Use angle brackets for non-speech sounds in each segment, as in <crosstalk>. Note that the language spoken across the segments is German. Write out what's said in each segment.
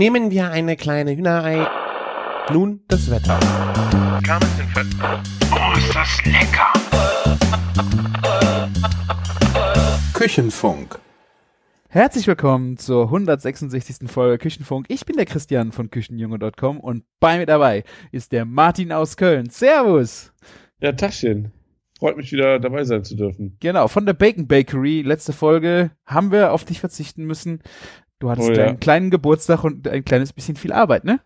Nehmen wir eine kleine Hühnerei. Nun das Wetter. Oh, ist das lecker! <laughs> Küchenfunk. Herzlich willkommen zur 166. Folge Küchenfunk. Ich bin der Christian von Küchenjunge.com und bei mir dabei ist der Martin aus Köln. Servus! Ja, Taschen. Freut mich wieder dabei sein zu dürfen. Genau, von der Bacon Bakery. Letzte Folge haben wir auf dich verzichten müssen. Du hattest Oh ja. einen kleinen Geburtstag und ein kleines bisschen viel Arbeit, ne?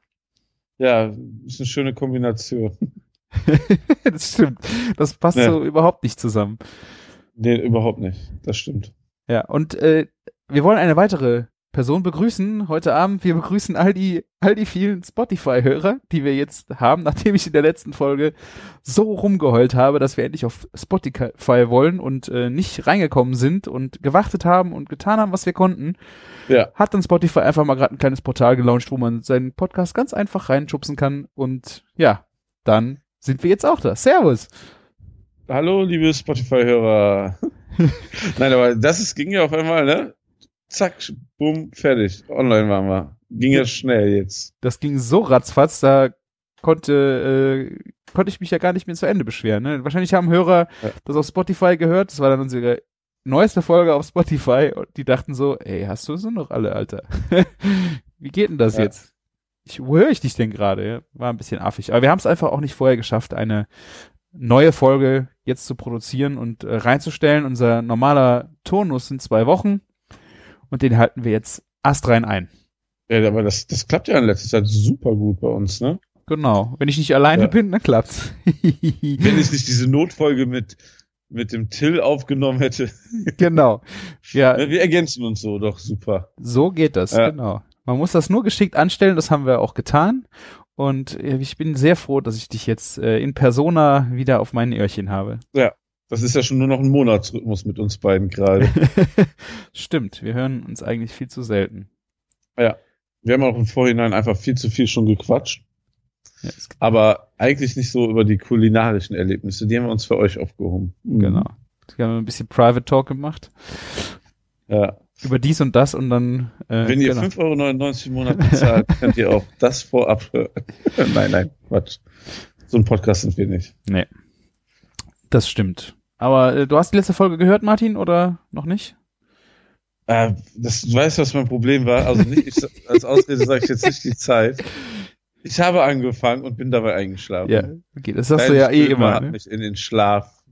Ja, ist eine schöne Kombination. <laughs> das stimmt. Das passt Ja. so überhaupt nicht zusammen. Nee, überhaupt nicht. Das stimmt. Ja, und äh, wir wollen eine weitere Person begrüßen heute Abend. Wir begrüßen all die, all die vielen Spotify-Hörer, die wir jetzt haben, <laughs> nachdem ich in der letzten Folge so rumgeheult habe, dass wir endlich auf Spotify wollen und äh, nicht reingekommen sind und gewartet haben und getan haben, was wir konnten. Ja. Hat dann Spotify einfach mal gerade ein kleines Portal gelauncht, wo man seinen Podcast ganz einfach reinschubsen kann. Und ja, dann sind wir jetzt auch da. Servus! Hallo, liebe Spotify-Hörer. <laughs> Nein, aber das ist, ging ja auf einmal, ne? Zack, bumm, fertig. Online waren wir. Ging ja schnell jetzt. das ging so ratzfatz, da konnte, äh, konnte ich mich ja gar nicht mehr zu Ende beschweren. Ne? Wahrscheinlich haben Hörer Ja. das auf Spotify gehört. Das war dann unsere neueste Folge auf Spotify und die dachten so, ey, hast du sie noch alle, Alter? <laughs> Wie geht denn das Ja. jetzt? Ich, wo höre ich dich denn gerade? War ein bisschen affig. Aber wir haben es einfach auch nicht vorher geschafft, eine neue Folge jetzt zu produzieren und äh, reinzustellen. Unser normaler Turnus sind zwei Wochen und den halten wir jetzt astrein ein. Ja, aber das, das klappt ja in letzter Zeit super gut bei uns, ne? Genau. Wenn ich nicht alleine Ja. bin, dann klappt's. <laughs> Wenn ich nicht diese Notfolge mit, mit dem Till aufgenommen hätte. <laughs> genau. Ja, Wir ergänzen uns so doch super. so geht das, Ja. genau. Man muss das nur geschickt anstellen, das haben wir auch getan. Und äh, ich bin sehr froh, dass ich dich jetzt äh, in Persona wieder auf meinen Öhrchen habe. Das ist ja schon nur noch ein Monatsrhythmus mit uns beiden gerade. <laughs> Stimmt, wir hören uns eigentlich viel zu selten. Wir haben auch im Vorhinein einfach viel zu viel schon gequatscht. Ja, Aber eigentlich nicht so über die kulinarischen Erlebnisse. Die haben wir uns für euch aufgehoben. Mhm. genau. Wir haben ein bisschen Private Talk gemacht Ja. über dies und das und dann. Äh, Wenn ihr genau. 5,99 Euro im Monat bezahlt, <laughs> könnt ihr auch das vorab hören. <laughs> nein, nein, Quatsch. So ein Podcast sind wir nicht. Nee. Das stimmt. Aber äh, du hast die letzte Folge gehört, Martin, oder noch nicht? Äh, das, du weißt, was mein Problem war. Also nicht, ich, als Ausrede sage ich jetzt nicht die Zeit. Ich habe angefangen und bin dabei eingeschlafen. Ja, okay, das sagst du Deine ja eh Stimme immer. hat Ne? mich in den Schlaf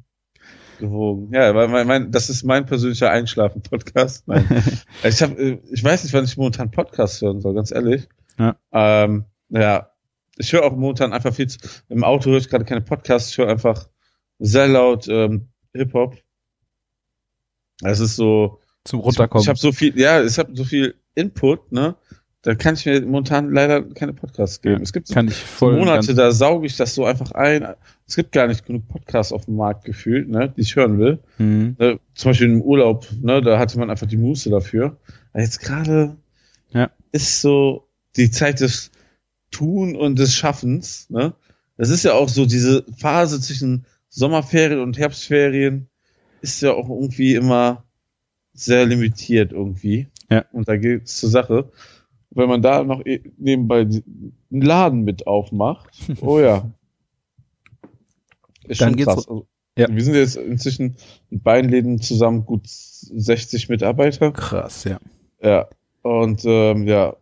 gewogen. Ja, weil mein, mein, das ist mein persönlicher Einschlafen-Podcast. <laughs> Ich hab, äh, ich weiß nicht, wann ich momentan Podcast hören soll, ganz ehrlich. Ja. Ähm, ja, ich höre auch momentan einfach viel zu, im Auto höre ich gerade keine Podcasts, ich höre einfach sehr laut ähm, Hip-Hop. Es ist so, Zum ich, Runterkommen. ich habe so viel, ja, ich habe so viel Input, ne? Da kann ich mir momentan leider keine Podcasts geben. Ja, es gibt so ich voll. Monate, da sauge ich das so einfach ein. Es gibt gar nicht genug Podcasts auf dem Markt gefühlt, ne, die ich hören will. Mhm. Ne, zum Beispiel im Urlaub, ne, da hatte man einfach die Muße dafür. Aber jetzt gerade Ja. ist so die Zeit des Tun und des Schaffens, ne? Das ist ja auch so diese Phase zwischen Sommerferien und Herbstferien ist ja auch irgendwie immer sehr limitiert irgendwie. Ja. Und da geht's zur Sache. Wenn man da noch eh- nebenbei einen Laden mit aufmacht, <laughs> oh ja. Ist Dann schon geht's krass. Also, Ja. Wir sind jetzt inzwischen mit beiden Läden zusammen gut 60 Mitarbeiter. Krass, ja. Ja. Und ähm, ja.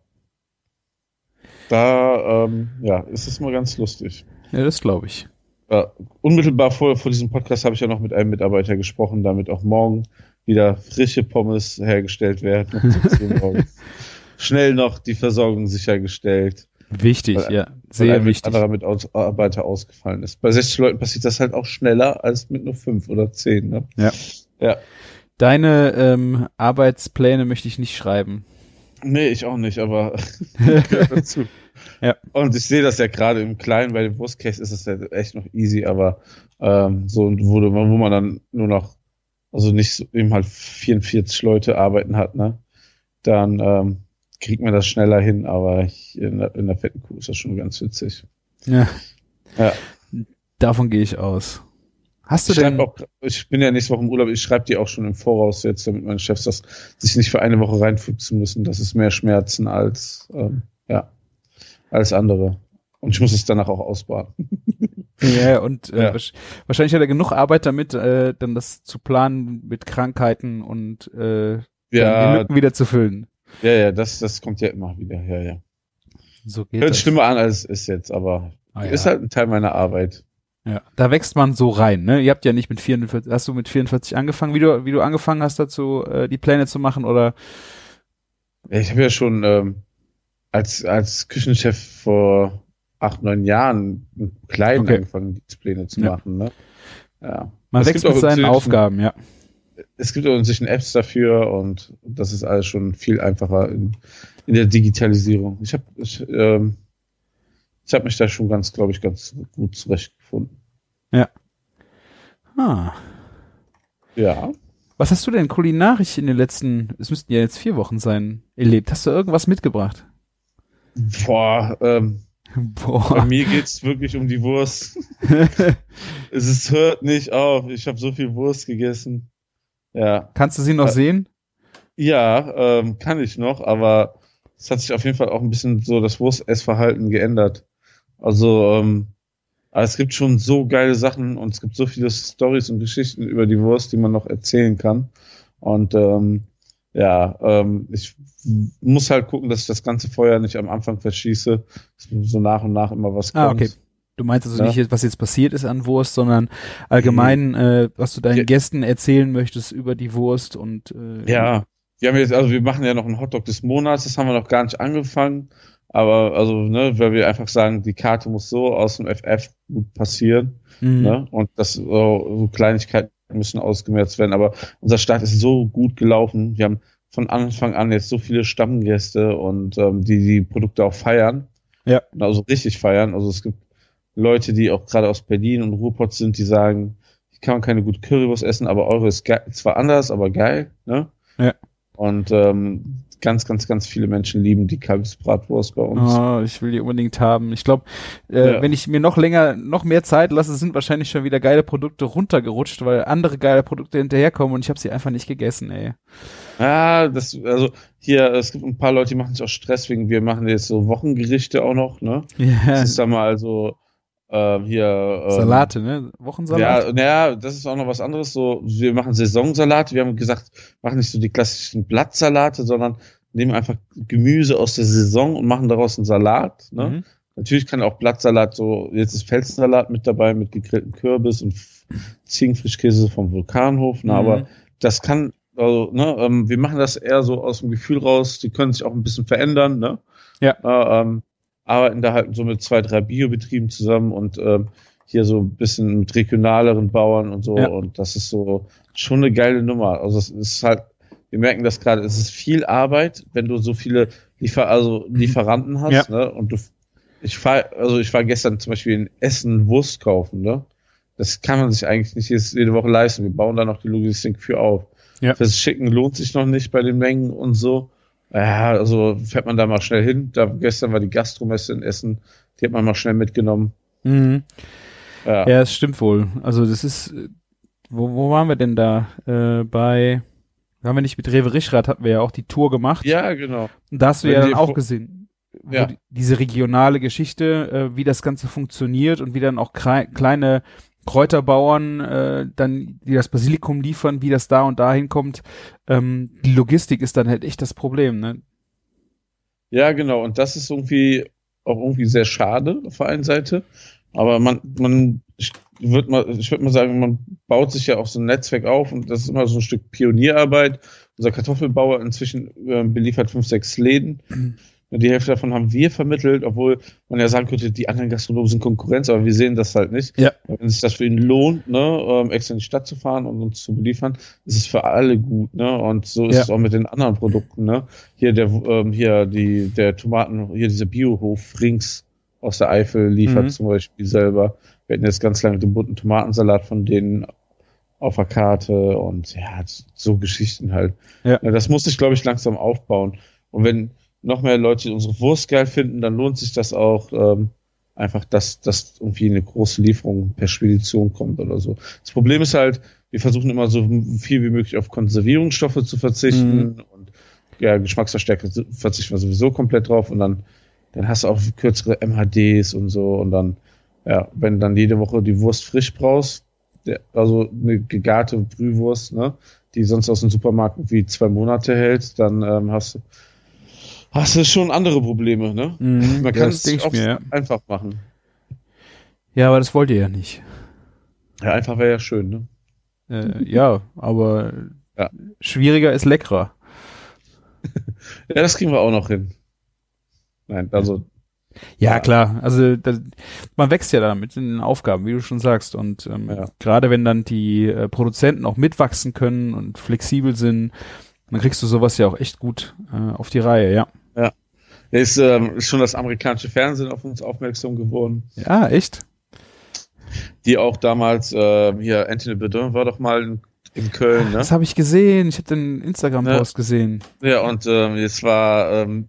Da ähm, ja, ist es mal ganz lustig. Ja, das glaube ich. Ja, unmittelbar vor, vor diesem Podcast habe ich ja noch mit einem Mitarbeiter gesprochen, damit auch morgen wieder frische Pommes hergestellt werden. um 17 <laughs> Uhr morgens. Schnell noch die Versorgung sichergestellt, Wichtig, Weil- ja. Sehr ein wichtig. anderer Mitarbeiter ausgefallen ist. Bei 60 Leuten passiert das halt auch schneller als mit nur fünf oder zehn. Ne? Ja. Ja. Deine ähm, Arbeitspläne möchte ich nicht schreiben. Nee, ich auch nicht, aber <laughs> gehört dazu. Ja. Und ich sehe das ja gerade im Kleinen, bei dem Worst Case ist es ja echt noch easy, aber ähm, so, wo, du- wo man dann nur noch, also nicht so, eben halt 44 Leute arbeiten hat, ne? Dann ähm, kriegt man das schneller hin, aber ich, in, der, in der fetten Kuh ist das schon ganz witzig. Ja. Ja. Davon gehe ich aus. Hast du Ich, denn, auch, ich bin ja nächste Woche im Urlaub, ich schreibe die auch schon im Voraus jetzt, damit meine Chefs das sich nicht für eine Woche reinfuchsen müssen. Das ist mehr Schmerzen als ähm, Ja. Alles andere. Und ich muss es danach auch ausbaden. <laughs> Ja, und äh, Ja. wahrsch- wahrscheinlich hat er genug Arbeit damit, äh, dann das zu planen mit Krankheiten und äh, dann die Ja, Lücken wieder zu füllen. ja, ja, das, das kommt ja immer wieder. Ja, ja. So geht Hört das. schlimmer an, als es ist jetzt, aber Ah, ist ja. halt ein Teil meiner Arbeit. ja. Da wächst man so rein, ne? Ihr habt ja nicht mit 44, hast du mit 44 angefangen, wie du, wie du angefangen hast dazu, äh, die Pläne zu machen oder? Ja, Ich habe ja schon ähm, als, als Küchenchef vor acht, neun Jahren im Kleinen Okay. angefangen, die Pläne zu Ja. machen. Ne? Ja. Man Es wächst mit seinen Aufgaben, ja. Es gibt auch inzwischen Apps dafür und das ist alles schon viel einfacher in, in der Digitalisierung. Ich habe ich, ähm, ich hab mich da schon ganz, glaube ich, ganz gut zurechtgefunden. Ah. Ja. Was hast du denn kulinarisch in den letzten, es müssten ja jetzt vier Wochen sein, erlebt? Hast du irgendwas mitgebracht? Boah, ähm, bei Boah. mir geht's wirklich um die Wurst. <laughs> es ist, hört nicht auf. Ich habe so viel Wurst gegessen. Ja. Kannst du sie noch Äh, sehen? Ja, ähm, kann ich noch, aber es hat sich auf jeden Fall auch ein bisschen so das Wurstessverhalten geändert. Also, ähm, aber es gibt schon so geile Sachen und es gibt so viele Stories und Geschichten über die Wurst, die man noch erzählen kann. Und ähm, ja, ähm, ich muss halt gucken, dass ich das ganze Feuer nicht am Anfang verschieße, so nach und nach immer was kommt. Ah, okay. Du meinst also Ja. nicht, was jetzt passiert ist an Wurst, sondern allgemein, äh, was du deinen Ja. Gästen erzählen möchtest über die Wurst und äh, Ja, wir haben jetzt, also wir machen ja noch einen Hotdog des Monats, das haben wir noch gar nicht angefangen. Aber also, ne, weil wir einfach sagen, die Karte muss so aus dem FF gut passieren, Mhm. ne? Und das so, so Kleinigkeiten müssen ausgemerzt werden. Aber unser Start ist so gut gelaufen. Wir haben von Anfang an jetzt so viele Stammgäste und ähm, die die Produkte auch feiern. Ja. Also richtig feiern. Also es gibt Leute, die auch gerade aus Berlin und Ruhrpott sind, die sagen, ich kann keine gute Currywurst essen, aber eure ist geil, zwar anders, aber geil, ne? Ja. Und ähm, ganz, ganz, ganz viele Menschen lieben die Kalbsbratwurst bei uns. Oh, ich will die unbedingt haben. Ich glaube, äh, Ja. wenn ich mir noch länger, noch mehr Zeit lasse, sind wahrscheinlich schon wieder geile Produkte runtergerutscht, weil andere geile Produkte hinterherkommen und ich habe sie einfach nicht gegessen, ey. Ja, das, also hier, es gibt ein paar Leute, die machen sich auch Stress wegen, wir machen jetzt so Wochengerichte auch noch, ne? Ja. Das ist dann mal also ähm, hier ähm, Salate, ne? Wochensalat. Ja, naja, das ist auch noch was anderes. So, wir machen Saisonsalate. Wir haben gesagt, machen nicht so die klassischen Blattsalate, sondern nehmen einfach Gemüse aus der Saison und machen daraus einen Salat. Ne? Mhm. Natürlich kann auch Blattsalat so, jetzt ist Felsensalat mit dabei mit gegrilltem Kürbis und Ziegenfrischkäse vom Vulkanhof. Ne? Mhm. Aber das kann, also, ne, ähm, wir machen das eher so aus dem Gefühl raus, die können sich auch ein bisschen verändern, ne? Ja. Äh, ähm, arbeiten da halt so mit zwei, drei Biobetrieben zusammen und ähm, hier so ein bisschen mit regionaleren Bauern und so. Ja. Und das ist so schon eine geile Nummer. Also es ist halt, wir merken das gerade, es ist viel Arbeit, wenn du so viele Liefer also Lieferanten hast, ne? Und du ich fahr, also ich war gestern zum Beispiel in Essen Wurst kaufen, ne? Das kann man sich eigentlich nicht jede Woche leisten. Wir bauen da noch die Logistik für auf. Ja. Fürs Schicken lohnt sich noch nicht bei den Mengen und so. Ja, also fährt man da mal schnell hin. Da gestern war die Gastromesse in Essen, die hat man mal schnell mitgenommen. Mhm. Ja, Ja, es stimmt wohl. Also das ist, wo, wo waren wir denn da? Äh, bei, haben wir nicht mit Rewe Rischrad hatten wir ja auch die Tour gemacht. ja genau. Und da hast du Wenn ja dann auch gesehen, Ja. die, diese regionale Geschichte, äh, wie das Ganze funktioniert und wie dann auch kleine Kräuterbauern äh, dann, die das Basilikum liefern, wie das da und da hinkommt. Ähm, die Logistik ist dann halt echt das Problem, ne? Ja, genau. Und das ist irgendwie auch irgendwie sehr schade auf der einen Seite. Aber man, man, ich würde mal, ich würde mal sagen, man baut sich ja auch so ein Netzwerk auf und das ist immer so ein Stück Pionierarbeit. Unser Kartoffelbauer inzwischen äh, beliefert fünf, sechs Läden. Die Hälfte davon haben wir vermittelt, obwohl man ja sagen könnte, die anderen Gastronomen sind Konkurrenz, aber wir sehen das halt nicht. Ja. Wenn sich das für ihn lohnt, ne, ähm, extra in die Stadt zu fahren und uns zu beliefern, ist es für alle gut, ne? Und so ist Ja. es auch mit den anderen Produkten, ne? Hier der, ähm, hier die, der Tomaten, hier dieser Biohof Rings aus der Eifel liefert Mhm. zum Beispiel selber. Wir hatten jetzt ganz lange den bunten Tomatensalat von denen auf der Karte und ja, so Geschichten halt. Ja. Das muss sich, glaube ich, langsam aufbauen. Und wenn noch mehr Leute unsere Wurst geil finden, dann lohnt sich das auch ähm, einfach, dass, dass irgendwie eine große Lieferung per Spedition kommt oder so. Das Problem ist halt, wir versuchen immer so viel wie möglich auf Konservierungsstoffe zu verzichten Mhm. und ja, Geschmacksverstärker verzichten wir sowieso komplett drauf und dann dann hast du auch kürzere MHDs und so und dann, ja, wenn dann jede Woche die Wurst frisch brauchst, der, also eine gegarte Brühwurst, ne, die sonst aus dem Supermarkt wie zwei Monate hält, dann ähm, hast du hast du schon andere Probleme, ne? Mhm, Man kann das es oft mir, ja. einfach machen. Ja, aber das wollt ihr ja nicht. Ja, einfach wäre ja schön, ne? Äh, ja, aber Ja. schwieriger ist leckerer. <laughs> Ja, das kriegen wir auch noch hin. Nein, also, Ja, Ja. klar. Also das, man wächst ja damit in den Aufgaben, wie du schon sagst. Und ähm, Ja. gerade wenn dann die äh, Produzenten auch mitwachsen können und flexibel sind, dann kriegst du sowas ja auch echt gut äh, auf die Reihe, ja. Ist, ähm, schon das amerikanische Fernsehen auf uns aufmerksam geworden. Ja, echt? Die auch damals, äh, hier, Anthony Bourdain war doch mal in, in Köln, ne? Das habe ich gesehen. Ich habe den Instagram-Post gesehen. Ja, und ähm, jetzt war ähm,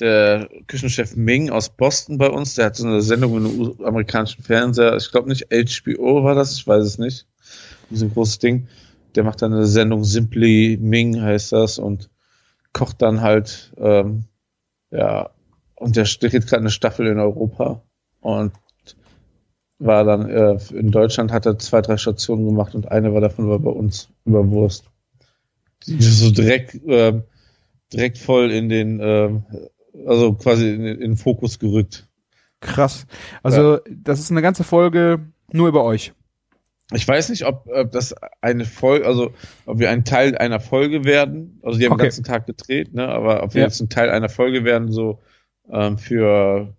der Küchenchef Ming aus Boston bei uns, der hat so eine Sendung den amerikanischen Fernseher, ich glaube nicht HBO war das, ich weiß es nicht. Ist ein großes Ding. Der macht dann eine Sendung Simply Ming heißt das und kocht dann halt, ähm, ja, und der steht gerade eine Staffel in Europa und war dann äh, in Deutschland hat er zwei, drei Stationen gemacht und eine war davon war bei uns über Wurst. Die so direkt ähm, direkt voll in den, ähm, also quasi in, in den Fokus gerückt. Krass. Also das ist eine ganze Folge nur über euch. Ich weiß nicht, ob, ob das eine Folge, also ob wir ein Teil einer Folge werden. Also die haben Okay. den ganzen Tag gedreht, ne? Aber ob wir Ja. jetzt ein Teil einer Folge werden, so ähm, für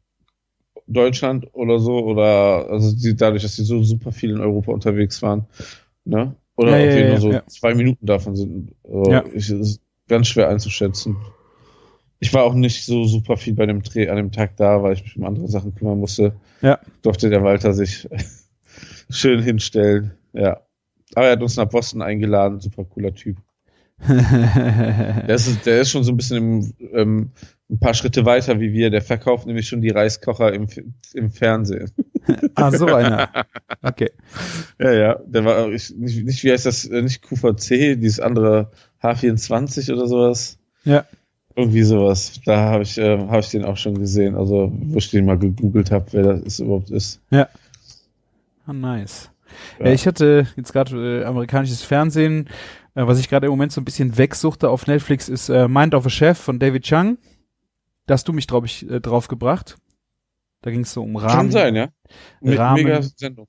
Deutschland oder so, oder also die, dadurch, dass die so super viel in Europa unterwegs waren, ne? Oder Ja, ob ja, wir nur so zwei Minuten davon sind. Also Ja. ich, ist ganz schwer einzuschätzen. Ich war auch nicht so super viel bei dem Dreh an dem Tag da, weil ich mich um andere Sachen kümmern musste. Ja. Durfte der Walter sich schön hinstellen. Ja. Aber er hat uns nach Boston eingeladen, super cooler Typ. <laughs> Der ist, der ist schon so ein bisschen im, ähm, ein paar Schritte weiter wie wir. Der verkauft nämlich schon die Reiskocher im, im Fernsehen. <laughs> ah, so einer. Okay. Ja, ja. Der war ich, nicht, nicht, wie heißt das, äh, nicht QVC, dieses andere H24 oder sowas. Ja. Irgendwie sowas. Da habe ich, äh, hab ich den auch schon gesehen. Also, wo ich den mal gegoogelt habe, wer das ist, überhaupt ist. Ah, nice. Ja. Ja. ich hatte jetzt gerade äh, amerikanisches Fernsehen. Äh, was ich gerade im Moment so ein bisschen wegsuchte auf Netflix ist äh, Mind of a Chef von David Chung. Da hast du mich, glaube ich, äh, drauf gebracht. Da ging es so um Rahmen. Kann sein, ja. Me Rahmen. Mega Sendung.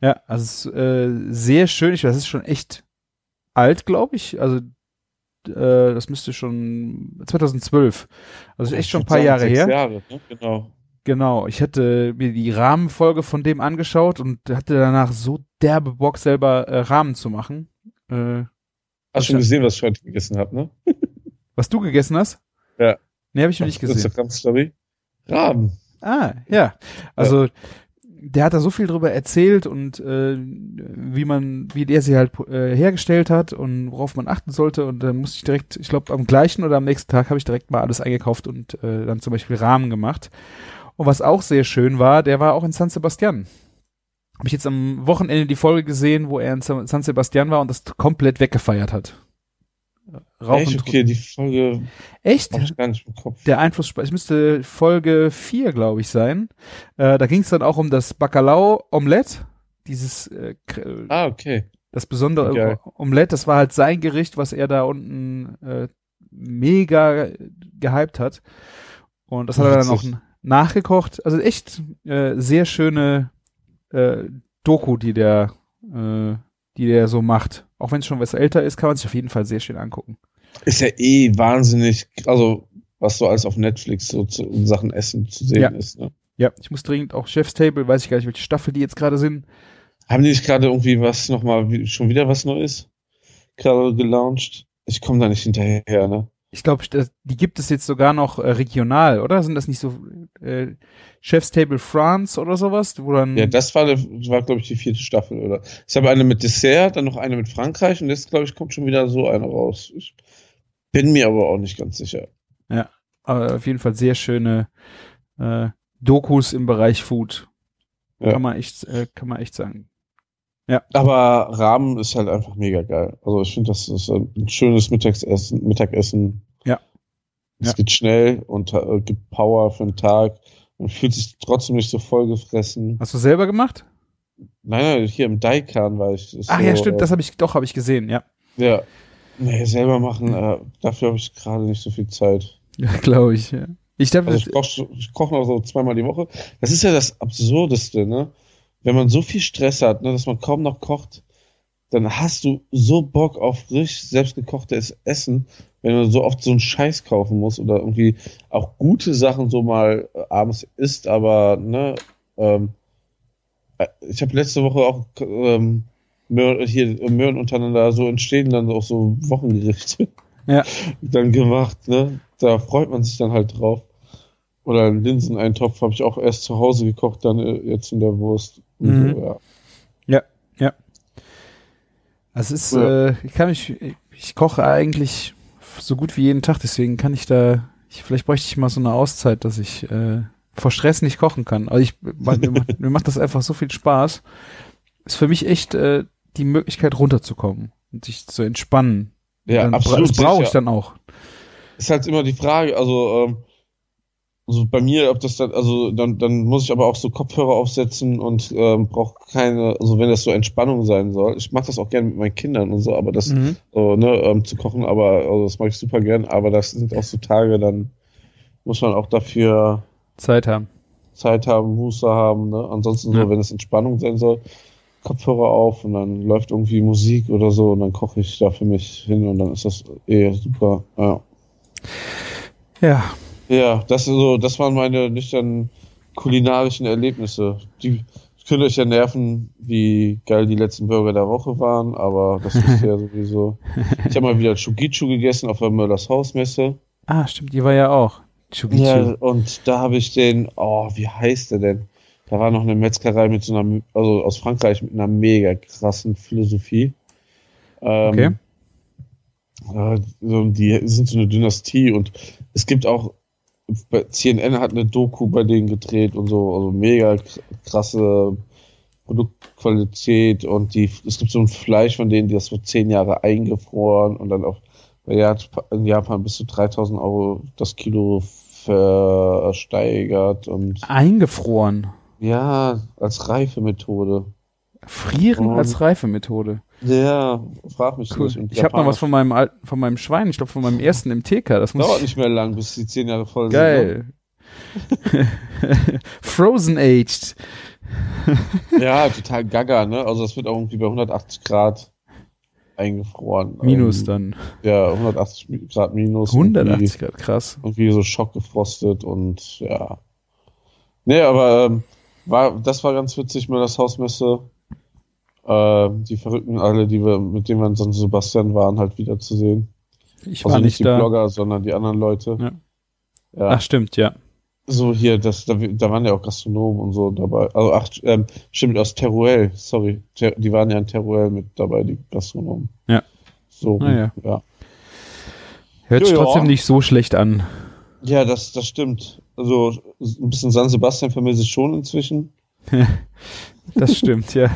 Ja, also äh, sehr schön. Ich weiß, es ist schon echt alt, glaube ich. Also äh, das müsste schon 2012. Also ist echt schon ein paar Jahre her. Jahre, ne? Genau. Genau, ich hatte mir die Rahmenfolge von dem angeschaut und hatte danach so derbe Bock, selber äh, Rahmen zu machen. Äh, Hast schon gesehen, was ich heute gegessen habe, ne? <laughs> was du gegessen hast? Ja. Nee, habe ich noch nicht gesehen. Instagram-Story. Raben. Ah, ja. Also der hat da so viel drüber erzählt und äh, wie man, wie der sie halt äh, hergestellt hat und worauf man achten sollte. Und dann musste ich direkt, ich glaube, am gleichen oder am nächsten Tag habe ich direkt mal alles eingekauft und äh, dann zum Beispiel Rahmen gemacht. Und was auch sehr schön war, der war auch in San Sebastian. Habe ich jetzt am Wochenende die Folge gesehen, wo er in San Sebastian war und das komplett weggefeiert hat. Rauf Echt? und Okay, die Folge Echt? hab ich gar nicht im Kopf. Der Einfluss, es müsste Folge 4, glaube ich, sein. Äh, da ging es dann auch um das Bacalao-Omelette. Dieses, äh, Ah, okay. das besondere Geil. Omelette, das war halt sein Gericht, was er da unten äh, mega gehypt hat. Und das hat er dann auch. Nachgekocht. Also echt äh, sehr schöne äh, Doku, die der, äh, die der so macht. Auch wenn es schon was älter ist, kann man sich auf jeden Fall sehr schön angucken. Ist ja eh wahnsinnig, also was so alles auf Netflix so zu in Sachen Essen zu sehen Ja. ist. Ne? Ja, ich muss dringend auch Chef's Table, weiß ich gar nicht, welche Staffel die jetzt gerade sind. Haben die nicht gerade irgendwie was nochmal, schon wieder was Neues gerade gelauncht? Ich komme da nicht hinterher, ne? Ich glaube, die gibt es jetzt sogar noch äh, regional, oder? Sind das nicht so äh, Chef's Table France oder sowas? Wo dann, Ja, das war, war glaube ich, die vierte Staffel, oder? Ich habe eine mit Dessert, dann noch eine mit Frankreich und jetzt, glaube ich, kommt schon wieder so eine raus. Ich bin mir aber auch nicht ganz sicher. aber auf jeden Fall sehr schöne äh, Dokus im Bereich Food. Ja. Kann man echt, äh, kann man echt sagen. Aber Rahmen ist halt einfach mega geil. Also ich finde, das ist ein schönes Mittagessen, Mittagessen. Ja. Es Ja. geht schnell und äh, gibt Power für den Tag und fühlt sich trotzdem nicht so vollgefressen. Hast du selber gemacht? Nein, nein, hier im Daikan war ich. Ach so, ja, stimmt, äh, das habe ich, doch, habe ich gesehen, ja. Ja. Nee, selber machen, äh, dafür habe ich gerade nicht so viel Zeit. Ja, <laughs> glaube ich, ja. Ich Also ich koche koch noch so zweimal die Woche. Das ist ja das Absurdeste, ne? Wenn man so viel Stress hat, ne, dass man kaum noch kocht, dann hast du so Bock auf frisch selbstgekochtes Essen, wenn du so oft so einen Scheiß kaufen musst oder irgendwie auch gute Sachen so mal äh, abends isst, aber ne, ähm, äh, ich habe letzte Woche auch ähm, Möhren, hier Möhren untereinander so entstehen dann auch so Wochengerichte <laughs> Ja. <laughs> dann gemacht, ne? Da freut man sich dann halt drauf. Oder einen Linseneintopf habe ich auch erst zu Hause gekocht, dann äh, jetzt in der Wurst. Mhm. So, ja. Ja, ja. Also es ist, Ja. äh, ich kann mich, ich koche eigentlich so gut wie jeden Tag, deswegen kann ich da, ich, vielleicht bräuchte ich mal so eine Auszeit, dass ich äh, vor Stress nicht kochen kann. Also ich, mir, macht- <laughs> mir macht das einfach so viel Spaß. Ist für mich echt äh, die Möglichkeit runterzukommen und sich zu entspannen. Ja, dann, absolut. Das brauche ich dann auch. Ist halt immer die Frage, also, ähm, also bei mir, ob das dann, also dann, dann muss ich aber auch so Kopfhörer aufsetzen und ähm, brauche keine, also wenn das so Entspannung sein soll. Ich mache das auch gerne mit meinen Kindern und so, aber das Mhm. so, ne, ähm, zu kochen, aber also das mache ich super gern, aber das sind auch so Tage, dann muss man auch dafür Zeit haben. Zeit haben, Muße haben, ne? Ansonsten Ja. so, wenn es Entspannung sein soll, Kopfhörer auf und dann läuft irgendwie Musik oder so und dann koche ich da für mich hin und dann ist das eh super. Ja. Ja, Ja, das ist so, das waren meine nüchtern kulinarischen Erlebnisse. Die können euch ja nerven, wie geil die letzten Burger der Woche waren, aber das ist ja <laughs> sowieso. Ich habe mal wieder Chugichu gegessen auf der Möllers Hausmesse. ah, stimmt, die war ja auch. Chugichu. Ja, und da habe ich den, oh, wie heißt der denn? Da war noch eine Metzgerei mit so einer, also aus Frankreich mit einer mega krassen Philosophie. Okay. Ähm, äh, so, die sind so eine Dynastie und es gibt auch, CNN hat eine Doku bei denen gedreht und so, also mega kr- krasse Produktqualität und die, es gibt so ein Fleisch von denen, die das so zehn Jahre eingefroren und dann auch in Japan bis zu 3000 Euro das Kilo versteigert und Eingefroren. ja, als Reifemethode. Frieren Und- als Reifemethode. Ja, frag mich Cool. nicht. Ich habe noch was von meinem alten, von meinem Schwein, ich glaube von meinem ersten im TK. Das muss Dauert ich, nicht mehr lang, bis die zehn Jahre voll sind. ne? geil. <laughs> Frozen aged. Ja, total gaga, ne? Also das wird auch irgendwie bei 180 Grad eingefroren. Minus Ähm, dann. Ja, 180 Mi- Grad minus. Irgendwie, 180 Grad, krass. irgendwie so schockgefrostet und ja. Nee, aber ähm, war, das war ganz witzig mit das Hausmesse. Ähm, die Verrückten alle, die wir, mit denen wir in San Sebastian waren, halt wieder zu sehen. Ich Also war nicht nicht die da. Blogger, sondern die anderen Leute. Ja. Ja. Ach, stimmt, ja. So hier, das, da, da waren ja auch Gastronomen und so dabei. Also ach, ähm, stimmt, aus Teruel, sorry. Ter, die waren ja in Teruel mit dabei, die Gastronomen. Ja. So, Ah, ja. Hört sich trotzdem nicht so schlecht an. Ja, das, das stimmt. Also ein bisschen San Sebastian vermisse ich schon inzwischen. <laughs> Das stimmt, ja.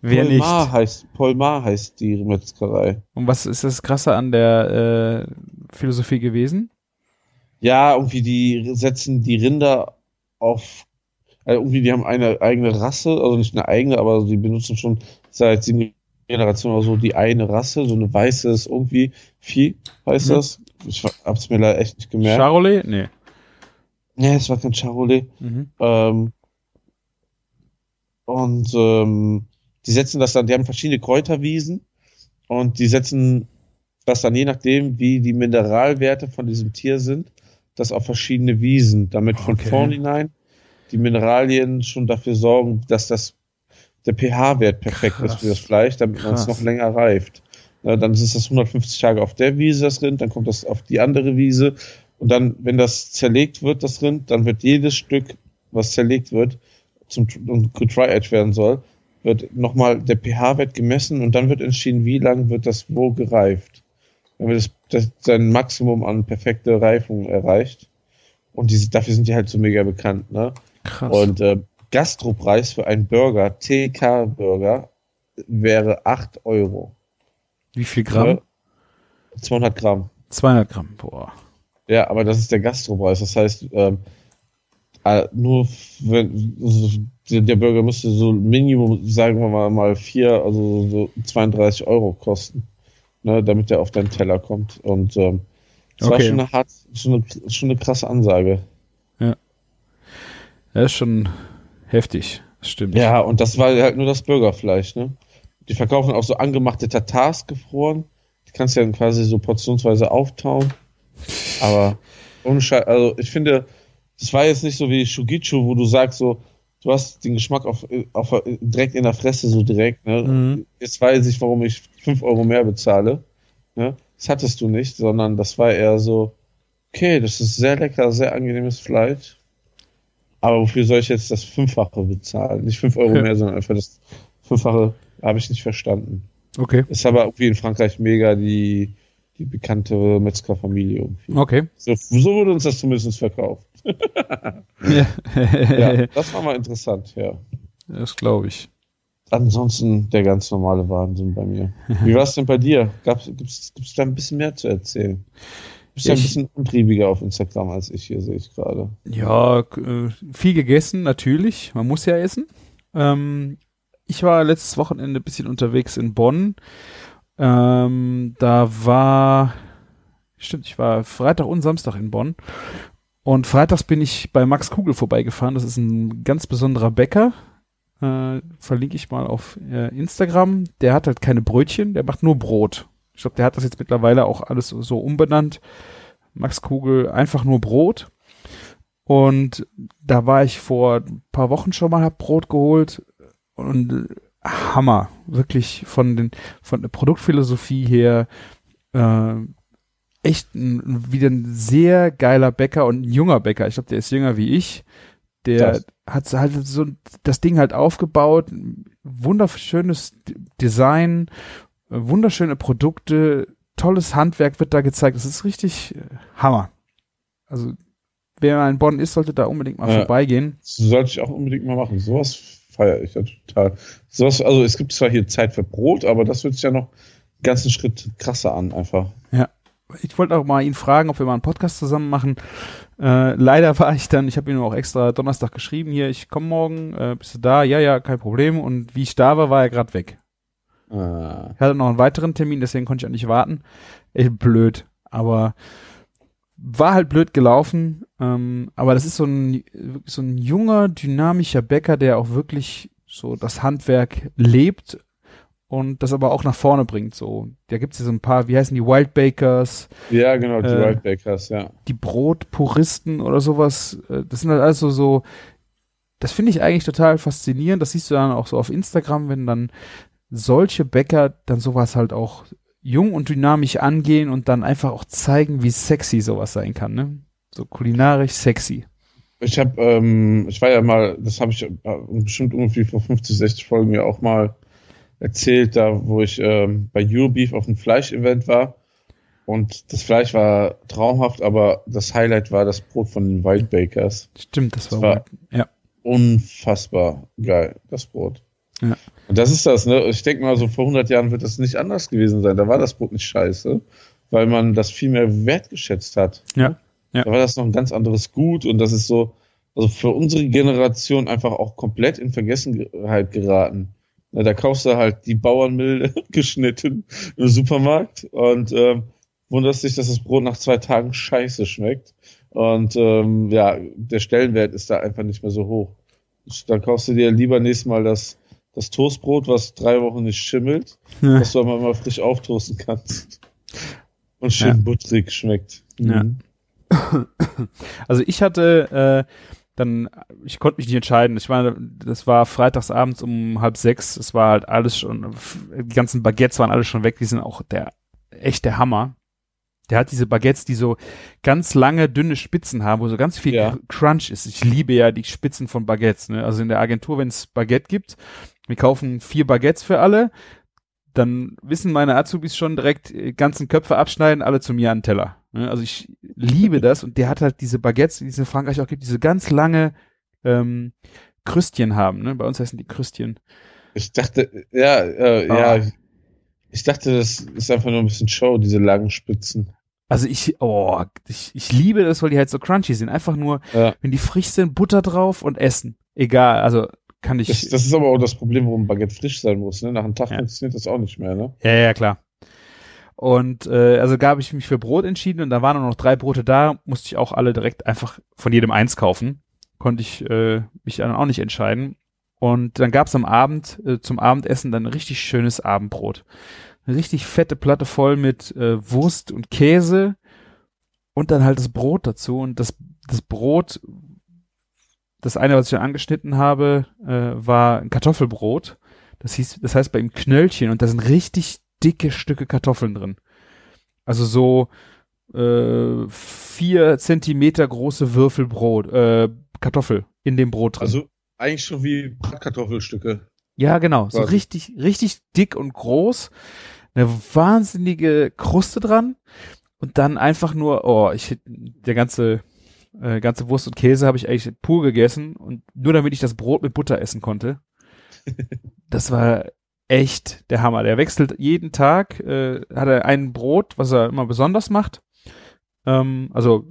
Wer nicht? Polmar heißt, Polmar heißt die Metzgerei. Und was ist das Krasse an der äh, Philosophie gewesen? Ja, irgendwie die setzen die Rinder auf, äh, irgendwie die haben eine eigene Rasse, also nicht eine eigene, aber die benutzen schon seit sieben Generationen oder so die eine Rasse, so eine weißes irgendwie Vieh heißt Mhm. das. Ich hab's mir leider echt nicht gemerkt. Charolais? Nee. Nee, es war kein Charolais. Mhm. Ähm, und ähm, die setzen das dann, die haben verschiedene Kräuterwiesen und die setzen das dann je nachdem, wie die Mineralwerte von diesem Tier sind, das auf verschiedene Wiesen, damit von Okay. vornherein die Mineralien schon dafür sorgen, dass das der pH-Wert perfekt Krass. ist für das Fleisch, damit man es noch länger reift. Na, dann ist das 150 Tage auf der Wiese, das Rind, dann kommt das auf die andere Wiese und dann, wenn das zerlegt wird, das Rind, dann wird jedes Stück, was zerlegt wird, zum und getry-aged werden soll, wird nochmal der pH-Wert gemessen und dann wird entschieden, wie lang wird das wo gereift. Dann wird das, das sein Maximum an perfekte Reifung erreicht. Und diese, dafür sind die halt so mega bekannt, ne? Krass. Und äh, Gastropreis für einen Burger, TK-Burger, wäre 8 Euro. Wie viel Gramm? Ja, 200 Gramm. 200 Gramm. Boah. Ja, aber das ist der Gastropreis. Das heißt, ähm, äh, nur wenn also der, Burger müsste so Minimum, sagen wir mal, mal vier, also so 32 Euro kosten, ne, damit der auf deinen Teller kommt. Und ähm, das war Okay. schon eine hart, schon eine, schon eine krasse Ansage. Das ist schon heftig. Das stimmt. Ja, und das war halt nur das Burgerfleisch, ne? Die verkaufen auch so angemachte Tatars gefroren. Die kannst du ja quasi so portionsweise auftauen. Aber also ich finde, das war jetzt nicht so wie Shugichu, wo du sagst so, du hast den Geschmack auf, auf direkt in der Fresse so direkt, ne? Mhm. Jetzt weiß ich, warum ich 5 Euro mehr bezahle. Ne? Das hattest du nicht, sondern das war eher so, okay, das ist sehr lecker, sehr angenehmes Fleisch. Aber wofür soll ich jetzt das Fünffache bezahlen? Nicht 5 Euro mehr, sondern einfach das Fünffache habe ich nicht verstanden. Okay. Ist aber irgendwie in Frankreich mega die, die bekannte Metzgerfamilie irgendwie. Okay. So, so wurde uns das zumindest verkauft. <laughs> Ja. <laughs> Das war mal interessant, ja. Das glaube ich. Ansonsten der ganz normale Wahnsinn bei mir. Wie war es denn bei dir? Gibt's, gibt's da ein bisschen mehr zu erzählen? Du bist ja ein bisschen untriebiger auf Instagram als ich hier, sehe ich gerade. Ja, äh, viel gegessen, natürlich. Man muss ja essen. Ähm, ich war letztes Wochenende ein bisschen unterwegs in Bonn. Ähm, da war, stimmt, ich war Freitag und Samstag in Bonn. Und freitags bin ich bei Max Kugel vorbeigefahren. Das ist ein ganz besonderer Bäcker. Äh, verlinke ich mal auf äh, Instagram. Der hat halt keine Brötchen, der macht nur Brot. Ich glaube, der hat das jetzt mittlerweile auch alles so, umbenannt. Max Kugel, einfach nur Brot. Und da war ich vor ein paar Wochen schon mal, hab Brot geholt und äh, Hammer, wirklich von den von der Produktphilosophie her äh, echt ein, wieder ein sehr geiler Bäcker und ein junger Bäcker. Ich glaube, der ist jünger wie ich. Der Krass. hat halt so das Ding halt aufgebaut, wunderschönes Design, äh, wunderschöne Produkte, tolles Handwerk wird da gezeigt. Das ist richtig äh, Hammer. Also wer mal in Bonn ist, sollte da unbedingt mal Ja. vorbeigehen. Das sollte ich auch unbedingt mal machen. Sowas feiere ich ja total. Sowas, also es gibt zwar hier Zeit für Brot, aber das wird sich ja noch einen ganzen Schritt krasser an, einfach. Ich wollte auch mal ihn fragen, ob wir mal einen Podcast zusammen machen. Äh, leider war ich dann, ich habe ihm auch extra Donnerstag geschrieben, hier, ich komme morgen, äh, bist du da? Ja, ja, kein Problem. Und wie ich da war, war er gerade weg. Ah, Ich hatte noch einen weiteren Termin, deswegen konnte ich auch nicht warten. Echt blöd, aber war halt blöd gelaufen. Ähm, aber das ist so ein, so ein junger, dynamischer Bäcker, der auch wirklich so das Handwerk lebt und das aber auch nach vorne bringt. So, da gibt's ja so ein paar, wie heißen die Wild Bakers, ja, genau, die Äh, Wild Bakers, ja. die Brotpuristen oder sowas. Äh, Das sind halt alles so, so das finde ich eigentlich total faszinierend. Das siehst du dann auch so auf Instagram, wenn dann solche Bäcker dann sowas halt auch jung und dynamisch angehen und dann einfach auch zeigen, wie sexy sowas sein kann, ne? So kulinarisch sexy. Ich habe, ähm, ich war ja mal, das habe ich äh, bestimmt irgendwie vor 50, 60 Folgen ja auch mal erzählt, da wo ich ähm, bei Eurobeef auf einem Fleischevent war. Und das Fleisch war traumhaft, aber das Highlight war das Brot von den Wild Bakers. Stimmt, das war, Das war- ja. Unfassbar geil, das Brot. Ja. Und das ist das, ne? Ich denke mal, so vor 100 Jahren wird das nicht anders gewesen sein. Da war das Brot nicht scheiße, weil man das viel mehr wertgeschätzt hat. Ja. Ja. Da war das noch ein ganz anderes Gut und das ist so, also für unsere Generation einfach auch komplett in Vergessenheit geraten. Na, da kaufst du halt die Bauernmilde <laughs> geschnitten im Supermarkt und ähm, wunderst dich, dass das Brot nach zwei Tagen scheiße schmeckt. Und ähm, ja, der Stellenwert ist da einfach nicht mehr so hoch. Dann kaufst du dir lieber nächstes Mal das, das Toastbrot, was drei Wochen nicht schimmelt, Ja. was du aber mal frisch auftoasten kannst. Und schön Ja. butterig schmeckt. Ja. Mhm. <laughs> Also ich hatte äh, dann, ich konnte mich nicht entscheiden. Ich meine, das war freitagsabends um halb sechs. Es war halt alles schon, die ganzen Baguettes waren alle schon weg. Die sind auch der echt der Hammer. Der hat diese Baguettes, die so ganz lange, dünne Spitzen haben, wo so ganz viel Ja. Crunch ist. Ich liebe ja die Spitzen von Baguettes. Ne? Also in der Agentur, wenn es Baguette gibt, wir kaufen vier Baguettes für alle, dann wissen meine Azubis schon direkt, äh, ganzen Köpfe abschneiden, alle zu mir an den Teller. Ne? Also ich liebe das und der hat halt diese Baguettes, die es in Frankreich auch gibt, diese ganz lange ähm, Krüstchen haben. Ne? Bei uns heißen die Krüstchen. Ich dachte, ja, äh, Ah. ja, ich dachte, das ist einfach nur ein bisschen Show, diese langen Spitzen. Also ich, oh, ich, ich liebe das, weil die halt so crunchy sind. Einfach nur, Ja. wenn die frisch sind, Butter drauf und essen. Egal, also kann ich. Das, das ist aber auch das Problem, warum Baguette frisch sein muss. Ne? Nach einem Tag Ja. funktioniert das auch nicht mehr. Ne? Ja, ja, klar. Und äh, also habe ich mich für Brot entschieden und da waren nur noch drei Brote da, musste ich auch alle direkt einfach von jedem eins kaufen. Konnte ich äh, mich dann auch nicht entscheiden. Und dann gab's am Abend äh, zum Abendessen dann ein richtig schönes Abendbrot. Eine richtig fette Platte voll mit äh, Wurst und Käse und dann halt das Brot dazu. Und das, das Brot, das eine, was ich dann angeschnitten habe, äh, war ein Kartoffelbrot. Das hieß, das heißt bei ihm Knöllchen und da sind richtig dicke Stücke Kartoffeln drin. Also so äh, vier Zentimeter große Würfelbrot, äh, Kartoffel in dem Brot drin. Also eigentlich schon wie Kartoffelstücke. ja, genau, so richtig, richtig dick und groß. Eine wahnsinnige Kruste dran und dann einfach nur, oh, ich der ganze äh, ganze Wurst und Käse habe ich eigentlich pur gegessen und nur damit ich das Brot mit Butter essen konnte. <laughs> Das war echt der Hammer. Der wechselt jeden Tag, äh, hat er ein Brot, was er immer besonders macht. Ähm, also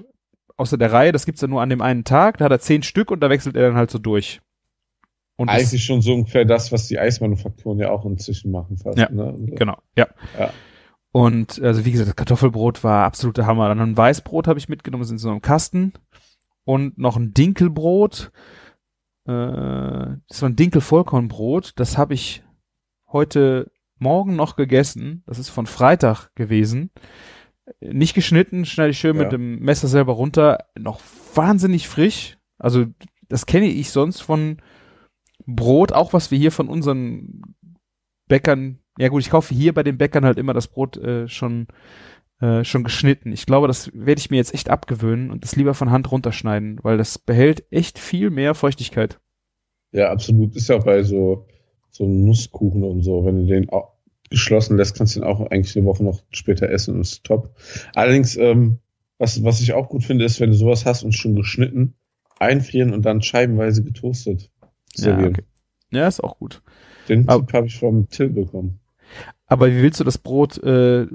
außer der Reihe, das gibt's ja nur an dem einen Tag. Da hat er zehn Stück und da wechselt er dann halt so durch. Und das- Eigentlich schon so ungefähr das, was die Eismanufakturen ja auch inzwischen machen fast. Ja, ne? Genau, ja. Ja. Und also wie gesagt, das Kartoffelbrot war absoluter Hammer. Dann ein Weißbrot habe ich mitgenommen, das ist in so einem Kasten. Und noch ein Dinkelbrot. Äh, das war ein Dinkel-Vollkornbrot. Das habe ich heute Morgen noch gegessen. Das ist von Freitag gewesen. Nicht geschnitten, schneide ich schön Ja. mit dem Messer selber runter. Noch wahnsinnig frisch. Also das kenne ich sonst von Brot, auch was wir hier von unseren Bäckern, ja gut, ich kaufe hier bei den Bäckern halt immer das Brot äh, schon äh, schon geschnitten. Ich glaube, das werde ich mir jetzt echt abgewöhnen und das lieber von Hand runterschneiden, weil das behält echt viel mehr Feuchtigkeit. Ja, absolut. Ist ja bei so, so Nusskuchen und so. Wenn du den auch geschlossen lässt, kannst du den auch eigentlich eine Woche noch später essen und ist top. Allerdings, ähm, was, was ich auch gut finde, ist, wenn du sowas hast und schon geschnitten, einfrieren und dann scheibenweise getoastet servieren. okay. ja, ist auch gut. Den Tipp habe ich vom Till bekommen. Aber wie willst du das Brot, äh,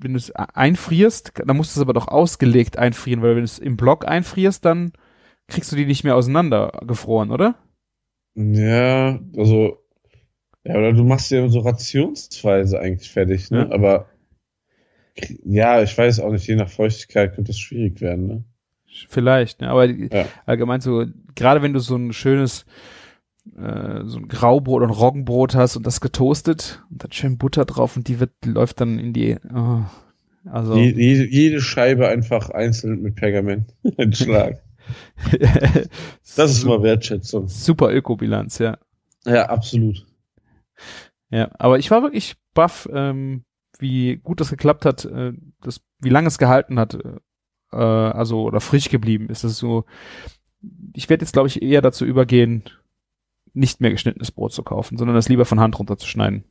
wenn du es einfrierst, dann musst du es aber doch ausgelegt einfrieren, weil wenn du es im Block einfrierst, dann kriegst du die nicht mehr auseinander gefroren, oder? Ja, also, ja, oder du machst ja so rationsweise eigentlich fertig, ne? Ja. Aber ja, ich weiß auch nicht, je nach Feuchtigkeit könnte es schwierig werden, ne? Vielleicht, ne? aber Ja. allgemein so, gerade wenn du so ein schönes, äh, so ein Graubrot oder ein Roggenbrot hast und das getoastet und dann schön Butter drauf und die wird, läuft dann in die, oh, also, Je, jede, jede Scheibe einfach einzeln mit Pergament <laughs> entschlagen. <laughs> Das ist mal Wertschätzung. super Ökobilanz, ja. Ja, absolut. Ja, aber ich war wirklich baff, ähm, wie gut das geklappt hat, äh, das, wie lange es gehalten hat, äh, also oder frisch geblieben ist. Das ist so. Ich werde jetzt, glaube ich, eher dazu übergehen, nicht mehr geschnittenes Brot zu kaufen, sondern das lieber von Hand runterzuschneiden.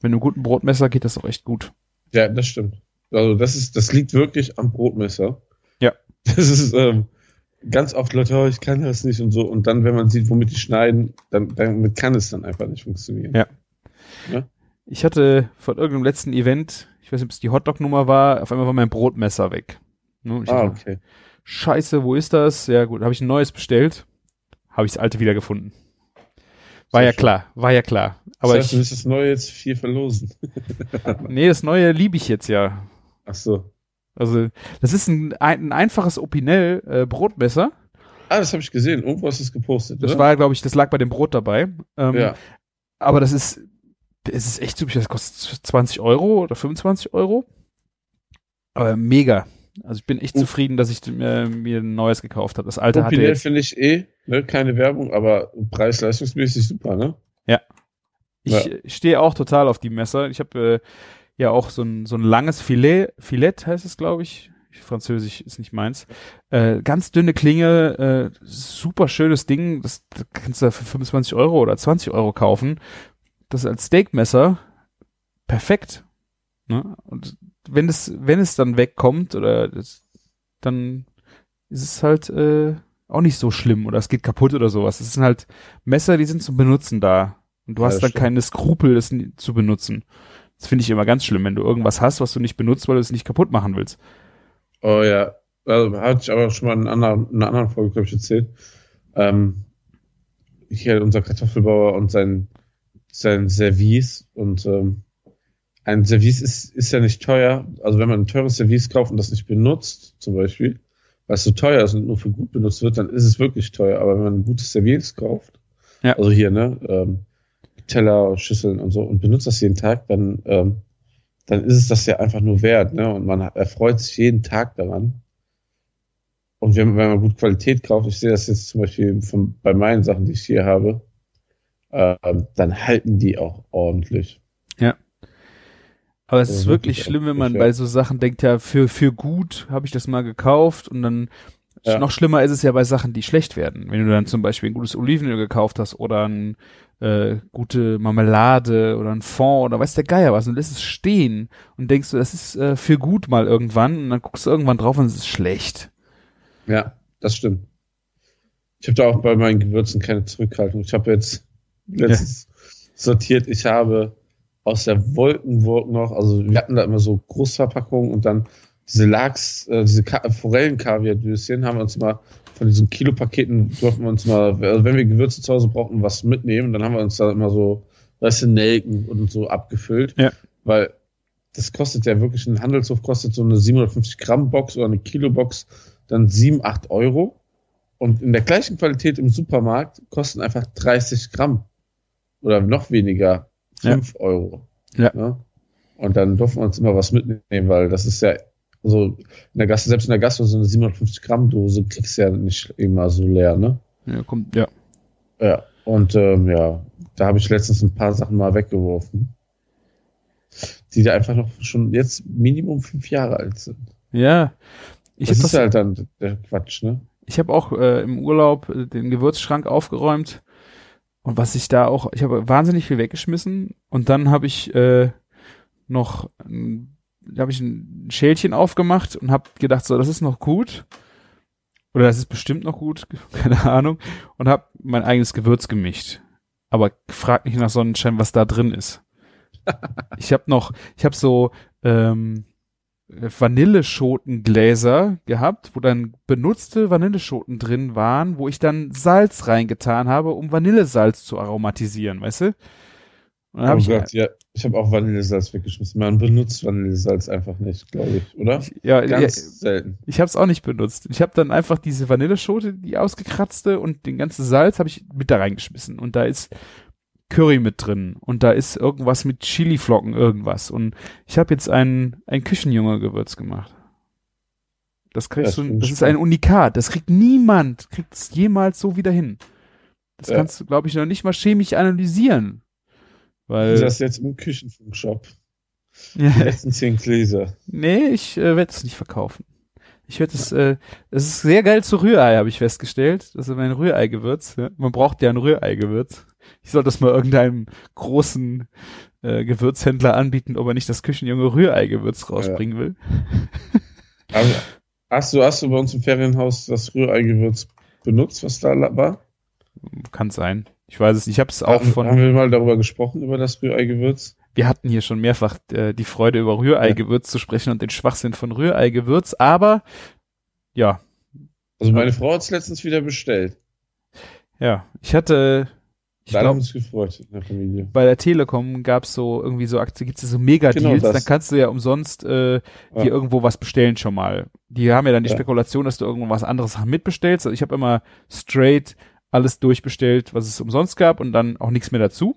Wenn du einen guten Brotmesser geht das auch echt gut. Ja, das stimmt. Also das ist, das liegt wirklich am Brotmesser. Ja. Das ist ähm, ganz oft Leute, oh, ich kann das nicht und so. Und dann, wenn man sieht, womit die schneiden, dann damit kann es dann einfach nicht funktionieren. Ja. Ja? Ich hatte von irgendeinem letzten Event, ich weiß nicht, ob es die Hotdog-Nummer war, auf einmal war mein Brotmesser weg. Ne, Ah, dachte, okay. Scheiße, wo ist das? Ja gut, habe ich ein neues bestellt, habe ich das alte wieder gefunden. War Sehr ja schön. klar, war ja klar. Aber das heißt, du ich, willst das Neue jetzt viel verlosen. <laughs> nee, das neue liebe ich jetzt ja. Ach so. Also das ist ein, ein, ein einfaches Opinel äh. Ah, das habe ich gesehen. Irgendwo hast du es gepostet, Das oder? war, glaube ich, das lag bei dem Brot dabei. Ähm, ja. Aber das ist, es ist echt super. Das kostet 20 Euro oder 25 Euro. Aber mega. Also ich bin echt Uh. zufrieden, dass ich mir, mir ein neues gekauft habe. Das alte hatte Opinel jetzt. finde ich eh, ne, keine Werbung, aber preis-leistungsmäßig super, ne? Ich Ja. äh, stehe auch total auf die Messer. Ich habe äh, ja auch so ein, so ein langes Filet, Filet heißt es, glaube ich. Französisch ist nicht meins. Äh, ganz dünne Klinge, äh, super schönes Ding. Das, das kannst du für 25 Euro oder 20 Euro kaufen. Das als Steakmesser perfekt. Ne? Und wenn es, wenn es dann wegkommt oder das, dann ist es halt äh, auch nicht so schlimm oder es geht kaputt oder sowas. Es sind halt Messer, die sind zum Benutzen da. Und du Ja, hast dann stimmt. keine Skrupel, das ni- zu benutzen. Das finde ich immer ganz schlimm, wenn du irgendwas hast, was du nicht benutzt, weil du es nicht kaputt machen willst. Oh ja, also, hatte ich aber schon mal in einer anderen, in einer anderen Folge, glaube ich, erzählt. Ähm, hier unser Kartoffelbauer und sein, sein Service und ähm, ein Service ist, ist ja nicht teuer. Also wenn man ein teures Service kauft und das nicht benutzt, zum Beispiel, weil es so teuer ist und nur für gut benutzt wird, dann ist es wirklich teuer. Aber wenn man ein gutes Service kauft, Ja. also hier, ne, ähm, Teller, Schüsseln und so und benutzt das jeden Tag, dann, ähm, dann ist es das ja einfach nur wert, ne? Und man erfreut sich jeden Tag daran. Und wenn, wenn man gut Qualität kauft, ich sehe das jetzt zum Beispiel von, bei meinen Sachen, die ich hier habe, ähm, dann halten die auch ordentlich. Aber es Also ist wirklich schlimm, wenn man ja. bei so Sachen denkt, ja, für, für gut habe ich das mal gekauft und dann Ja. noch schlimmer ist es ja bei Sachen, die schlecht werden. Wenn du dann zum Beispiel ein gutes Olivenöl gekauft hast oder ein äh, gute Marmelade oder ein Fond oder weiß der Geier was und lässt es stehen und denkst du, das ist äh, für gut mal irgendwann und dann guckst du irgendwann drauf und es ist schlecht. Ja, das stimmt. Ich habe da auch bei meinen Gewürzen keine Zurückhaltung. Ich habe jetzt letztens sortiert, ich habe aus der Wolkenburg noch, also wir hatten da immer so Großverpackungen und dann diese Lachs, äh, diese Ka Forellen-Kaviar-Döschen haben wir uns mal von diesen Kilopaketen durften wir uns mal, also wenn wir Gewürze zu Hause brauchten, was mitnehmen, dann haben wir uns da immer so, weißt du, Nelken und so abgefüllt. Ja. Weil das kostet ja wirklich, ein Handelshof kostet so eine 750 Gramm Box oder eine Kilo Box dann 7, 8 Euro. Und in der gleichen Qualität im Supermarkt kosten einfach 30 Gramm. Oder noch weniger, 5 Euro. Ja. Ne? Und dann durften wir uns immer was mitnehmen, weil das ist ja, also in der Gasse, selbst in der Gasse so eine 750 Gramm Dose kriegst du ja nicht immer so leer, ne? Ja, kommt, ja. Ja. Und ähm, ja, da habe ich letztens ein paar Sachen mal weggeworfen. Die da einfach noch schon jetzt Minimum fünf Jahre alt sind. Ja. Ich das ist das, halt dann der Quatsch, ne? ich habe auch äh, im Urlaub äh, den Gewürzschrank aufgeräumt und was ich da auch, ich habe wahnsinnig viel weggeschmissen und dann habe ich äh, noch, ähm, da habe ich ein Schälchen aufgemacht und habe gedacht, so, das ist noch gut oder das ist bestimmt noch gut, <laughs> keine Ahnung und habe mein eigenes Gewürz gemischt. Aber frag nicht nach Sonnenschein, was da drin ist. <laughs> ich habe noch, ich habe so ähm, Vanilleschotengläser gehabt, wo dann benutzte Vanilleschoten drin waren, wo ich dann Salz reingetan habe, um Vanillesalz zu aromatisieren, weißt du? Und dann hab oh ich, ja. Ich habe auch Vanillesalz weggeschmissen. Man benutzt Vanillesalz einfach nicht, glaube ich, oder? ja, ja, Ganz selten. ich habe es auch nicht benutzt. Ich habe dann einfach diese Vanilleschote, die ausgekratzte und den ganzen Salz habe ich mit da reingeschmissen und da ist Curry mit drin und da ist irgendwas mit Chiliflocken irgendwas und ich habe jetzt ein ein Küchenjunge-Gewürz gemacht. Das kriegst Das du, das ist ein Unikat. Das kriegt niemand, kriegt es jemals so wieder hin. Das Ja. kannst du, glaube ich, noch nicht mal chemisch analysieren. Weil, Das jetzt im Küchenfunkshop. ja, Die letzten zehn Gläser. nee, ich äh, werde es nicht verkaufen. Ich werde es, äh, es ist sehr geil zu Rührei, habe ich festgestellt. Das ist mein Rührei-Gewürz. Ja? Man braucht ja ein Rührei-Gewürz. Ich soll das mal irgendeinem großen äh, Gewürzhändler anbieten, ob er nicht das Küchenjunge Rührei-Gewürz rausbringen will. <laughs> Aber hast du, hast du bei uns im Ferienhaus das Rührei-Gewürz benutzt, was da war? Kann sein. Ich weiß es nicht. Ich habe es auch haben, von. haben wir mal darüber gesprochen, über das Rührei-Gewürz? wir hatten hier schon mehrfach äh, die Freude über Rührei-Gewürz zu sprechen und den Schwachsinn von Rührei-Gewürz, aber ja, Also meine Frau hat es letztens wieder bestellt. ja, ich hatte, ich Da haben glaube, wir uns gefreut in der Familie. bei der Telekom gab's so irgendwie so Aktien, gibt's so Mega-Deals, Genau dann kannst du ja umsonst äh, Ja. dir irgendwo was bestellen schon mal. Die haben ja dann die Ja. Spekulation, dass du irgendwo was anderes mitbestellst. Also ich habe immer straight alles durchbestellt, was es umsonst gab und dann auch nichts mehr dazu.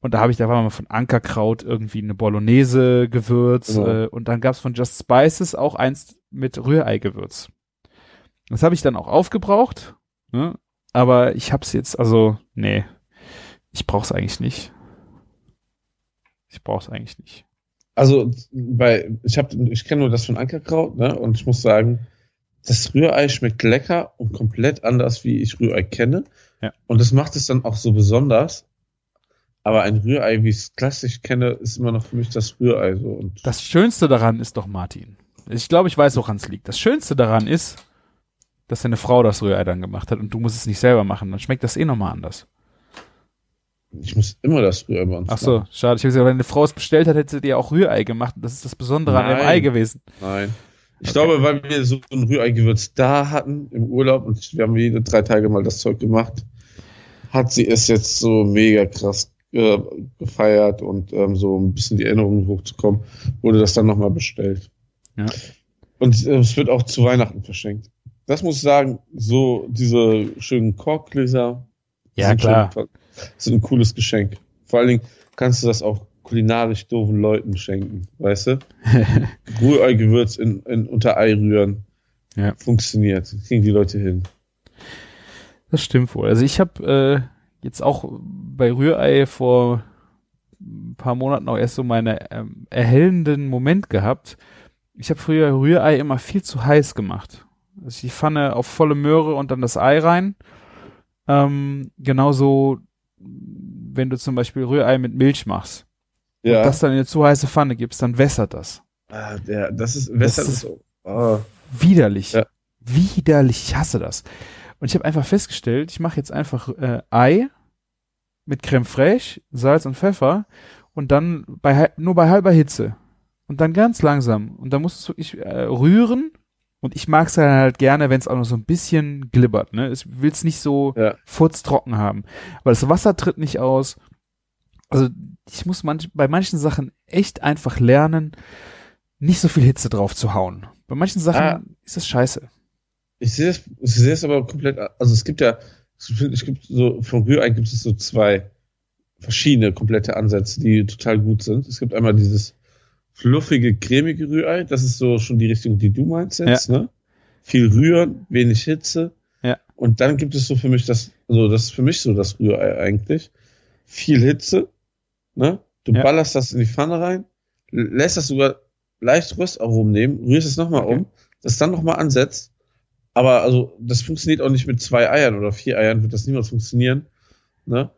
Und da habe ich, da war mal von Ankerkraut irgendwie eine Bolognese-Gewürz Genau. äh, und dann gab's von Just Spices auch eins mit Rührei-Gewürz. Das habe ich dann auch aufgebraucht, ne? aber ich hab's jetzt, also, nee, ich brauch's eigentlich nicht. Ich brauch's eigentlich nicht. Also bei, ich habe, ich kenne nur das von Ankerkraut, ne? Und ich muss sagen, das Rührei schmeckt lecker und komplett anders, wie ich Rührei kenne. Ja. Und das macht es dann auch so besonders. Aber ein Rührei, wie ich es klassisch kenne, ist immer noch für mich das Rührei so. Und Das Schönste daran ist doch Martin. Ich glaube, ich weiß, woran es liegt. Das Schönste daran ist, dass deine Frau das Rührei dann gemacht hat und du musst es nicht selber machen. Dann schmeckt das eh nochmal anders. Ich muss immer das Rührei bei uns Ach so, machen. schade. Ich habe gesagt, wenn eine Frau es bestellt hat, hätte sie dir auch Rührei gemacht. Das ist das Besondere an dem Nein. Ei gewesen. Nein. Ich Okay. glaube, weil wir so ein Rührei-Gewürz da hatten im Urlaub und wir haben jede drei Tage mal das Zeug gemacht, hat sie es jetzt so mega krass äh, gefeiert und ähm, so ein bisschen die Erinnerungen hochzukommen, wurde das dann nochmal bestellt. Ja. Und äh, es wird auch zu Weihnachten verschenkt. Das muss ich sagen, so diese schönen Korkgläser Ja, klar. Schon, sind ein cooles Geschenk. Vor allen Dingen kannst du das auch kulinarisch doofen Leuten schenken, weißt du? <laughs> Rührei-Gewürz in, in unter Ei rühren. Ja. Funktioniert. Kriegen die Leute hin. Das stimmt wohl. Also ich habe äh, jetzt auch bei Rührei vor ein paar Monaten auch erst so meinen ähm, erhellenden Moment gehabt. Ich habe früher Rührei immer viel zu heiß gemacht. Also die Pfanne auf volle Möhre und dann das Ei rein. Ähm, genauso, wenn du zum Beispiel Rührei mit Milch machst Ja. und das dann in eine zu heiße Pfanne gibst, dann wässert das. ah, der, das ist, Western Das ist, so. Oh, Widerlich. Ja. Widerlich. Ich hasse das. Und ich habe einfach festgestellt, ich mache jetzt einfach äh, Ei mit Creme fraiche, Salz und Pfeffer und dann bei, nur bei halber Hitze. Und dann ganz langsam. Und dann musst du es wirklich äh, rühren. Und ich mag es dann halt gerne, wenn es auch noch so ein bisschen glibbert. Ne? Ich will es nicht so Ja. furztrocken haben. Weil das Wasser tritt nicht aus. Also ich muss manch, bei manchen Sachen echt einfach lernen, nicht so viel Hitze drauf zu hauen. Bei manchen Sachen Ah. ist das scheiße. ich sehe es, ich sehe es aber komplett, also es gibt ja, es gibt so, von Rührei gibt es so zwei verschiedene komplette Ansätze, die total gut sind. Es gibt einmal dieses fluffige, cremige Rührei, das ist so schon die Richtung, die du meinst jetzt, ne? Viel rühren, wenig Hitze. Ja. Und dann gibt es so für mich das, also das ist für mich so das Rührei eigentlich. Viel Hitze, ne? Du Ja. ballerst das in die Pfanne rein, lässt das sogar leicht Röstaromen nehmen, rührst es nochmal Okay. um, das dann nochmal ansetzt. Aber also, das funktioniert auch nicht mit zwei Eiern oder vier Eiern, wird das niemals funktionieren. Ne?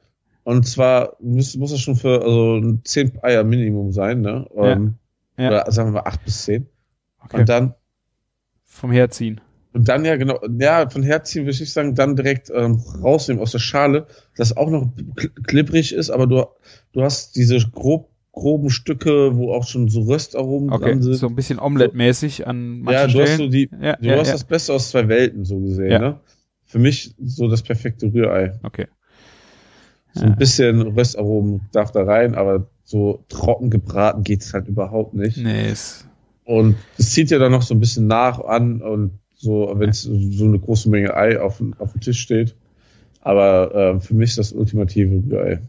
Und zwar muss, muss das schon für also zehn Eier Minimum sein, ne? Ja. Ähm, Ja. Oder sagen wir mal acht bis zehn. Okay. Und dann, Vom Herziehen. Und dann ja genau, ja, von Herziehen würde ich sagen, dann direkt ähm, rausnehmen aus der Schale, das auch noch kl- klipprig ist, aber du, du hast diese grob, groben Stücke, wo auch schon so Röstaromen Okay. dran sind. So ein bisschen Omelette-mäßig an manchen ja, du hast Stellen. so die, ja, du ja, hast ja. das Beste aus zwei Welten so gesehen, ne? Für mich so das perfekte Rührei. Okay. So ein bisschen Röstaromen darf da rein, aber so trocken gebraten geht's halt überhaupt nicht. Nee, ist, Und es zieht ja dann noch so ein bisschen nach an und so, wenn es so eine große Menge Ei auf, dem- auf dem Tisch steht. Aber ähm, für mich das ultimative Rührei.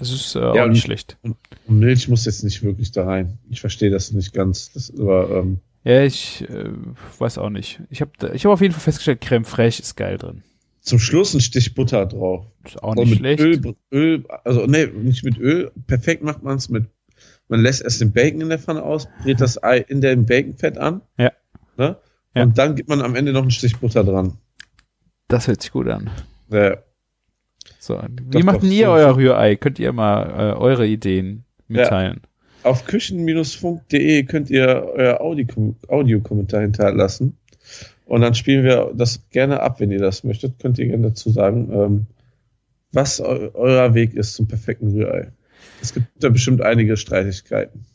es ist äh, Ja, auch und- nicht schlecht. Und Milch muss jetzt nicht wirklich da rein. Ich verstehe das nicht ganz. Das, aber ähm, Ja, ich äh, weiß auch nicht. Ich habe ich hab auf jeden Fall festgestellt, Creme fraiche ist geil drin. zum Schluss ein Stich Butter drauf. Ist auch Also nicht mit schlecht. Öl, Öl, also nee, nicht mit Öl. Perfekt macht man es mit. Man lässt erst den Bacon in der Pfanne aus, brät das Ei in dem Baconfett an. Ja. Ne? Ja. Und dann gibt man am Ende noch einen Stich Butter dran. Das hört sich gut an. Äh, So, wie Doch, macht doch, ihr so. euer Rührei? Könnt ihr mal äh, eure Ideen mitteilen? auf küchen-funk.de könnt ihr euer Audi- Audiokommentar hinterlassen. Und dann spielen wir das gerne ab, wenn ihr das möchtet. Könnt ihr gerne dazu sagen, ähm, was eu euer Weg ist zum perfekten Rührei. Es gibt da bestimmt einige Streitigkeiten.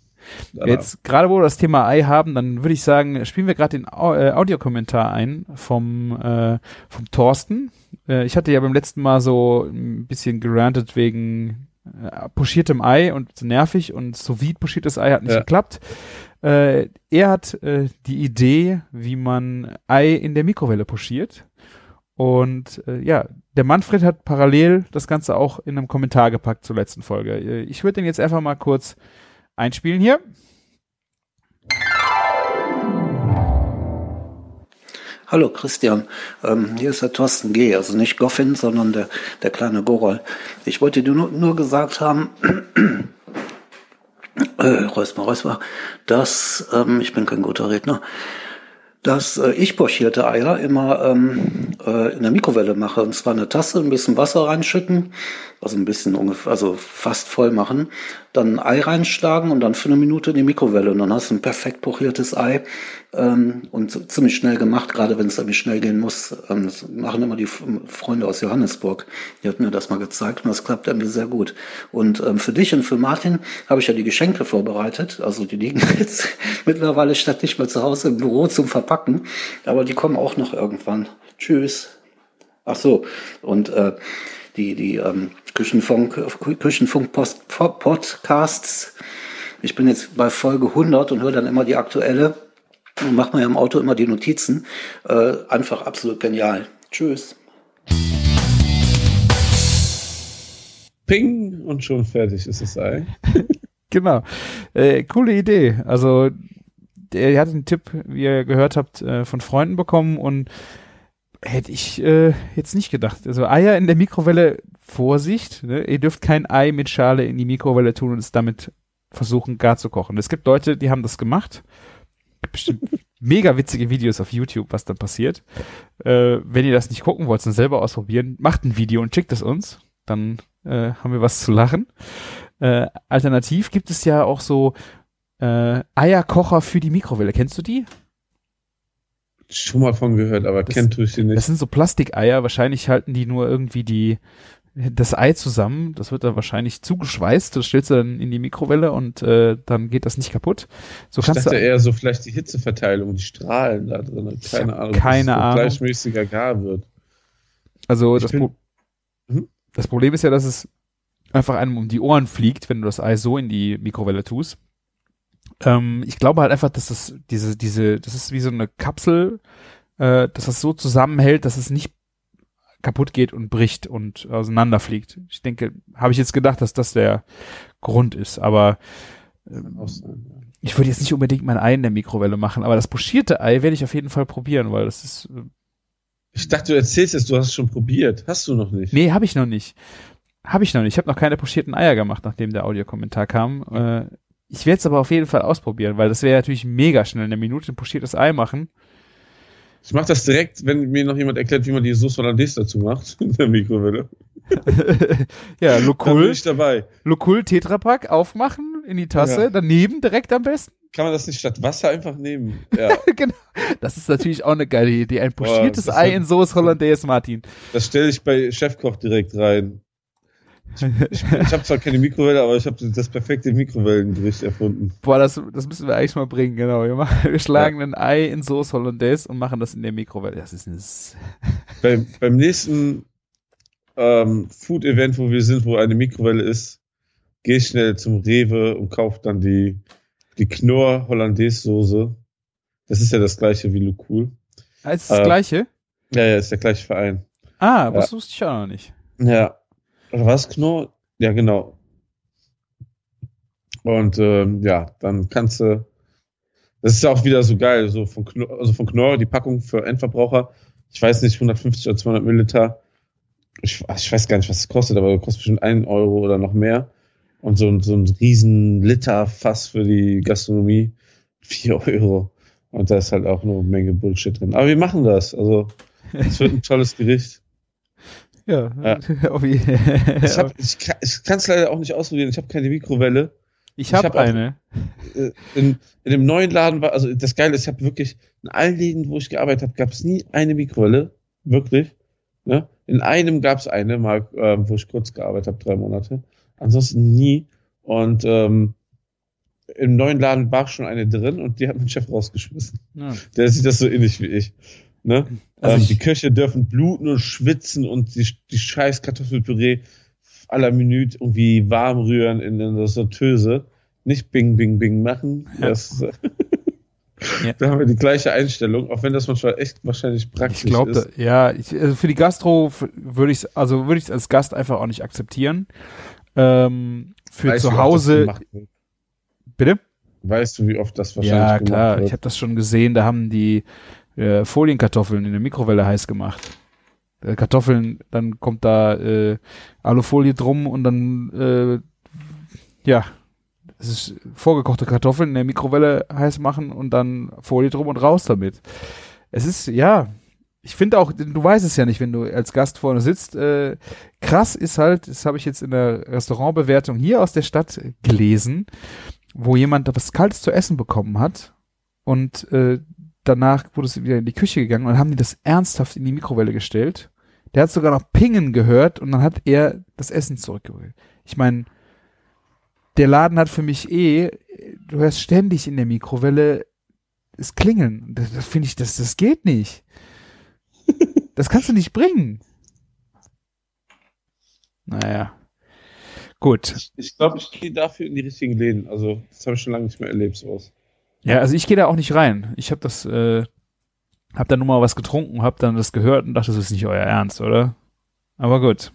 Jetzt, gerade wo wir das Thema Ei haben, dann würde ich sagen, spielen wir gerade den äh, Audiokommentar ein vom, äh, vom Thorsten. Äh, ich hatte ja beim letzten Mal so ein bisschen gerantet wegen äh, pochiertem Ei und nervig und so wie pochiertes Ei hat nicht Ja. geklappt. Äh, er hat äh, die Idee, wie man Ei in der Mikrowelle pochiert. Und äh, ja, der Manfred hat parallel das Ganze auch in einem Kommentar gepackt zur letzten Folge. Äh, Ich würde den jetzt einfach mal kurz einspielen hier. Hallo Christian, ähm, hier ist der Thorsten G., also nicht Goffin, sondern der, der kleine Gorol. Ich wollte dir nur, nur gesagt haben, <clears throat> äh, Räusper, Räusper, dass, ähm, ich bin kein guter Redner, dass äh, ich pochierte Eier immer ähm, äh, in der Mikrowelle mache. Und zwar eine Tasse, ein bisschen Wasser reinschütten, also ein bisschen ungefähr, also fast voll machen. dann ein Ei reinschlagen und dann für eine Minute in die Mikrowelle und dann hast du ein perfekt pochiertes Ei ähm, und ziemlich schnell gemacht, gerade wenn es irgendwie schnell gehen muss. Ähm, das machen immer die Freunde aus Johannesburg. Die hatten mir das mal gezeigt und das klappt irgendwie sehr gut. Und ähm, für dich und für Martin habe ich ja die Geschenke vorbereitet. Also die liegen <laughs> jetzt mittlerweile statt nicht mehr zu Hause im Büro zum Verpacken, aber die kommen auch noch irgendwann. Tschüss. Ach so, und äh, die, die ähm, Küchenfunk, Küchenfunk Post, Podcasts. Ich bin jetzt bei Folge 100 und höre dann immer die aktuelle und mache mir im Auto immer die Notizen. Äh, einfach absolut genial. Tschüss. Ping und schon fertig ist das Ei. <laughs> genau. Äh, coole Idee. Also, er hat einen Tipp, wie ihr gehört habt, äh, von Freunden bekommen und hätte ich äh, jetzt nicht gedacht. Also Eier in der Mikrowelle, Vorsicht, ne? ihr dürft kein Ei mit Schale in die Mikrowelle tun und es damit versuchen gar zu kochen. Es gibt Leute, die haben das gemacht. Bestimmt mega witzige Videos auf YouTube, was dann passiert. Äh, wenn ihr das nicht gucken wollt und selber ausprobieren, macht ein Video und schickt es uns. Dann äh, haben wir was zu lachen. Äh, alternativ gibt es ja auch so äh, Eierkocher für die Mikrowelle. Kennst du die? Schon mal von gehört, aber das, kennt tue ich sie nicht. Das sind so Plastikeier. Wahrscheinlich halten die nur irgendwie die das Ei zusammen. Das wird dann wahrscheinlich zugeschweißt. Das stellst du dann in die Mikrowelle und äh, dann geht das nicht kaputt. So ich kannst dachte du eher so vielleicht die Hitzeverteilung, die Strahlen da drin. Keine Ahnung. Keine Ahnung. gleichmäßiger gar wird. Also Ich das, Pro Mhm. das Problem ist ja, dass es einfach einem um die Ohren fliegt, wenn du das Ei so in die Mikrowelle tust. Ähm, ich glaube halt einfach, dass das diese diese das ist wie so eine Kapsel, äh, dass das so zusammenhält, dass es nicht kaputt geht und bricht und auseinanderfliegt. Ich denke, habe ich jetzt gedacht, dass das der Grund ist, aber sein, ja. ich würde jetzt nicht unbedingt mein Ei in der Mikrowelle machen, aber das pochierte Ei werde ich auf jeden Fall probieren, weil das ist äh, Ich dachte, du erzählst es, du hast es schon probiert. Hast du noch nicht? Nee, habe ich noch nicht. Habe ich noch nicht. Ich habe noch keine pochierten Eier gemacht, nachdem der Audiokommentar kam. Äh, ich werde es aber auf jeden Fall ausprobieren, weil das wäre natürlich mega schnell. In einer Minute ein pochiertes Ei machen. Ich mache das direkt, wenn mir noch jemand erklärt, wie man die Sauce Hollandaise dazu macht <laughs> in der Mikrowelle. <laughs> ja, Lokul, ich dabei. Lokul Tetrapack aufmachen in die Tasse, Ja. daneben direkt am besten. Kann man das nicht statt Wasser einfach nehmen? Ja, <laughs> genau. Das ist natürlich auch eine geile Idee. Ein Boah, pochiertes das Ei in Soße Hollandaise, Martin. das stelle ich bei Chefkoch direkt rein. Ich, ich, ich habe zwar keine Mikrowelle, aber ich habe das perfekte Mikrowellengericht erfunden. Boah, das, das müssen wir eigentlich mal bringen, genau. Wir, machen, wir schlagen ein Ei in Soße Hollandaise und machen das in der Mikrowelle. Das ist ein Beim, beim nächsten ähm, Food-Event, wo wir sind, wo eine Mikrowelle ist, gehe ich schnell zum Rewe und kaufe dann die, die Knorr Hollandaise Soße. Das ist ja das gleiche wie Lucul. Ah, ist das Äh, gleiche? Ja, ja, ist der gleiche Verein. Ah, das wusste ich auch noch nicht. Ja. Oder was, Knorr? Ja, genau. Und ähm, ja, dann kannst du. Das ist ja auch wieder so geil, so von Knorr, also von Knorr, die Packung für Endverbraucher. Ich weiß nicht, 150 oder 200 Milliliter. Ich, ich weiß gar nicht, was es kostet, aber kostet bestimmt 1 Euro oder noch mehr. Und so, ein- so ein riesen Liter Fass für die Gastronomie, 4 <laughs> Euro. Und da ist halt auch eine Menge Bullshit drin. Aber wir machen das. Also, es wird ein tolles Gericht. Ja. Ja. <laughs> Ich, hab, ich kann es leider auch nicht ausprobieren. Ich habe keine Mikrowelle. ich habe hab auch- eine. Äh, In, in dem neuen Laden war, also das Geile ist, ich habe wirklich, in allen Läden, wo ich gearbeitet habe, gab es nie eine Mikrowelle. Wirklich. Ne? In einem gab es eine, mal, ähm, wo ich kurz gearbeitet habe, drei Monate. Ansonsten nie. Und ähm, im neuen Laden war schon eine drin und die hat mein Chef rausgeschmissen. Ja. Der sieht das so ähnlich wie ich. Ne? Also ähm, die Köche dürfen bluten und schwitzen und die, die scheiß Kartoffelpüree aller Minute irgendwie warm rühren in der Sauteuse. Nicht bing, bing, bing machen. Ja. Das, äh, Ja. <laughs> Da haben wir die gleiche Einstellung, auch wenn das manchmal echt wahrscheinlich praktisch Ich glaube, ist. ja, ich, also für die Gastro würde ich also würde ich es als Gast einfach auch nicht akzeptieren. Ähm, für Weißt zu Hause, bitte? Weißt du, wie oft das wahrscheinlich Ja, klar. Ich habe das schon gesehen. Da haben die äh, Folienkartoffeln in der Mikrowelle heiß gemacht. Äh, Kartoffeln, dann kommt da äh, Alufolie drum und dann äh, ja, es ist vorgekochte Kartoffeln in der Mikrowelle heiß machen und dann Folie drum und raus damit. Es ist ja, ich finde auch, du weißt es ja nicht, wenn du als Gast vorne sitzt. Äh, krass ist halt, das habe ich jetzt in der Restaurantbewertung hier aus der Stadt gelesen, wo jemand was Kaltes zu essen bekommen hat und äh, danach wurde es wieder in die Küche gegangen und haben die das ernsthaft in die Mikrowelle gestellt. Der hat sogar noch Pingen gehört und dann hat er das Essen zurückgeholt. Ich meine, der Laden hat für mich eh, du hörst ständig in der Mikrowelle es klingeln. Das, das finde ich, das, das geht nicht. <laughs> Das kannst du nicht bringen. Naja. Gut. Ich, ich glaube, ich gehe dafür in die richtigen Läden. Also, das habe ich schon lange nicht mehr erlebt, sowas. Ja, also ich gehe da auch nicht rein. Ich habe das, äh, hab da nur mal was getrunken, hab dann das gehört und dachte, das ist nicht euer Ernst, oder? Aber gut.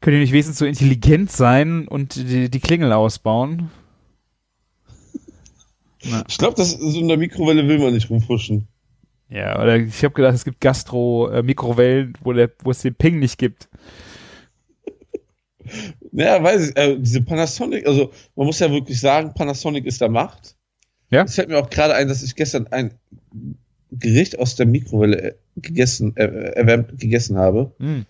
Könnt ihr nicht wesentlich so intelligent sein und die, die Klingel ausbauen? Na. Ich glaube, das so in der Mikrowelle will man nicht rumfuschen. Ja, oder ich habe gedacht, es gibt Gastro-Mikrowellen, wo, der, wo es den Ping nicht gibt. <laughs> Naja, weiß ich, äh, diese Panasonic, also man muss ja wirklich sagen, Panasonic ist der Macht. Ja. Es fällt mir auch gerade ein, dass ich gestern ein Gericht aus der Mikrowelle äh, gegessen, äh, erwärmt gegessen habe. Mm.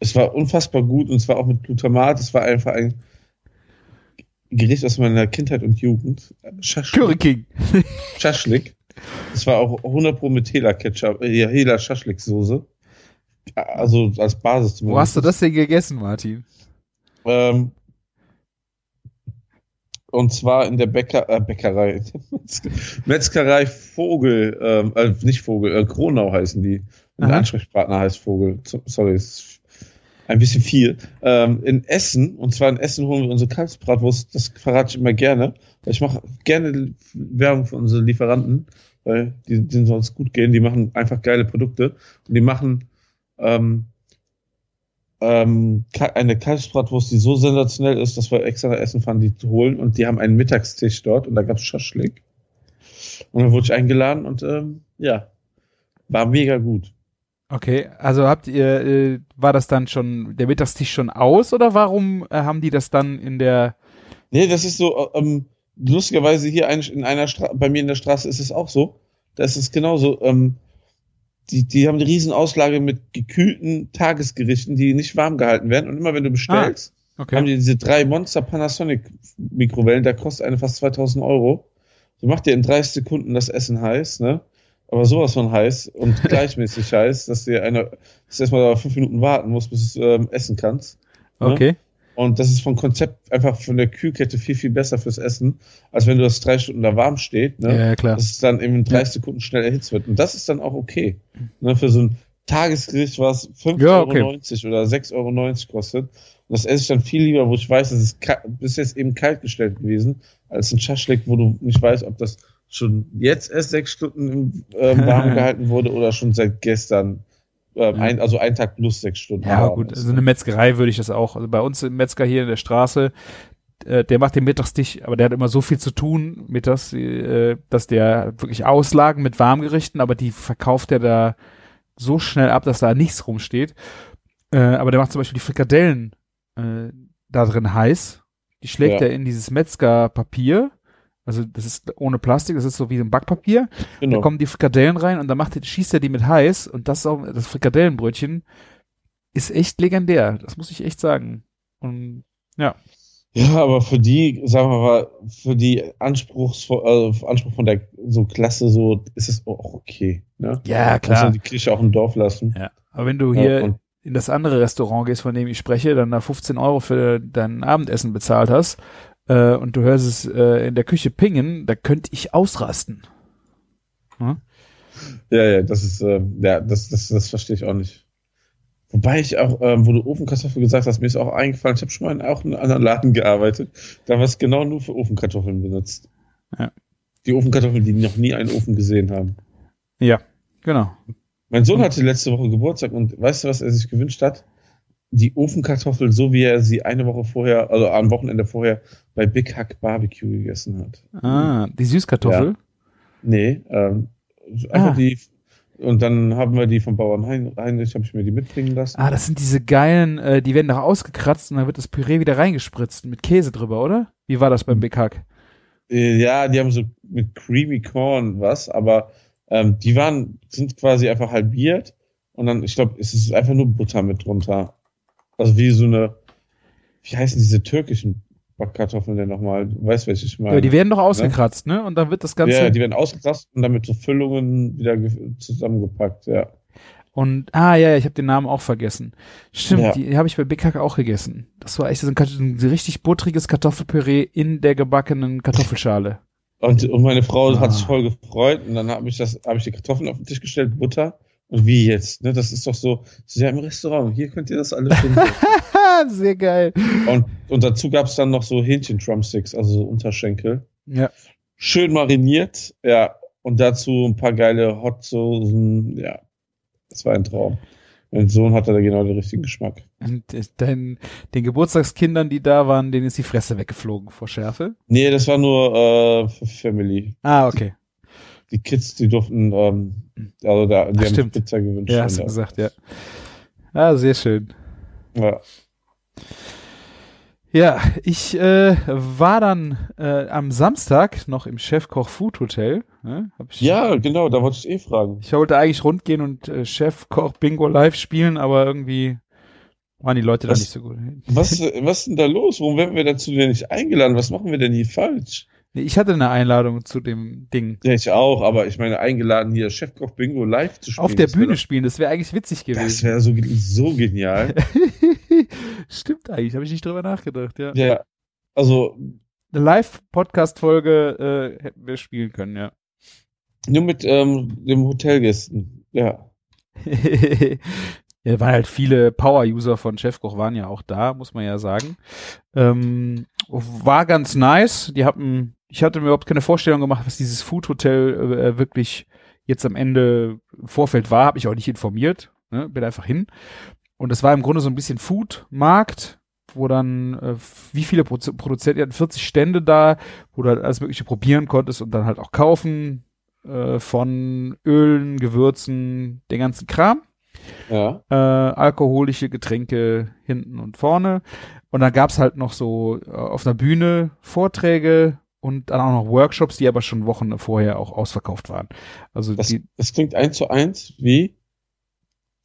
Es war unfassbar gut und zwar auch mit Glutamat. Es war einfach ein Gericht aus meiner Kindheit und Jugend. Curry King. <laughs> Schaschlik. Das war auch 100 Pro mit Hela Ketchup, äh, Hela Schaschlik Soße. Also als Basis zumindest. Wo hast du das denn gegessen, Martin? Ähm, und zwar in der Bäcker, äh, Bäckerei, <laughs> Metzgerei Vogel, ähm, äh, nicht Vogel, äh, Kronau heißen die. Der Ansprechpartner heißt Vogel. Sorry, ist ein bisschen viel. Ähm, in Essen, und zwar in Essen holen wir unsere Kalbsbratwurst, das verrate ich immer gerne. Ich mache gerne Werbung für unsere Lieferanten, weil die, denen es gut gehen. Die machen einfach geile Produkte. Und die machen ähm, ähm, eine Kalbsbratwurst, die so sensationell ist, dass wir extra nach Essen fahren, die zu holen. Und die haben einen Mittagstisch dort und da gab es Schaschlik. Und dann wurde ich eingeladen und ähm, ja, war mega gut. Okay, also habt ihr, äh, war das dann schon, der Mittagstisch schon aus oder warum äh, haben die das dann in der. Nee, das ist so, äh, ähm, lustigerweise hier ein, in einer Straße, bei mir in der Straße ist es auch so. Da ist genauso. Ähm, die, die haben eine riesen Auslage mit gekühlten Tagesgerichten, die nicht warm gehalten werden. Und immer wenn du bestellst, ah, okay. haben die diese drei Monster Panasonic Mikrowellen, da kostet eine fast 2000 Euro. So macht dir in 30 Sekunden das Essen heiß, ne? aber sowas von heiß und <laughs> gleichmäßig heiß, dass du eine, dass du erstmal fünf Minuten warten musst, bis du ähm, essen kannst. Ne? Okay. Und das ist vom Konzept einfach von der Kühlkette viel, viel besser fürs Essen, als wenn du das drei Stunden da warm steht, ne? Ja, klar. Dass es dann eben in 30 ja. Sekunden schnell erhitzt wird. Und das ist dann auch okay. Ne? Für so ein Tagesgericht, was 5,90 ja, okay. Euro oder 6,90 Euro kostet. Und das esse ich dann viel lieber, wo ich weiß, dass es bis jetzt eben kalt gestellt gewesen, als ein Schaschlik, wo du nicht weißt, ob das schon jetzt erst sechs Stunden im, äh, warm <laughs> gehalten wurde oder schon seit gestern. Äh, ein, also ein Tag plus sechs Stunden. Ja, gut, also eine Metzgerei würde ich das auch. Also bei uns im Metzger hier in der Straße, äh, der macht den Mittagstisch, aber der hat immer so viel zu tun mittags, äh, dass der wirklich Auslagen mit Warmgerichten, aber die verkauft er da so schnell ab, dass da nichts rumsteht. Äh, aber der macht zum Beispiel die Frikadellen äh, da drin heiß. Die schlägt ja. er in dieses Metzgerpapier also das ist ohne Plastik, das ist so wie ein Backpapier. Genau. Da kommen die Frikadellen rein und dann macht, schießt er die mit heiß und das auch, das Frikadellenbrötchen ist echt legendär. Das muss ich echt sagen. Und ja. Ja, aber für die, sagen wir mal, für die Anspruchsvoll, also Anspruch von der so Klasse, so ist es auch okay. Ne? Ja, klar. Also die Kirche auch im Dorf lassen. Ja. Aber wenn du hier ja, in das andere Restaurant gehst, von dem ich spreche, dann da 15 Euro für dein Abendessen bezahlt hast äh, und du hörst es äh, in der Küche pingen, da könnte ich ausrasten. Hm? Ja, ja, das ist, äh, ja, das, das, das verstehe ich auch nicht. Wobei ich auch, ähm, wo du Ofenkartoffel gesagt hast, mir ist auch eingefallen, ich habe schon mal in auch in einem anderen Laden gearbeitet, da war es genau nur für Ofenkartoffeln benutzt. Ja. Die Ofenkartoffeln, die noch nie einen Ofen gesehen haben. Ja, genau. Mein Sohn hatte letzte Woche Geburtstag und weißt du, was er sich gewünscht hat? Die Ofenkartoffel, so wie er sie eine Woche vorher, also am Wochenende vorher bei Big Hack Barbecue gegessen hat. Ah, die Süßkartoffel? Ja. Nee, ähm, einfach ah. die und dann haben wir die vom Bauern Heinrich, habe ich mir die mitbringen lassen. Ah, das sind diese geilen, äh, die werden noch ausgekratzt und dann wird das Püree wieder reingespritzt mit Käse drüber, oder? Wie war das beim Big Hack? Äh, ja, die haben so mit Creamy Corn was, aber Ähm, die waren, sind quasi einfach halbiert und dann, ich glaube, es ist einfach nur Butter mit drunter. Also wie so eine, wie heißen diese türkischen Backkartoffeln denn nochmal? Du weißt, welche ich meine. Ja, die werden doch ausgekratzt, ne? Und dann wird das Ganze. Ja, die werden ausgekratzt und dann mit so Füllungen wieder ge- zusammengepackt, ja. Und, ah, ja, ja, ich habe den Namen auch vergessen. Stimmt, Ja. die, habe ich bei Big Hack auch gegessen. Das war echt so ein, ein richtig buttriges Kartoffelpüree in der gebackenen Kartoffelschale. Und, und meine Frau Ah. hat sich voll gefreut und dann habe ich das, habe ich die Kartoffeln auf den Tisch gestellt, Butter. Und wie jetzt? Ne? Das ist doch so, so ja im Restaurant, hier könnt ihr das alles finden. <laughs> Sehr geil. und, und dazu gab es dann noch so Hähnchen-Drumsticks, also so Unterschenkel. Ja. Schön mariniert, ja. Und dazu ein paar geile Hot-Soßen, ja. Das war ein Traum. Mein Sohn hatte da genau den richtigen Geschmack. Und äh, dein, den Geburtstagskindern, die da waren, denen ist die Fresse weggeflogen vor Schärfe. Nee, das war nur äh, für Family. Ah, okay. Die Kids, die durften, ähm, also da, die Ach, haben stimmt. Pizza gewünscht. Ja, hast du da- gesagt, ja. Ah, sehr schön. ja. Ja, ich äh, war dann äh, am Samstag noch im Chefkoch Food Hotel. Ne? Ja, genau, da wollte ich eh fragen. Ich wollte eigentlich rundgehen und äh, Chefkoch Bingo live spielen, aber irgendwie waren die Leute da Was- nicht so gut. Was, was ist denn da los? Warum werden wir dazu denn nicht eingeladen? Was machen wir denn hier falsch? Nee, ich hatte eine Einladung zu dem Ding. Ja, ich auch, aber ich meine, eingeladen hier Chefkoch Bingo live zu spielen. Auf der das Bühne spielen, das wäre eigentlich witzig Das gewesen. wäre so, so genial. <laughs> Stimmt eigentlich, habe ich nicht drüber nachgedacht, ja. ja, also Eine Live-Podcast-Folge äh, hätten wir spielen können, ja. nur mit ähm, dem Hotelgästen. Ja. <laughs> ja, waren halt viele Power-User von Chefkoch waren ja auch da, muss man ja sagen. Ähm, war ganz nice. Die hatten, ich hatte mir überhaupt keine Vorstellung gemacht, was dieses Food Hotel äh, wirklich jetzt am Ende im Vorfeld war. Habe ich auch nicht informiert. Ne? Bin einfach hin. Und es war im Grunde so ein bisschen Food-Markt, wo dann, äh, wie viele Produ Produzenten, die hatten 40 Stände da, wo du halt alles Mögliche probieren konntest und dann halt auch kaufen äh, von Ölen, Gewürzen, den ganzen Kram Ja. äh, alkoholische Getränke hinten und vorne. Und dann gab's halt noch so äh, auf einer Bühne Vorträge und dann auch noch Workshops, die aber schon Wochen vorher auch ausverkauft waren. Also Das, die, das klingt eins zu eins wie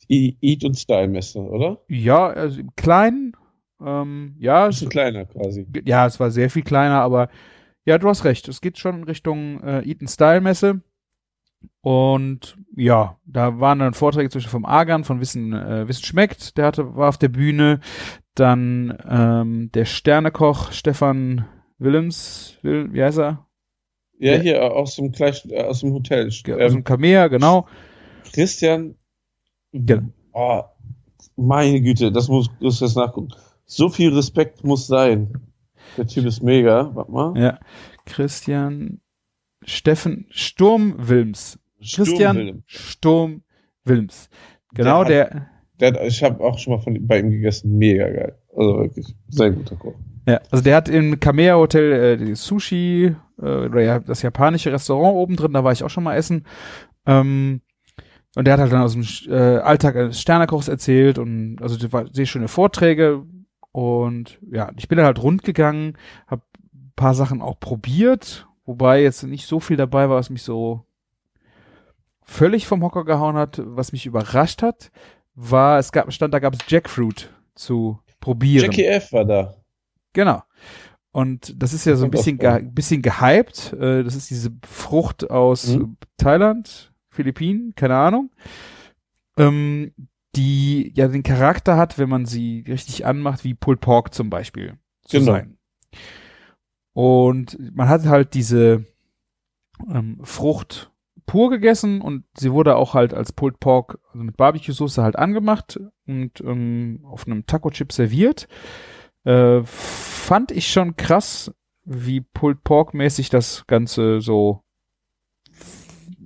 die Eat und Style Messe, oder? ja, also im Kleinen, ähm, ja, es, Bisschen kleiner quasi. ja, es war sehr viel kleiner, aber ja, du hast recht. Es geht schon in Richtung äh, Eaton Style Messe. Und ja, da waren dann Vorträge zwischen vom Argan von Wissen, äh, Wissen schmeckt, der hatte, war auf der Bühne. Dann ähm, der Sternekoch Stefan Willems, Will, wie heißt er? Ja, Ja. hier aus dem gleich, äh, aus dem Hotel. Aus Ähm, dem Kamea, genau. Christian. Genau. Oh, meine Güte, das muss das jetzt nachgucken. So viel Respekt muss sein. Der Typ ist mega. Warte mal. Ja. Christian Steffen Sturm Wilms. Christian. Sturm Wilms. Genau, Der der, Der hat, ich habe auch schon mal von, bei ihm gegessen. Mega geil. Also wirklich. Sehr guter Koch. Ja, also der hat im Kamea Hotel äh, die Sushi äh, oder ja, das japanische Restaurant oben drin, da war ich auch schon mal essen. Ähm, und der hat halt dann aus dem äh, Alltag eines Sternekochs erzählt und also sehr schöne Vorträge und ja, ich bin dann halt rund gegangen, habe ein paar Sachen auch probiert, wobei jetzt nicht so viel dabei war, was mich so völlig vom Hocker gehauen hat, was mich überrascht hat, war es gab stand da gab es Jackfruit zu probieren. Jackie F. war da. Genau. Und das ist ja so ein bisschen, <laughs> ge bisschen gehypt. Äh, das ist diese Frucht aus Mhm. Thailand, Philippinen, keine Ahnung. Ähm, die ja den Charakter hat, wenn man sie richtig anmacht, wie Pulled Pork zum Beispiel zu Genau. sein. Und man hat halt diese ähm, Frucht pur gegessen und sie wurde auch halt als Pulled Pork, also mit Barbecue-Soße halt angemacht und ähm, auf einem Taco-Chip serviert. Äh, fand ich schon krass, wie Pulled Pork mäßig das Ganze so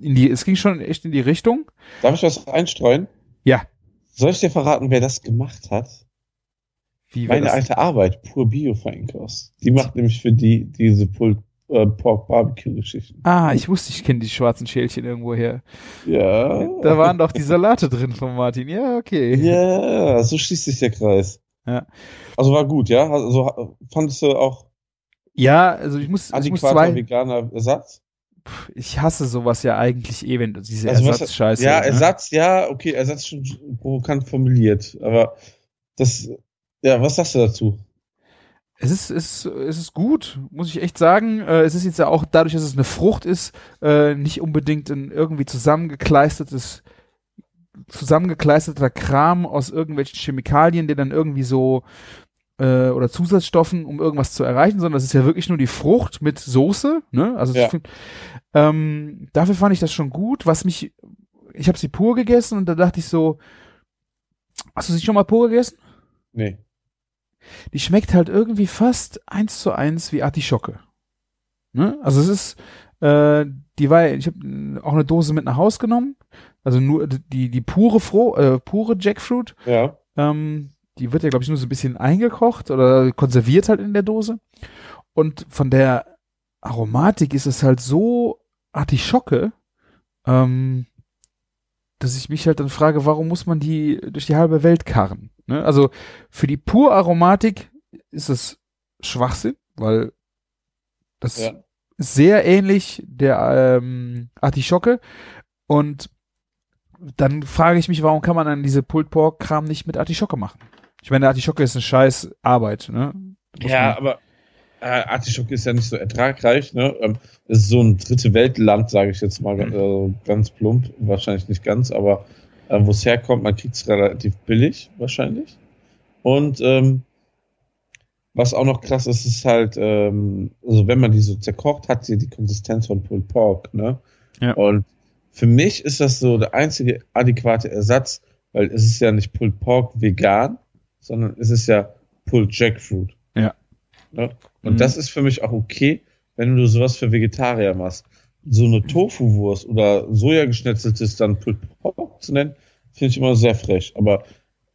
in die, es ging schon echt in die Richtung. Darf ich was einstreuen? Ja. Soll ich dir verraten, wer das gemacht hat? Wie Meine alte Arbeit, Pur Bio Feinkost. Die macht nämlich für die diese Pulled äh, Pork Barbecue Geschichten. Ah, ich wusste, ich kenne die schwarzen Schälchen irgendwo her. Ja. Da waren doch die Salate drin von Martin. Ja, okay. Ja, so schließt sich der Kreis. Ja. Also war gut, ja? Also fandest du auch Ja, also ich muss, ich muss zwei, veganer Ersatz? ich hasse sowas ja eigentlich eh, wenn diese Also Ersatzscheiße. Ja, ne? Ersatz, ja, okay, Ersatz schon provokant formuliert. Aber das, ja, was sagst du dazu? Es ist, es, ist, es ist gut, muss ich echt sagen. Äh, es ist jetzt ja auch dadurch, dass es eine Frucht ist, äh, nicht unbedingt ein irgendwie zusammengekleistertes, zusammengekleisterter Kram aus irgendwelchen Chemikalien, der dann irgendwie so äh, oder Zusatzstoffen, um irgendwas zu erreichen, sondern es ist ja wirklich nur die Frucht mit Soße. Ne? Also Ja. ähm, dafür fand ich das schon gut. Was mich, ich habe sie pur gegessen und da dachte ich so, hast du sie schon mal pur gegessen? Nee. die schmeckt halt irgendwie fast eins zu eins wie Artischocke. Ne? Also es ist, äh, die war, ich habe auch eine Dose mit nach Haus genommen, also nur die die pure Fro äh, pure Jackfruit. Ja. Ähm, die wird ja glaube ich nur so ein bisschen eingekocht oder konserviert halt in der Dose. Und von der Aromatik ist es halt so Artischocke, ähm, dass ich mich halt dann frage, warum muss man die durch die halbe Welt karren? Ne? Also für die pur Aromatik ist es Schwachsinn, weil das Ja. ist sehr ähnlich der ähm, Artischocke und dann frage ich mich, warum kann man dann diese Pulled Pork Kram nicht mit Artischocke machen? Ich meine, Artischocke ist eine scheiß Arbeit, ne? Ja, aber äh, Artischocke ist ja nicht so ertragreich, ne? Ähm, es ist so ein dritte Weltland, sage ich jetzt mal Mhm. äh, ganz plump, wahrscheinlich nicht ganz, aber äh, wo es herkommt, man kriegt es relativ billig, wahrscheinlich. Und ähm, was auch noch krass ist, ist halt, ähm, also wenn man die so zerkocht, hat sie die Konsistenz von Pulled Pork, ne? Ja. Und für mich ist das so der einzige adäquate Ersatz, weil es ist ja nicht Pulled Pork vegan, sondern es ist ja Pulled Jackfruit. Ja. Ne? Und Mhm. das ist für mich auch okay, wenn du sowas für Vegetarier machst. So eine Tofu-Wurst oder Sojageschnetzeltes dann Pulled Pork zu nennen, finde ich immer sehr frech. Aber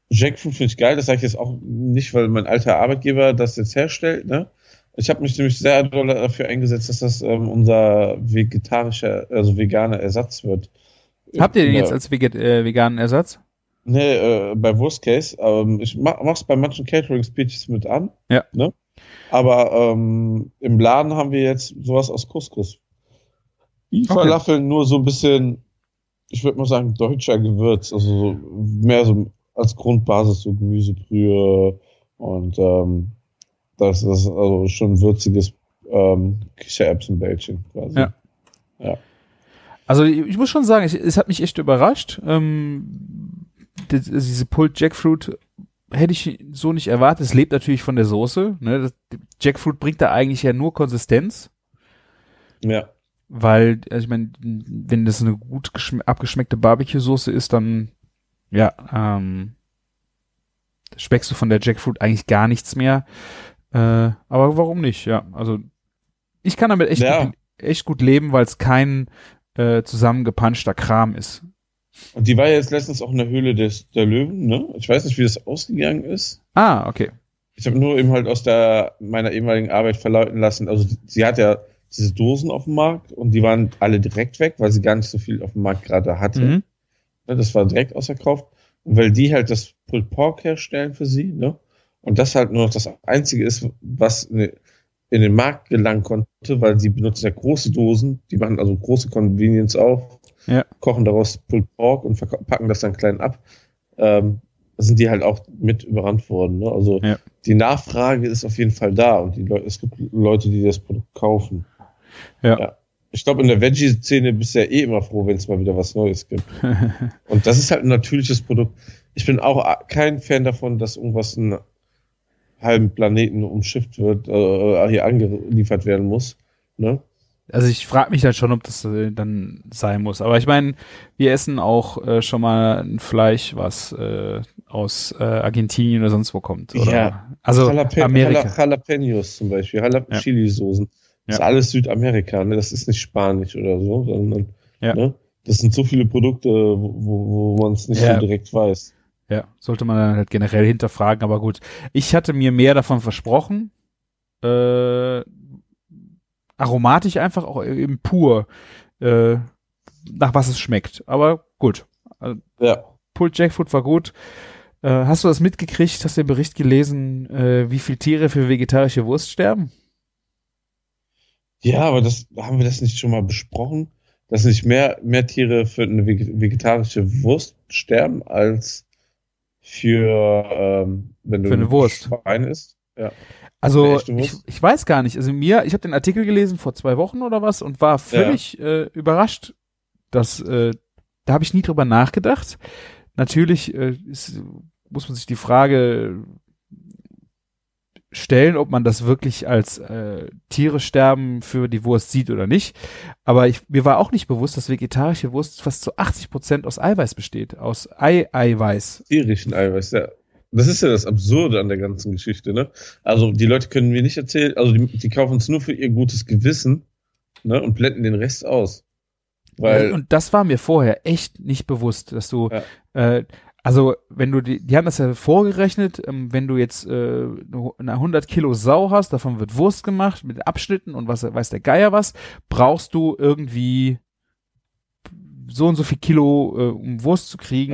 Jackfruit finde ich geil, das sage ich jetzt auch nicht, weil mein alter Arbeitgeber das jetzt herstellt. Ne? Ich habe mich nämlich sehr doll dafür eingesetzt, dass das ähm, unser vegetarischer, also veganer Ersatz wird. Habt ihr den jetzt als veget äh, veganen Ersatz? Nee, äh, bei Worst Case. Ähm, ich mach, mach's bei manchen Catering-Speeches mit an. Ja. Ne? Aber ähm, im Laden haben wir jetzt sowas aus Couscous. Die Okay. Falafeln nur so ein bisschen, ich würde mal sagen, deutscher Gewürz. Also so, mehr so als Grundbasis so Gemüsebrühe und ähm, das ist also schon würziges ähm, Kichererbsenbällchen quasi. Ja. Also ich, muss schon sagen, ich, es hat mich echt überrascht. Ähm, die, diese Pulled Jackfruit hätte ich so nicht erwartet. Es lebt natürlich von der Soße. Ne? Das, Jackfruit bringt da eigentlich ja nur Konsistenz, ja. weil, also ich meine, wenn das eine gut geschm- abgeschmeckte Barbecue-Soße ist, dann ja, ähm, schmeckst du von der Jackfruit eigentlich gar nichts mehr. Äh, aber warum nicht? Ja, also ich kann damit echt, Ja. gut, echt gut leben, weil es kein äh, zusammengepanschter Kram ist. Und die war ja jetzt letztens auch in der Höhle des, der Löwen, ne? Ich weiß nicht, wie das ausgegangen ist. Ah, okay. Ich habe nur eben halt aus der meiner ehemaligen Arbeit verlauten lassen. Also sie hat ja diese Dosen auf dem Markt und die waren alle direkt weg, weil sie gar nicht so viel auf dem Markt gerade hatte. Mhm. Ne, das war direkt ausverkauft. Und weil die halt das Pulled Pork herstellen für sie, ne? Und das halt nur noch das Einzige ist, was in in den Markt gelangen konnte, weil sie benutzen ja große Dosen, die machen also große Convenience auf, Ja. kochen daraus Pulled Pork und packen das dann klein ab. Ähm, sind die halt auch mit überrannt worden. Ne? Also Ja. die Nachfrage ist auf jeden Fall da und die Leute, es gibt Leute, die das Produkt kaufen. Ja. Ich glaube, in der Veggie-Szene bist du ja eh immer froh, wenn es mal wieder was Neues gibt. <laughs> Und das ist halt ein natürliches Produkt. Ich bin auch kein Fan davon, dass irgendwas halben Planeten umschifft wird, äh, hier angeliefert werden muss. Ne? Also ich frage mich dann schon, ob das äh, dann sein muss. Aber ich meine, wir essen auch äh, schon mal ein Fleisch, was äh, aus äh, Argentinien oder sonst wo kommt. Oder? Ja. Also Jalape Amerika. Jala- Jalapenos zum Beispiel, Jala Ja. Chili-Soßen. Das ist Ja. alles Südamerika, ne? Das ist nicht Spanisch oder so, sondern Ja. ne? das sind so viele Produkte, wo, wo, man es nicht so direkt weiß. Ja, sollte man dann halt generell hinterfragen, aber gut. Ich hatte mir mehr davon versprochen. Äh, aromatisch einfach, auch eben pur, äh, nach was es schmeckt. Aber gut. Ja. Pulled Jackfruit war gut. Äh, hast du das mitgekriegt? Hast du den Bericht gelesen, äh, wie viele Tiere für vegetarische Wurst sterben? Ja, aber das haben wir das nicht schon mal besprochen, dass nicht mehr, mehr Tiere für eine vege- vegetarische Wurst sterben als für ähm, wenn du Für eine Wurst. Schwein isst. Ja. Also ich, ich weiß gar nicht. Also mir, ich habe den Artikel gelesen vor zwei Wochen oder was und war völlig äh, überrascht, dass äh, da habe ich nie drüber nachgedacht. Natürlich äh, ist, muss man sich die Frage stellen, ob man das wirklich als äh, Tiere sterben für die Wurst sieht oder nicht. Aber ich, mir war auch nicht bewusst, dass vegetarische Wurst fast zu 80 Prozent aus Eiweiß besteht, aus Ei-Eiweiß. Tierischen Eiweiß, ja. Das ist ja das Absurde an der ganzen Geschichte, ne? Also die Leute können mir nicht erzählen, also die, die kaufen es nur für ihr gutes Gewissen, ne? Und blenden den Rest aus. Weil, und das war mir vorher echt nicht bewusst, dass du, Ja. äh, also wenn du die, die haben das ja vorgerechnet, ähm, wenn du jetzt äh, eine 100 Kilo Sau hast, davon wird Wurst gemacht mit Abschnitten und was weiß der Geier was, brauchst du irgendwie so und so viel Kilo, äh, um Wurst zu kriegen.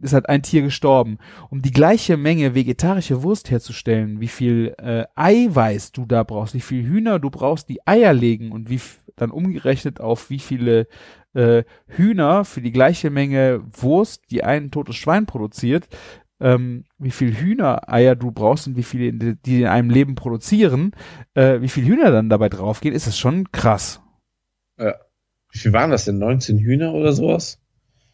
Ist halt ein Tier gestorben. Um die gleiche Menge vegetarische Wurst herzustellen, wie viel äh, Eiweiß du da brauchst, wie viel Hühner du brauchst, die Eier legen und wie f- dann umgerechnet auf wie viele äh, Hühner für die gleiche Menge Wurst, die ein totes Schwein produziert, ähm, wie viel Hühnereier du brauchst und wie viele die, in einem Leben produzieren, äh, wie viel Hühner dann dabei draufgehen, ist das schon krass. wie viel waren das denn? 19 Hühner oder sowas?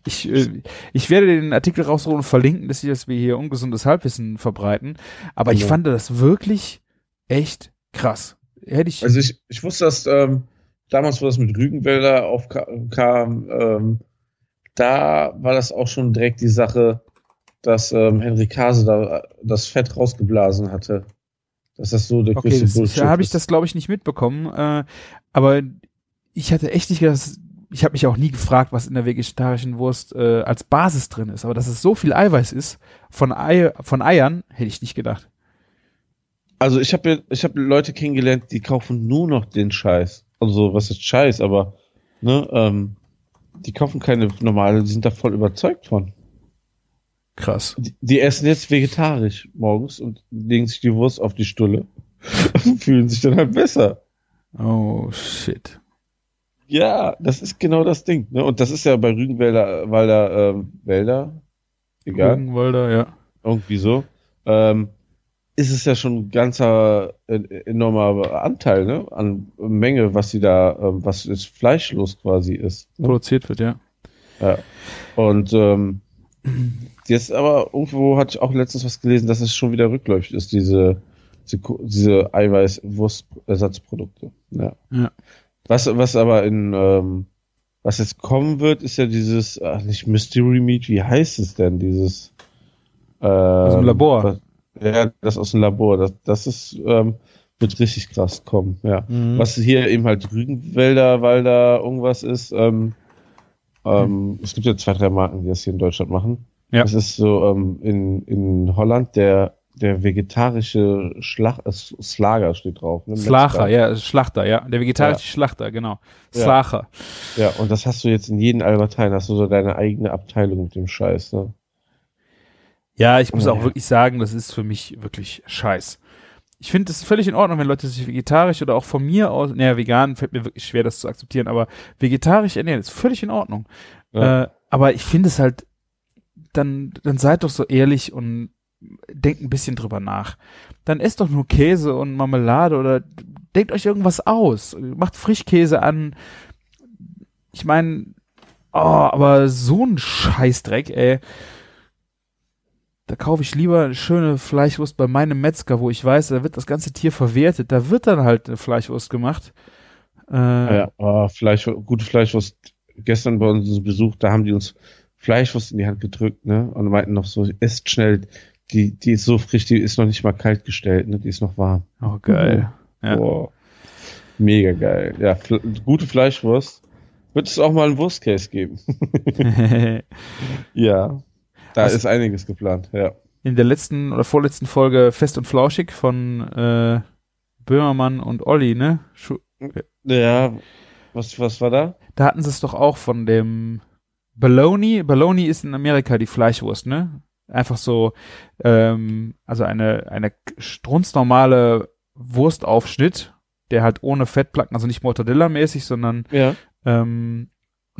Ich, äh, ich werde den Artikel rausholen und verlinken, dass, ich, dass wir hier ungesundes Halbwissen verbreiten. Aber ich Genau. fand das wirklich echt krass. Hätte ich. Also ich, ich wusste, dass ähm, damals, wo das mit Rügenwälder aufkam, ähm, da war das auch schon direkt die Sache, dass ähm, Henry Kase da das Fett rausgeblasen hatte. Dass das so der okay, größte das, Bullshit da habe ich das, glaube ich, nicht mitbekommen. Äh, aber ich hatte echt nicht gedacht, ich habe mich auch nie gefragt, was in der vegetarischen Wurst äh, als Basis drin ist. Aber dass es so viel Eiweiß ist von, Ei, von Eiern, hätte ich nicht gedacht. Also ich habe ich hab Leute kennengelernt, die kaufen nur noch den Scheiß. Also was ist Scheiß, aber ne, ähm, die kaufen keine normale, die sind da voll überzeugt von. Krass. Die, die essen jetzt vegetarisch morgens und legen sich die Wurst auf die Stulle <laughs> und fühlen sich dann halt besser. Oh, shit. Ja, das ist genau das Ding. Ne? Und das ist ja bei Rügenwälder, Walder, ähm, Wälder, egal, Rügenwalder, ja. irgendwie so, ähm, ist es ja schon ein ganzer äh, enormer Anteil ne? an Menge, was sie da, ähm, was jetzt fleischlos quasi ist. Ne? Produziert wird, ja. Ja. Und ähm, jetzt aber irgendwo hatte ich auch letztens was gelesen, dass es schon wieder rückläufig ist, diese, diese, diese Eiweiß-Wurstersatzprodukte. Ja. Ja. Was, was aber in, ähm, was jetzt kommen wird, ist ja dieses, ach, nicht Mystery Meat, wie heißt es denn, dieses, ähm, aus dem Labor. Was, ja, das aus dem Labor, das, das ist, ähm, wird richtig krass kommen, ja. Mhm. Was hier eben halt Rügenwälder, weil da irgendwas ist, ähm, ähm, es gibt ja zwei, drei Marken, die das hier in Deutschland machen. Ja. Das ist so ähm, in, in Holland der, der vegetarische Schlach, äh, Slager steht drauf. Ne? Slacher, ja, Schlachter, ja. Der vegetarische Schlachter, genau. Ja. Slacher. Ja, und das hast du jetzt in jedem Albertein, hast du so deine eigene Abteilung mit dem Scheiß, ne? Ja, ich muss Ja. auch wirklich sagen, das ist für mich wirklich scheiß. Ich finde es völlig in Ordnung, wenn Leute sich vegetarisch oder auch von mir aus, naja, vegan fällt mir wirklich schwer, das zu akzeptieren, aber vegetarisch ernähren ist völlig in Ordnung. Ja. Äh, aber ich finde es halt, dann, dann seid doch so ehrlich und denkt ein bisschen drüber nach. Dann esst doch nur Käse und Marmelade oder denkt euch irgendwas aus. Macht Frischkäse an. Ich meine, oh, aber so ein Scheißdreck, ey. Da kaufe ich lieber eine schöne Fleischwurst bei meinem Metzger, wo ich weiß, da wird das ganze Tier verwertet. Da wird dann halt eine Fleischwurst gemacht. Äh, Ja, oh, Fleisch, gute Fleischwurst. Gestern bei uns Besuch, da haben die uns Fleischwurst in die Hand gedrückt, ne? Und meinten noch so, esst schnell, die, die ist so frisch, die ist noch nicht mal kalt gestellt, ne? Die ist noch warm. Oh, geil. Ja. Boah. Mega geil. Ja, fl gute Fleischwurst. Wird es auch mal einen Wurstcase geben? <laughs> <laughs> ja. Da Was- ist einiges geplant, ja. In der letzten oder vorletzten Folge Fest und Flauschig von äh, Böhmermann und Olli, ne? Schu Ja, was, was war da? da hatten sie es doch auch von dem Bologna. Bologna ist in Amerika die Fleischwurst, ne? Einfach so, ähm, also eine, eine strunznormale Wurstaufschnitt, der halt ohne Fettplatten, also nicht Mortadella-mäßig, sondern Ja. ähm,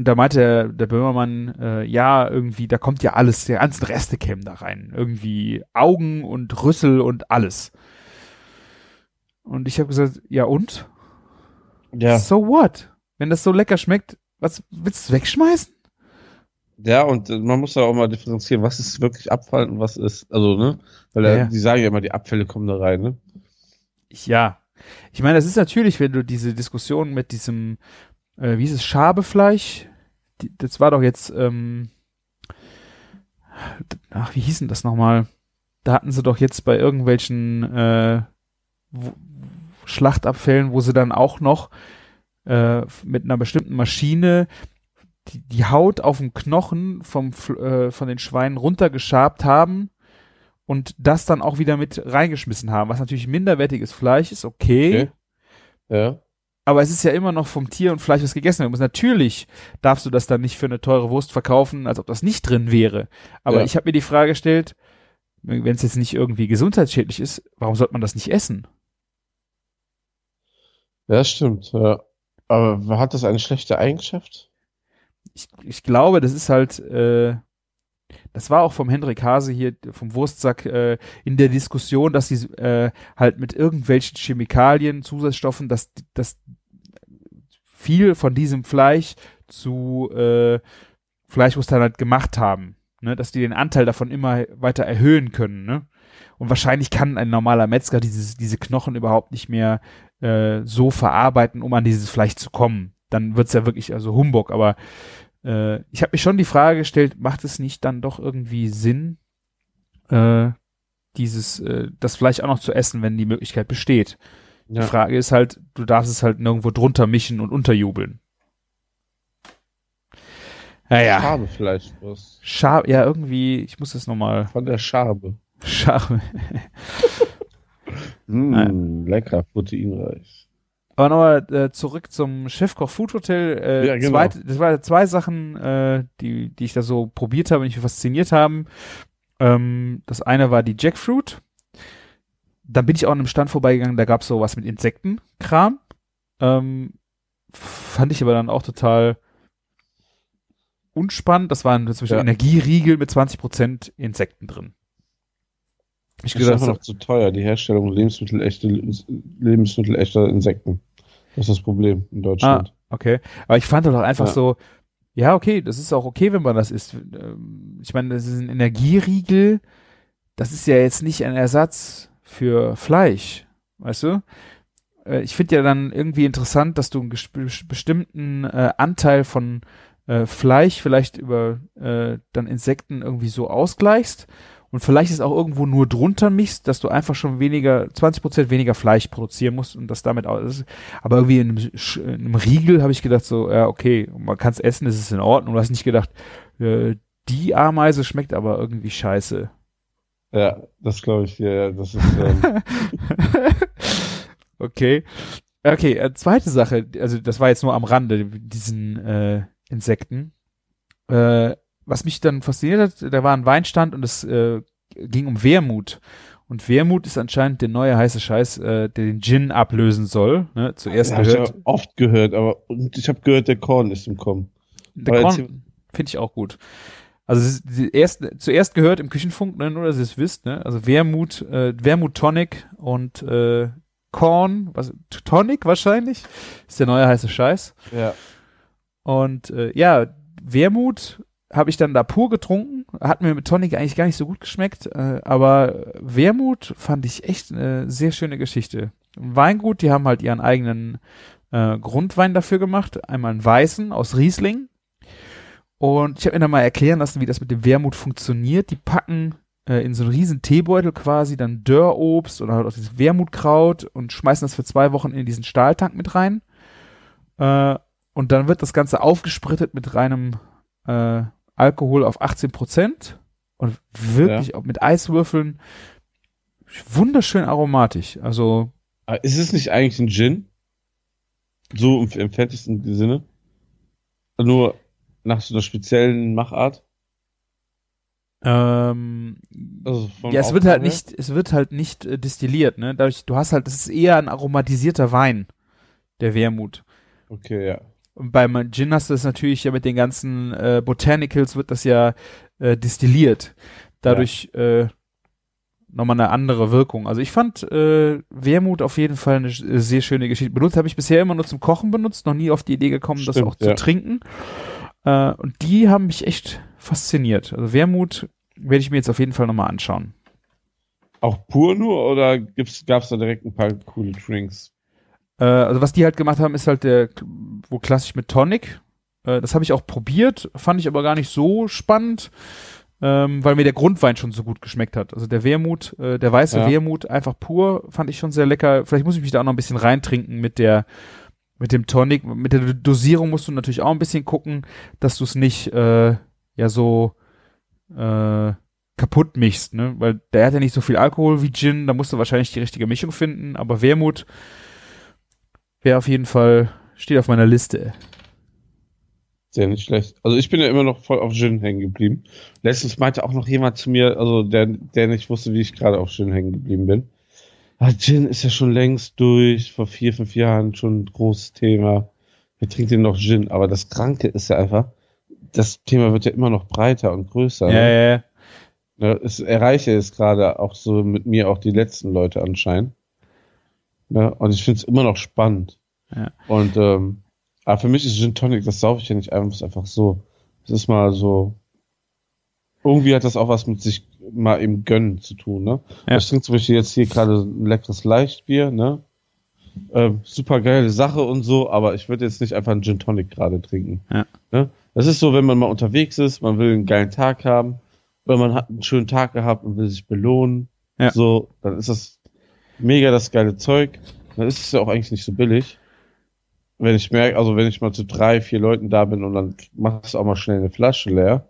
und da meinte der, der Böhmermann, äh, ja, irgendwie, da kommt ja alles, der ganzen Reste kämen da rein. Irgendwie Augen und Rüssel und alles. Und ich habe gesagt, ja und? Ja. So what? Wenn das so lecker schmeckt, was willst du wegschmeißen? Ja, und äh, man muss da auch mal differenzieren, was ist wirklich Abfall und was ist, also, ne? Weil Ja, ja. die sagen ja immer, die Abfälle kommen da rein, ne? Ja. Ich meine, das ist natürlich, wenn du diese Diskussion mit diesem, äh, wie hieß es, Schabefleisch, die, das war doch jetzt, ähm, ach, wie hieß denn das nochmal? Da hatten sie doch jetzt bei irgendwelchen äh, Schlachtabfällen, wo sie dann auch noch äh, mit einer bestimmten Maschine die, die Haut auf dem Knochen vom, äh, von den Schweinen runtergeschabt haben und das dann auch wieder mit reingeschmissen haben, was natürlich minderwertiges Fleisch ist, okay, Okay. Ja. Aber es ist ja immer noch vom Tier und Fleisch, was gegessen werden muss. Natürlich darfst du das dann nicht für eine teure Wurst verkaufen, als ob das nicht drin wäre. Aber Ja. ich habe mir die Frage gestellt, wenn es jetzt nicht irgendwie gesundheitsschädlich ist, warum sollte man das nicht essen? Ja, stimmt, ja. Aber hat das eine schlechte Eigenschaft? ich, ich glaube, das ist halt, äh, das war auch vom Hendrik Hase hier, vom Wurstsack, äh, in der Diskussion, dass sie äh, halt mit irgendwelchen Chemikalien, Zusatzstoffen, dass, dass viel von diesem Fleisch zu äh, Fleischwurst halt gemacht haben. Ne? Dass die den Anteil davon immer weiter erhöhen können. Ne? Und wahrscheinlich kann ein normaler Metzger dieses, diese Knochen überhaupt nicht mehr äh, so verarbeiten, um an dieses Fleisch zu kommen. Dann wird's ja wirklich also Humbug, aber äh, ich habe mich schon die Frage gestellt, macht es nicht dann doch irgendwie Sinn, äh, dieses, äh, das Fleisch auch noch zu essen, wenn die Möglichkeit besteht? Ja. Die Frage ist halt, du darfst es halt nirgendwo drunter mischen und unterjubeln. Naja, Schabe vielleicht was. Schar ja, irgendwie, ich muss das nochmal Von der Schabe. Schar Mm, <laughs> lecker, proteinreich. Aber nochmal äh, zurück zum Chefkoch Food Hotel. Äh, Ja, genau. zweit, das waren zwei Sachen, äh, die, die ich da so probiert habe und die mich fasziniert haben. Ähm, das eine war die Jackfruit. Dann bin ich auch an einem Stand vorbeigegangen, da gab es so was mit Insektenkram. Ähm, fand ich aber dann auch total unspannend. Das waren zum Beispiel Ja. Energieriegel mit 20% Insekten drin. Ich Das ist einfach noch zu teuer, die Herstellung Lebensmittel echte, Lebensmittel echter Insekten. Das ist das Problem in Deutschland. Okay, aber ich fand doch einfach Ja. so, ja, okay, das ist auch okay, wenn man das isst. Ähm, Ich meine, das ist ein Energieriegel, das ist ja jetzt nicht ein Ersatz für Fleisch, weißt du? Äh, Ich finde ja dann irgendwie interessant, dass du einen bestimmten äh, Anteil von äh, Fleisch vielleicht über äh, dann Insekten irgendwie so ausgleichst und vielleicht ist auch irgendwo nur drunter mischst, dass du einfach schon weniger, 20% weniger Fleisch produzieren musst und das damit auch, ist, aber irgendwie in einem, in einem Riegel habe ich gedacht so, ja okay, man kann es essen, es ist in Ordnung. Du hast nicht gedacht, äh, die Ameise schmeckt aber irgendwie scheiße. Ja, das glaube ich, ja, ja, das ist, ähm, <laughs> okay. Okay, äh, zweite Sache, also das war jetzt nur am Rande, diesen äh, Insekten. Äh, was mich dann fasziniert hat, da war ein Weinstand und es äh, ging um Wermut. Und Wermut ist anscheinend der neue heiße Scheiß, äh, der den Gin ablösen soll. Ne? Zuerst hab ich gehört, ja oft gehört, aber ich habe gehört, der Korn ist im Kommen. der aber Korn finde ich auch gut. Also erst, zuerst gehört im Küchenfunk, ne, nur dass ihr es wisst, ne? Also Wermut, äh, Wermut Tonic und äh, Korn, was Tonic wahrscheinlich, ist der neue heiße Scheiß. Ja. Und äh, ja, Wermut habe ich dann da pur getrunken. Hat mir mit Tonic eigentlich gar nicht so gut geschmeckt. Äh, aber Wermut fand ich echt eine sehr schöne Geschichte. Weingut, die haben halt ihren eigenen äh, Grundwein dafür gemacht. Einmal einen weißen aus Riesling. Und ich habe mir dann mal erklären lassen, wie das mit dem Wermut funktioniert. Die packen äh, in so einen riesen Teebeutel quasi dann Dörrobst oder halt auch dieses Wermutkraut und schmeißen das für zwei Wochen in diesen Stahltank mit rein. Äh, und dann wird das Ganze aufgesprittet mit reinem äh, Alkohol auf 18 Prozent und wirklich auch mit Eiswürfeln wunderschön aromatisch. Also Aber ist es nicht eigentlich ein Gin? So im entferntesten Sinne? Nur nach so einer speziellen Machart? ähm, Also ja, es wird halt nicht, es wird halt nicht äh, destilliert, ne? Dadurch, du hast halt, das ist eher ein aromatisierter Wein. der Wermut. Okay, ja. Beim Gin hast du das natürlich ja mit den ganzen äh, Botanicals wird das ja äh, destilliert. Dadurch äh, nochmal eine andere Wirkung. Also ich fand äh, Wermut auf jeden Fall eine sch- sehr schöne Geschichte. Benutzt habe ich bisher immer nur zum Kochen benutzt, noch nie auf die Idee gekommen, das Stimmt, auch zu ja. trinken. Äh, und die haben mich echt fasziniert. Also Wermut werde ich mir jetzt auf jeden Fall nochmal anschauen. Auch pur nur oder gibt's, gab's da direkt ein paar coole Drinks? Äh, also was die halt gemacht haben, ist halt der wo klassisch mit Tonic. Äh, das habe ich auch probiert, fand ich aber gar nicht so spannend, ähm, weil mir der Grundwein schon so gut geschmeckt hat. Also der Wermut, äh, der weiße Ja. Wermut, einfach pur, fand ich schon sehr lecker. Vielleicht muss ich mich da auch noch ein bisschen reintrinken mit der mit dem Tonic. Mit der Dosierung musst du natürlich auch ein bisschen gucken, dass du es nicht äh, ja so äh, kaputt mischst, ne? Weil der hat ja nicht so viel Alkohol wie Gin, da musst du wahrscheinlich die richtige Mischung finden, aber Wermut wäre auf jeden Fall, steht auf meiner Liste. Sehr nicht schlecht. Also ich bin ja immer noch voll auf Gin hängen geblieben. Letztens meinte auch noch jemand zu mir, also der, der nicht wusste, wie ich gerade auf Gin hängen geblieben bin. Ah, Gin ist ja schon längst durch, vor vier, fünf Jahren schon ein großes Thema. Wer trinkt denn noch Gin? Aber das Kranke ist ja einfach, das Thema wird ja immer noch breiter und größer. Ja, ne? ja, ja. Ne, es erreiche es gerade auch so mit mir auch die letzten Leute anscheinend. Ne, und ich finde es immer noch spannend. Ja. Und ähm, aber für mich ist Gin Tonic, das saufe ich ja nicht einfach, ist einfach so. Es ist mal so. Irgendwie hat das auch was mit sich mal eben gönnen zu tun, ne? Ja. Ich trinke zum Beispiel jetzt hier gerade ein leckeres Leichtbier, ne? Ähm, super geile Sache und so, aber ich würde jetzt nicht einfach einen Gin Tonic gerade trinken. Ja. Ne? Das ist so, wenn man mal unterwegs ist, man will einen geilen Tag haben, weil man hat einen schönen Tag gehabt und will sich belohnen. Ja. So, dann ist das mega das geile Zeug. Dann ist es ja auch eigentlich nicht so billig. Wenn ich merke, also wenn ich mal zu drei, vier Leuten da bin und dann machst du auch mal schnell eine Flasche leer.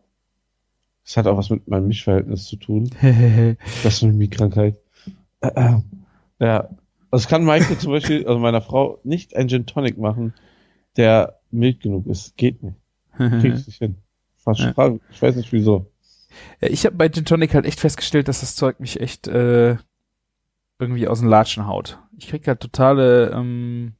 Das hat auch was mit meinem Mischverhältnis zu tun. <laughs> Das ist eine Mimikkrankheit. Äh. Ja. Also kann Maike zum Beispiel, also meiner Frau, nicht ein Gin Tonic machen, der mild genug ist. Geht nicht. <laughs> Krieg ich nicht hin. Fast Ja. Ich weiß nicht wieso. Ich habe bei Gin Tonic halt echt festgestellt, dass das Zeug mich echt äh, irgendwie aus den Latschen haut. Ich krieg halt totale ähm,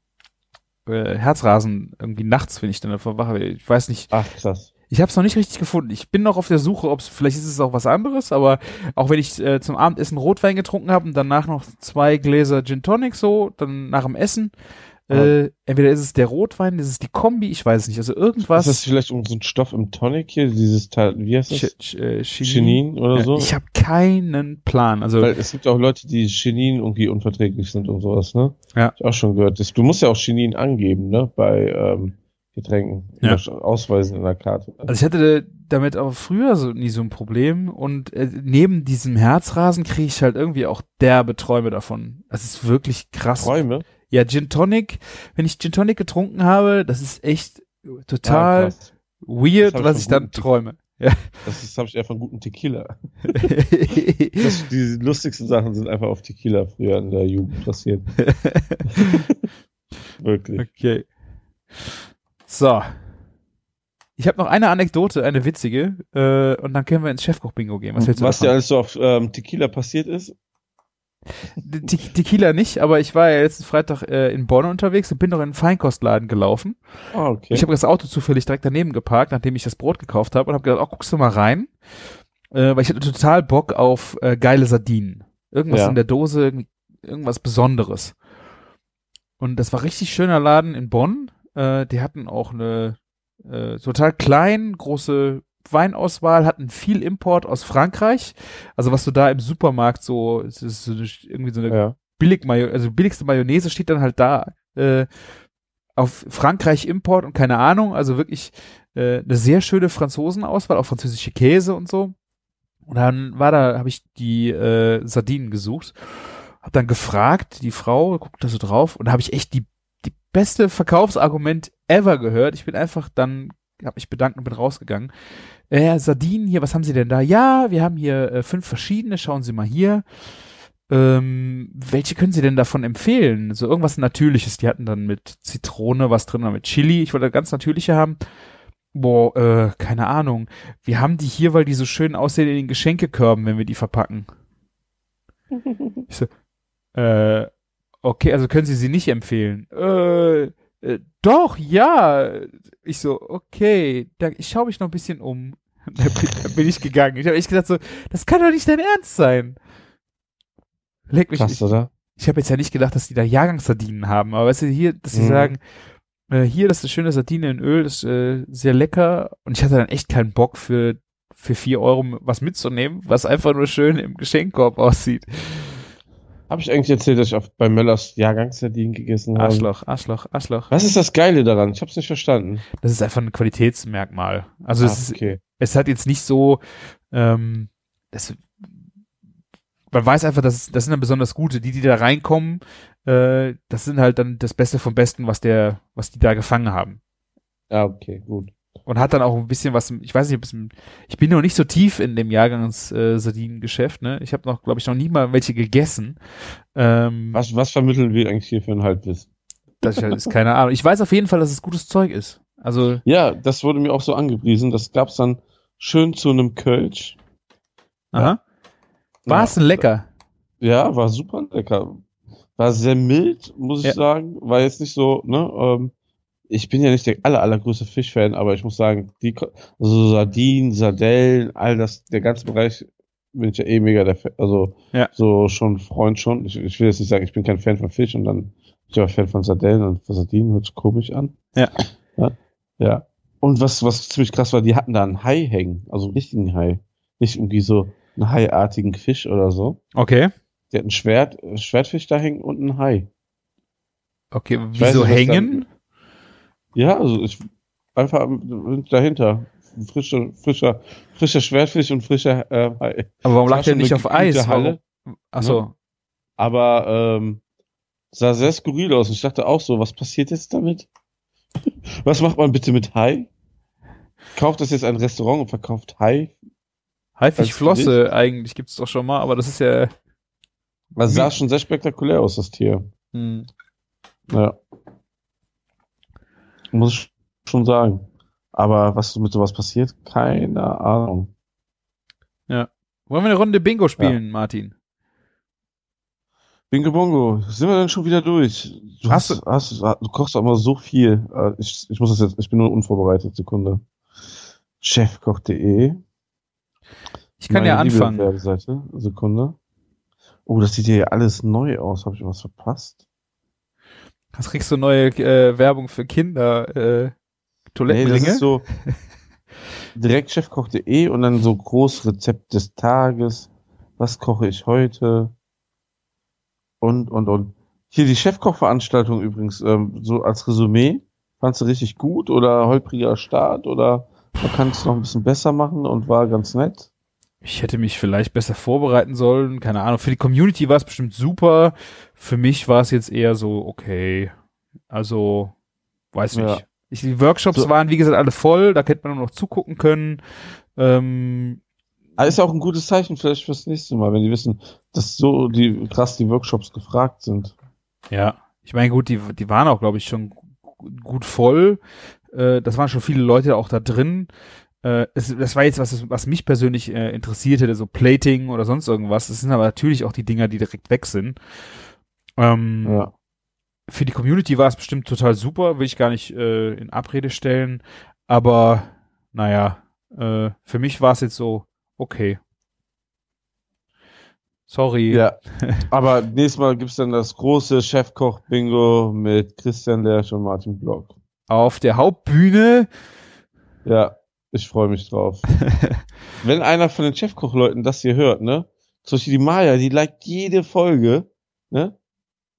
äh, Herzrasen irgendwie nachts, wenn ich dann davor wache. Ich weiß nicht, Ach, krass. ich habe es noch nicht richtig gefunden. Ich bin noch auf der Suche, ob es vielleicht ist es auch was anderes, aber auch wenn ich äh, zum Abendessen Rotwein getrunken habe und danach noch zwei Gläser Gin Tonic so, dann nach dem Essen, äh, entweder ist es der Rotwein, ist es die Kombi, ich weiß es nicht. Also irgendwas. Ist das vielleicht um so ein Stoff im Tonic hier, dieses Teil, wie heißt das? Ch äh, Chinin? Oder Ja, so? Ich habe keinen Plan. Also Weil es gibt auch Leute, die Chinin irgendwie unverträglich sind und sowas, ne? Ja. Hab ich auch schon gehört. Das, du musst ja auch Chinin angeben, ne? Bei ähm, Getränken. Ja. Ausweisen in der Karte. Also ich hatte damit auch früher so nie so ein Problem und äh, neben diesem Herzrasen kriege ich halt irgendwie auch derbe Träume davon. Das ist wirklich krass. Träume? Ja, Gin Tonic, wenn ich Gin Tonic getrunken habe, das ist echt total krass. weird, Das ich was ich dann träume. Das ist- habe ich eher von guten Tequila. <laughs> Das, die lustigsten Sachen sind einfach auf Tequila früher in der Jugend passiert. <laughs> Wirklich. okay. So. Ich habe noch eine Anekdote, eine witzige, äh, und dann können wir ins Chefkoch-Bingo gehen. Was, du Was dir alles so auf ähm, Tequila passiert ist? Te Tequila nicht, aber ich war ja letzten Freitag äh, in Bonn unterwegs und bin noch in einen Feinkostladen gelaufen. Ah, okay. Ich habe das Auto zufällig direkt daneben geparkt, nachdem ich das Brot gekauft habe und habe gedacht, oh, guckst du mal rein, äh, weil ich hatte total Bock auf äh, geile Sardinen. Irgendwas Ja. in der Dose, irgendwas Besonderes. Und das war richtig schöner Laden in Bonn. Äh, die hatten auch eine äh, total klein, große Weinauswahl, hatten viel Import aus Frankreich. Also was du da im Supermarkt so, es ist so eine, irgendwie so eine ja. billig also billigste Mayonnaise steht dann halt da äh, auf Frankreich Import und keine Ahnung, also wirklich äh, eine sehr schöne Franzosenauswahl, auch französische Käse und so. Und dann war da, habe ich die äh, Sardinen gesucht, habe dann gefragt, die Frau guckt da so drauf und da habe ich echt die die beste Verkaufsargument ever gehört. Ich bin einfach dann habe mich bedankt und bin rausgegangen. Äh, Sardinen hier, was haben Sie denn da? Ja, wir haben hier äh, fünf verschiedene. Schauen Sie mal hier. Ähm, welche können Sie denn davon empfehlen? So irgendwas Natürliches. Die hatten dann mit Zitrone was drin, mit Chili. Ich wollte ganz natürliche haben. Boah, äh, keine Ahnung. Wir haben die hier, weil die so schön aussehen in den Geschenkekörben, wenn wir die verpacken. <laughs> Ich so, äh, okay, also können Sie sie nicht empfehlen. Äh, äh, doch, ja. Ich so, okay, da, ich schaue mich noch ein bisschen um. <laughs> Da bin, da bin ich gegangen. Ich habe echt gedacht so, das kann doch nicht dein Ernst sein. Leck mich. Krass, Ich, oder? ich habe jetzt ja nicht gedacht, dass die da Jahrgangssardinen haben, aber weißt du, hier, dass sie Mhm. sagen, äh, hier, das ist eine schöne Sardine in Öl, das ist äh, sehr lecker. Und ich hatte dann echt keinen Bock für, für vier Euro was mitzunehmen, was einfach nur schön im Geschenkkorb aussieht. Habe ich eigentlich erzählt, dass ich auf, bei Möllers Jahrgangssardinen gegessen habe? Arschloch, Arschloch, Arschloch. Was ist das Geile daran? Ich habe es nicht verstanden. Das ist einfach ein Qualitätsmerkmal. Also Ah, es, ist, okay. es hat jetzt nicht so, ähm, das, man weiß einfach, dass das sind dann besonders gute, die, die da reinkommen, äh, das sind halt dann das Beste vom Besten, was der, was die da gefangen haben. Ja, okay, gut. Und hat dann auch ein bisschen was, ich weiß nicht, ob es, ich bin noch nicht so tief in dem Jahrgangs äh, ne? Ich habe noch, glaube ich, noch nie mal welche gegessen. Ähm, Was, was vermitteln wir eigentlich hier für ein Halbwissen? Das ist keine Ahnung. Ich weiß auf jeden Fall, dass es gutes Zeug ist. Also, Ja, das wurde mir auch so angepriesen. Das gab's dann schön zu einem Kölsch. aha. War es denn lecker? Ja, war super lecker. War sehr mild, muss ich Ja. sagen. War jetzt nicht so, ne, ähm, ich bin ja nicht der aller, allergrößte Fischfan, aber ich muss sagen, die, also Sardinen, Sardellen, all das, der ganze Bereich bin ich ja eh mega der, Fa- also, Ja. so schon Freund schon. Ich, ich will jetzt nicht sagen, ich bin kein Fan von Fisch und dann bin ich aber Fan von Sardellen und von Sardinen hört sich komisch an. Ja. Ja. ja. Und was, was ziemlich krass war, die hatten da einen Hai hängen, also einen richtigen Hai. Nicht irgendwie so einen haiartigen Fisch oder so. Okay. Die hatten ein Schwert, äh, Schwertfisch da hängen und ein Hai. Okay, Ich wieso nicht, hängen? Ja, also ich einfach dahinter. Frischer, frischer, frischer Schwertfisch und frischer äh, Hai. Aber warum lag der nicht auf Eis? Halle. Warum? Ach so. Aber ähm, sah sehr skurril aus. Ich dachte auch so, was passiert jetzt damit? <laughs> Was macht man bitte mit Hai? Kauft das jetzt ein Restaurant und verkauft Hai? Haifischflosse eigentlich gibt's doch schon mal, aber das ist ja. Das sah schon sehr spektakulär aus, das Tier. Hm. Ja. Muss ich schon sagen. Aber was mit sowas passiert, keine Ahnung. Wollen wir eine Runde Bingo spielen, Martin? Bingo Bongo, sind wir denn schon wieder durch? Du, Hast hast, hast, du kochst auch immer so viel. Äh, Ich, ich muss das jetzt, ich bin nur unvorbereitet, Sekunde. Chefkoch.de. Ich kann ja Meine liebe anfangen. Sekunde. Oh, das sieht hier ja alles neu aus. Habe ich was verpasst? Was kriegst du neue äh, Werbung für Kinder? Äh, Nee, das ist so <laughs> direkt chefkoch.de und dann so groß Rezept des Tages. Was koche ich heute? Und, und, und. Hier die Chefkoch-Veranstaltung übrigens, ähm, so als Resümee. Fandst du richtig gut oder holpriger Start oder man kann es noch ein bisschen besser machen und war ganz nett? Ich hätte mich vielleicht besser vorbereiten sollen. Keine Ahnung. Für die Community war es bestimmt super. Für mich war es jetzt eher so, okay. Also, weiß Ja. nicht. Ich, die Workshops So. waren, wie gesagt, alle voll. Da hätte man nur noch zugucken können. Ähm, Aber ist auch ein gutes Zeichen vielleicht fürs nächste Mal, wenn die wissen, dass so die krass die Workshops gefragt sind. Ja, ich meine, gut, die, die waren auch, glaube ich, schon gu- gut voll. Äh, das waren schon viele Leute auch da drin. Äh, es, das war jetzt was, was mich persönlich äh, interessiert hätte, so Plating oder sonst irgendwas. Das sind aber natürlich auch die Dinger, die direkt weg sind. Ähm, Ja. Für die Community war es bestimmt total super, will ich gar nicht äh, in Abrede stellen. Aber naja, äh, für mich war es jetzt so, okay. Sorry. Ja. <laughs> Aber nächstes Mal gibt's dann das große Chefkoch-Bingo mit Christian Lersch und Martin Block. Auf der Hauptbühne Ja, ich freue mich drauf. <laughs> Wenn einer von den Chefkoch-Leuten das hier hört, ne? Zum Beispiel die Maya, die liked jede Folge, ne?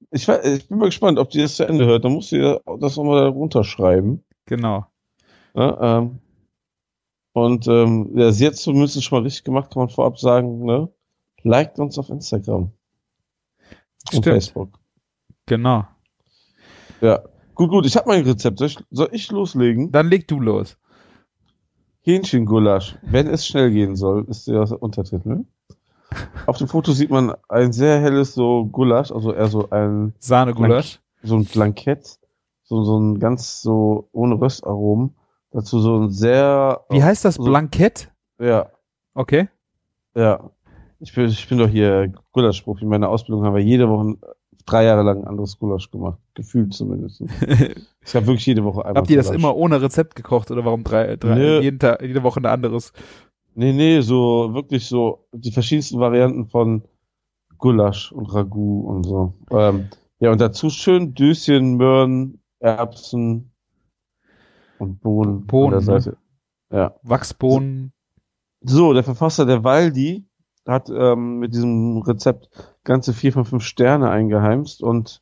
Ich, ich bin mal gespannt, ob die das zu Ende hört. Dann muss sie das nochmal da runterschreiben. Genau. Ne? Ähm, und ähm, ja, sie hat zumindest schon mal richtig gemacht, kann man vorab sagen, ne? Liked uns auf Instagram. Und Stimmt. Facebook. Genau. Ja. Gut, gut, ich habe mein Rezept. Soll ich, soll ich loslegen? Dann leg du los. Hähnchengulasch. Wenn es schnell gehen soll, ist der Untertitel. Auf dem Foto sieht man ein sehr helles so Gulasch, also eher so ein, Sahne-Gulasch. so ein Blankett, so, so ein ganz so ohne Röstaromen. Dazu so ein sehr, Wie heißt das? so- Blankett? ja, Okay. ja. Ich bin, ich bin doch hier Gulaschprofi. In meiner Ausbildung haben wir jede Woche drei Jahre lang ein anderes Gulasch gemacht. Gefühlt zumindest. <laughs> ich habe wirklich jede Woche einmal Habt ihr das Gulasch. immer ohne Rezept gekocht oder warum drei, drei Nö. jeden Tag, jede Woche ein anderes? Nee, nee, so wirklich so die verschiedensten Varianten von Gulasch und Ragout und so. Ähm, ja, und dazu schön Döschen, Möhren, Erbsen und Bohnen, Bohnen, ne? Ja. Wachsbohnen. So, der Verfasser der Waldi hat ähm, mit diesem Rezept ganze vier von fünf Sterne eingeheimst und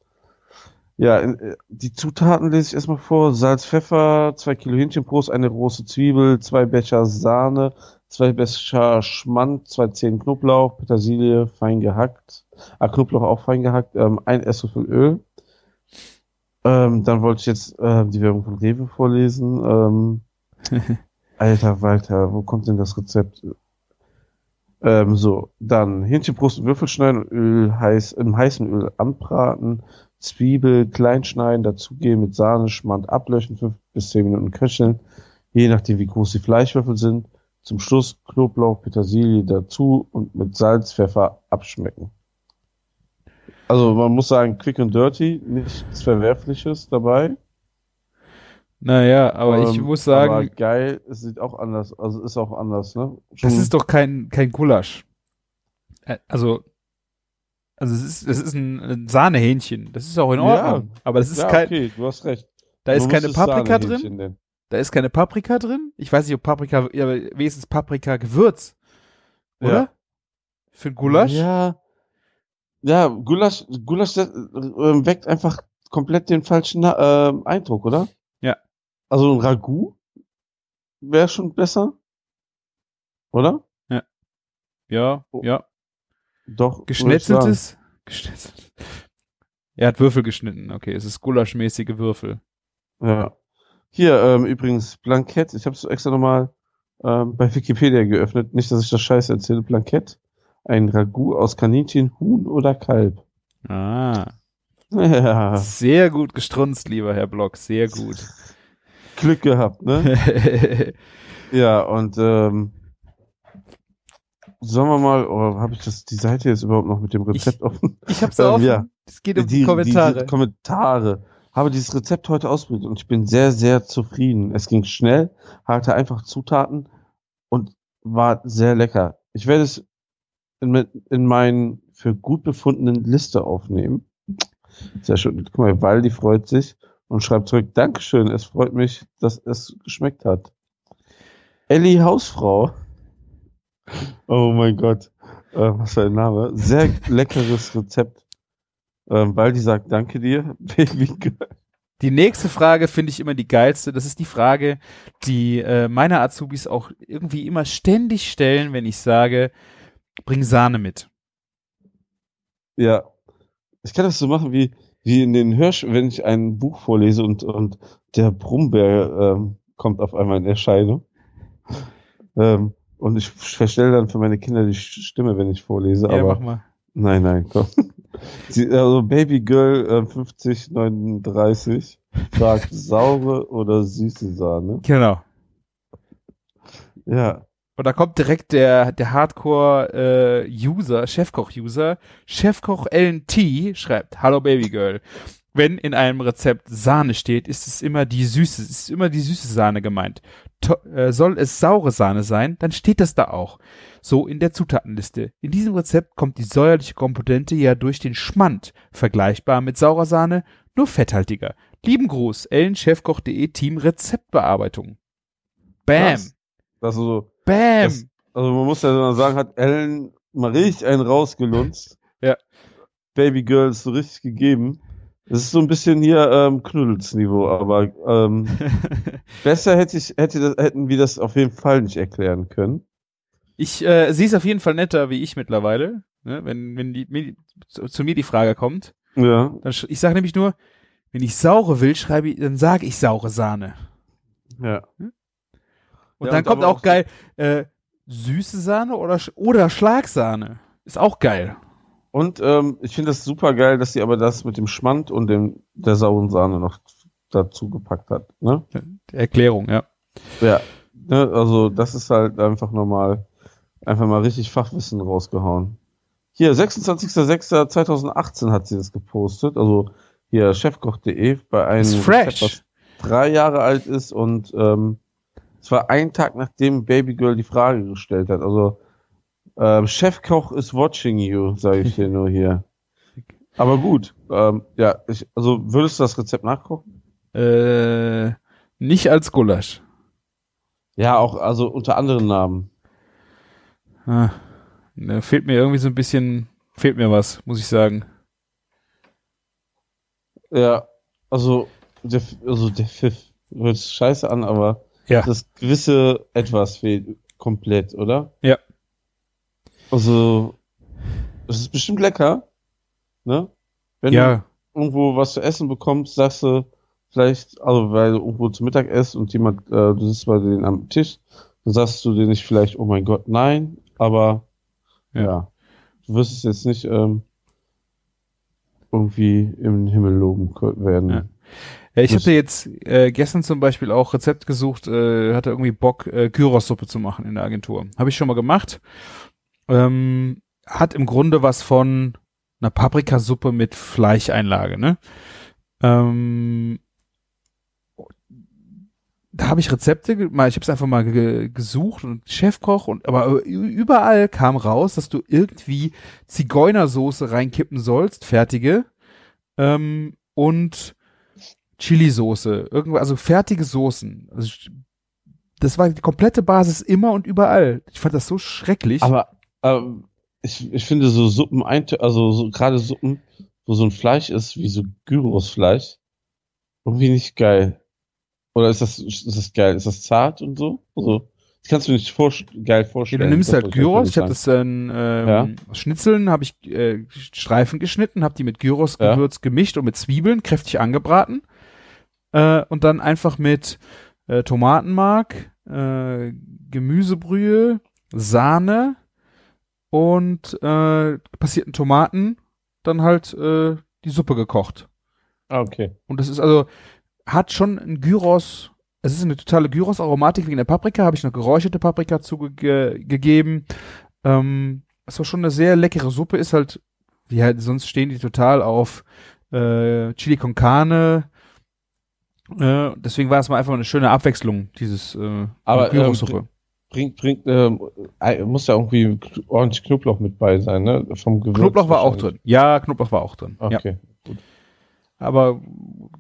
ja, äh, die Zutaten lese ich erstmal vor. Salz, Pfeffer, zwei Kilo Hähnchenbrust, eine große Zwiebel, zwei Becher Sahne, zwei Becher Schmand, zwei Zehen Knoblauch, Petersilie fein gehackt, ah, Knoblauch auch fein gehackt, ähm, ein Esslöffel Öl. Ähm, dann wollte ich jetzt ähm, die Werbung von Rewe vorlesen. Ähm, <laughs> Alter Walter, wo kommt denn das Rezept? Ähm, so, dann Hähnchenbrust in Würfel schneiden und Öl heiß, im heißen Öl anbraten, Zwiebel klein schneiden, dazugeben mit Sahne, Schmand ablöschen, fünf bis zehn Minuten köcheln, je nachdem wie groß die Fleischwürfel sind. Zum Schluss Knoblauch, Petersilie dazu und mit Salz, Pfeffer abschmecken. Also man muss sagen, quick and dirty, nichts Verwerfliches dabei. Naja, aber ich Ähm, muss sagen, Aber geil, es sieht auch anders, also ist auch anders, ne? das Schon- ist doch kein, kein Gulasch. Also, also es ist, es ist ein, ein Sahnehähnchen. Das ist auch in Ja. Ordnung. Aber das ist ja, kein, okay, du hast recht. da ist keine Paprika drin. Nennen. Da ist keine Paprika drin. Ich weiß nicht, ob Paprika, ja, wenigstens Paprika Gewürz. Oder? Ja. Für ein Gulasch? Ja. Ja, Gulasch, Gulasch äh, äh, weckt einfach komplett den falschen äh, Eindruck, oder? Ja. Also ein Ragout wäre schon besser. Oder? Ja, Oh. ja. Doch. Geschnetzeltes? Geschnetzelt. Er hat Würfel geschnitten. Okay, es ist gulaschmäßige Würfel. Ja. Hier, ähm, übrigens, Blankett. Ich habe es extra nochmal ähm, bei Wikipedia geöffnet. Nicht, dass ich das Scheiß erzähle. Blankett. Ein Ragout aus Kaninchen, Huhn oder Kalb. Ah. <laughs> Ja, Sehr gut gestrunzt, lieber Herr Block. Sehr gut. Glück gehabt, ne? <laughs> Ja, und ähm, sagen wir mal, oder habe ich das die Seite jetzt überhaupt noch mit dem Rezept offen? ich hab's Ähm, offen. ja. Es geht um die, Kommentare. Die, Kommentare. Habe dieses Rezept heute ausprobiert und ich bin sehr, sehr zufrieden. Es ging schnell, hatte einfach Zutaten und war sehr lecker. Ich werde es in, in meinen für gut befundenen Liste aufnehmen. Sehr schön. Guck mal, Waldi freut sich und schreibt zurück, Dankeschön, es freut mich, dass es geschmeckt hat. Ellie Hausfrau. Oh mein Gott. Äh, was für ein Name. Sehr leckeres Rezept. Ähm, Waldi sagt, danke dir, <laughs> Baby Girl. Die nächste Frage finde ich immer die geilste. Das ist die Frage, die äh, meine Azubis auch irgendwie immer ständig stellen, wenn ich sage, bring Sahne mit. Ja. Ich kann das so machen wie, wie in den Hörsch, wenn ich ein Buch vorlese und, und der Brummbär ähm, kommt auf einmal in Erscheinung. Ähm, und ich verstelle dann für meine Kinder die Stimme, wenn ich vorlese, Ja, aber mach mal. Nein, nein, komm. <laughs> Sie, also Baby Girl äh, 5039 fragt <laughs> saure oder süße Sahne. Genau. Ja. Und da kommt direkt der, der Hardcore-User, Chefkoch-User, Chefkoch LNT schreibt, Hallo Babygirl. Wenn in einem Rezept Sahne steht, ist es immer die süße, ist immer die süße Sahne gemeint. To äh, soll es saure Sahne sein, dann steht das da auch. So in der Zutatenliste. In diesem Rezept kommt die säuerliche Komponente ja durch den Schmand, vergleichbar mit saurer Sahne, nur fetthaltiger. Lieben Gruß, ellenchefkoch.de Team Rezeptbearbeitung. Bam, Krass. Also, so- bam. Das- also man muss ja mal sagen, hat Ellen mal richtig einen rausgelunzt. <laughs> Ja. Baby Girl ist so richtig gegeben. Das ist so ein bisschen hier ähm, Knuddelsniveau, aber ähm, <laughs> besser hätte ich, hätte das, hätten wir das auf jeden Fall nicht erklären können. Ich, äh, sie ist auf jeden Fall netter wie ich mittlerweile. Ne? Wenn, wenn die, mir, zu, zu mir die Frage kommt, Ja. dann ich sage nämlich nur, wenn ich saure will, schreibe ich, dann sage ich saure Sahne. Ja. Und Ja, dann und kommt auch auch- geil, äh, süße Sahne oder, oder Schlagsahne. Ist auch geil. Und ähm, ich finde das super geil, dass sie aber das mit dem Schmand und dem der sauren Sahne noch dazu gepackt hat. Ne? Erklärung, ja. Ja. Ne? Also das ist halt einfach nochmal einfach mal richtig Fachwissen rausgehauen. Hier, 26.06.2018 hat sie das gepostet. Also hier chefkoch.de bei einem fresh. was drei Jahre alt ist und ähm, es war ein Tag nachdem Babygirl die Frage gestellt hat. Also ähm, Chefkoch is watching you, sage ich dir nur hier. Aber gut, ähm, ja, ich, also würdest du das Rezept nachkochen? Äh, nicht als Gulasch. Ja, auch also unter anderen Namen. Ah, ne, fehlt mir irgendwie so ein bisschen, fehlt mir was, muss ich sagen. Ja, also der, also der Pfiff hört scheiße an, aber Ja. das gewisse etwas fehlt komplett, oder? Ja. Also, es ist bestimmt lecker, ne? Wenn Ja, du irgendwo was zu essen bekommst, sagst du vielleicht, also weil du irgendwo zu Mittag isst und jemand, äh, du sitzt bei denen am Tisch, dann sagst du dir nicht vielleicht, oh mein Gott, nein, aber Ja. ja, du wirst es jetzt nicht ähm, irgendwie im Himmel loben werden. Ja. Ja, ich hatte jetzt äh, gestern zum Beispiel auch Rezept gesucht, äh, hatte irgendwie Bock, äh, Gyros-Suppe zu machen in der Agentur. Habe ich schon mal gemacht. Ähm, hat im Grunde was von einer Paprikasuppe mit Fleischeinlage, ne? Ähm, da habe ich Rezepte, mal, ich habe es einfach mal ge gesucht und Chefkoch und aber überall kam raus, dass du irgendwie Zigeunersoße reinkippen sollst, fertige, ähm, und Chili-Soße, irgendwas, also fertige Soßen. Also das war die komplette Basis immer und überall. Ich fand das so schrecklich. Aber ähm, ich, ich finde so Suppen, also so, gerade Suppen, wo so ein Fleisch ist, wie so Gyrosfleisch, irgendwie nicht geil. Oder ist das, ist das geil? Ist das zart und so? Also, das kannst du nicht vor, geil Ja, vorstellen. du nimmst halt damit Gyros, ich habe das dann ähm, Ja. Schnitzeln, habe ich äh, Streifen geschnitten, habe die mit Gyros-Gewürz gemischt und mit Zwiebeln kräftig angebraten äh, und dann einfach mit äh, Tomatenmark, äh, Gemüsebrühe, Sahne und äh, passierten Tomaten dann halt äh, die Suppe gekocht. Ah, okay. Und das ist also, hat schon ein Gyros, es ist eine totale Gyros-Aromatik wegen der Paprika, habe ich noch geräucherte Paprika zugegeben. Ähm, es war schon eine sehr leckere Suppe, ist halt, wie halt, sonst stehen die total auf äh, Chili con Carne. Äh, deswegen war es mal einfach eine schöne Abwechslung, dieses äh, Aber, Gyros-Suppe. Bringt, bringt, ähm, äh, muss ja irgendwie ordentlich Knoblauch mit bei sein, ne? Vom Gewürz Knoblauch war auch drin. Ja, Knoblauch war auch drin. Ja. Okay. Aber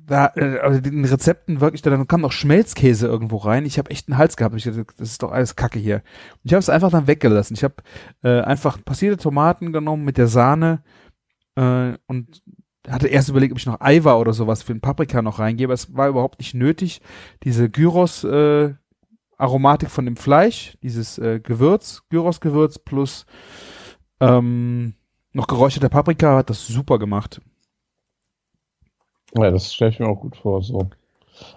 da, äh, also den Rezepten wirklich, da dann kam noch Schmelzkäse irgendwo rein. Ich habe echt einen Hals gehabt. Ich dachte, das ist doch alles Kacke hier. Und ich habe es einfach dann weggelassen. Ich habe äh, einfach passierte Tomaten genommen mit der Sahne äh, und hatte erst überlegt, ob ich noch Eiweiß oder sowas für den Paprika noch reingebe. Es war überhaupt nicht nötig. Diese Gyros äh, Aromatik von dem Fleisch, dieses äh, Gewürz, Gyros-Gewürz plus ähm, noch geräucherte Paprika hat das super gemacht. Ja, das stelle ich mir auch gut vor, so.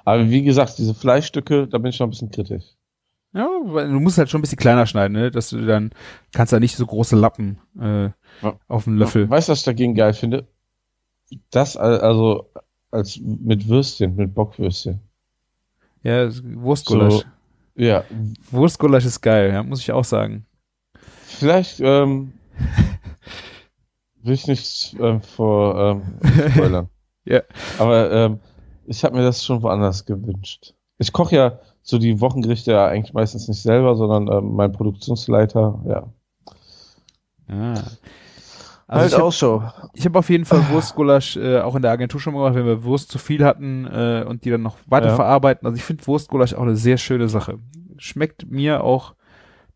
Aber wie gesagt, diese Fleischstücke, da bin ich noch ein bisschen kritisch. Ja, weil du musst halt schon ein bisschen kleiner schneiden, ne? Dass du dann kannst da nicht so große Lappen äh, Ja. auf dem Löffel. Weißt du, was ich dagegen geil finde? Das, al- also, als mit Würstchen, mit Bockwürstchen. Ja, Wurstgulasch. So. Ja, Wurstgulasch ist geil, ja, muss ich auch sagen. vielleicht, ähm, <laughs> will ich nicht ähm, vor ähm, spoilern. <laughs> Ja. Aber ähm, ich habe mir das schon woanders gewünscht. Ich koche ja so die Wochengerichte ja eigentlich meistens nicht selber, sondern ähm, mein Produktionsleiter, ja. Ah. Halt Also ich habe Ausschau. ich hab auf jeden Fall Wurstgulasch äh, auch in der Agentur schon mal gemacht, wenn wir Wurst zu viel hatten äh, und die dann noch weiter Ja. verarbeiten. Also ich finde Wurstgulasch auch eine sehr schöne Sache. Schmeckt mir auch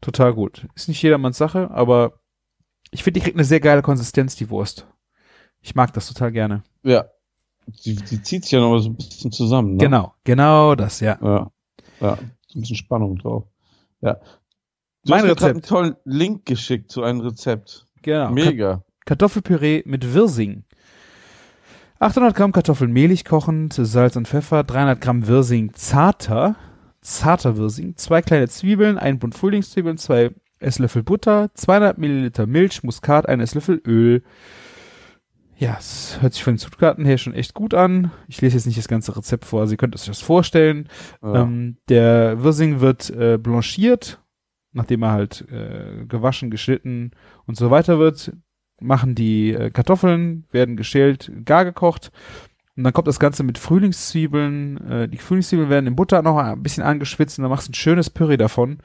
total gut. Ist nicht jedermanns Sache, aber ich finde, die kriegt eine sehr geile Konsistenz, die Wurst. Ich mag das total gerne. Ja. Die, die zieht sich ja noch mal so ein bisschen zusammen, ne? Genau, genau das, ja. Ja. Ja. So ein bisschen Spannung drauf. Ja. Du Mein hast mir grad einen Rezept. tollen Link geschickt zu einem Rezept. Genau. Mega. Kartoffelpüree mit Wirsing. 800 Gramm Kartoffeln mehlig kochend, Salz und Pfeffer, 300 Gramm Wirsing zarter, zarter Wirsing, zwei kleine Zwiebeln, ein Bund Frühlingszwiebeln, zwei Esslöffel Butter, 200 Milliliter Milch, Muskat, ein Esslöffel Öl. Ja, es hört sich von den Zutaten her schon echt gut an. Ich lese jetzt nicht das ganze Rezept vor, also ihr könnt euch das vorstellen. Ja. Ähm, der Wirsing wird äh, blanchiert, nachdem er halt äh, gewaschen, geschnitten und so weiter wird. Machen die äh, Kartoffeln, werden geschält, gar gekocht. Und dann kommt das Ganze mit Frühlingszwiebeln. Äh, die Frühlingszwiebeln werden in Butter noch ein bisschen angeschwitzt und dann machst du ein schönes Püree davon.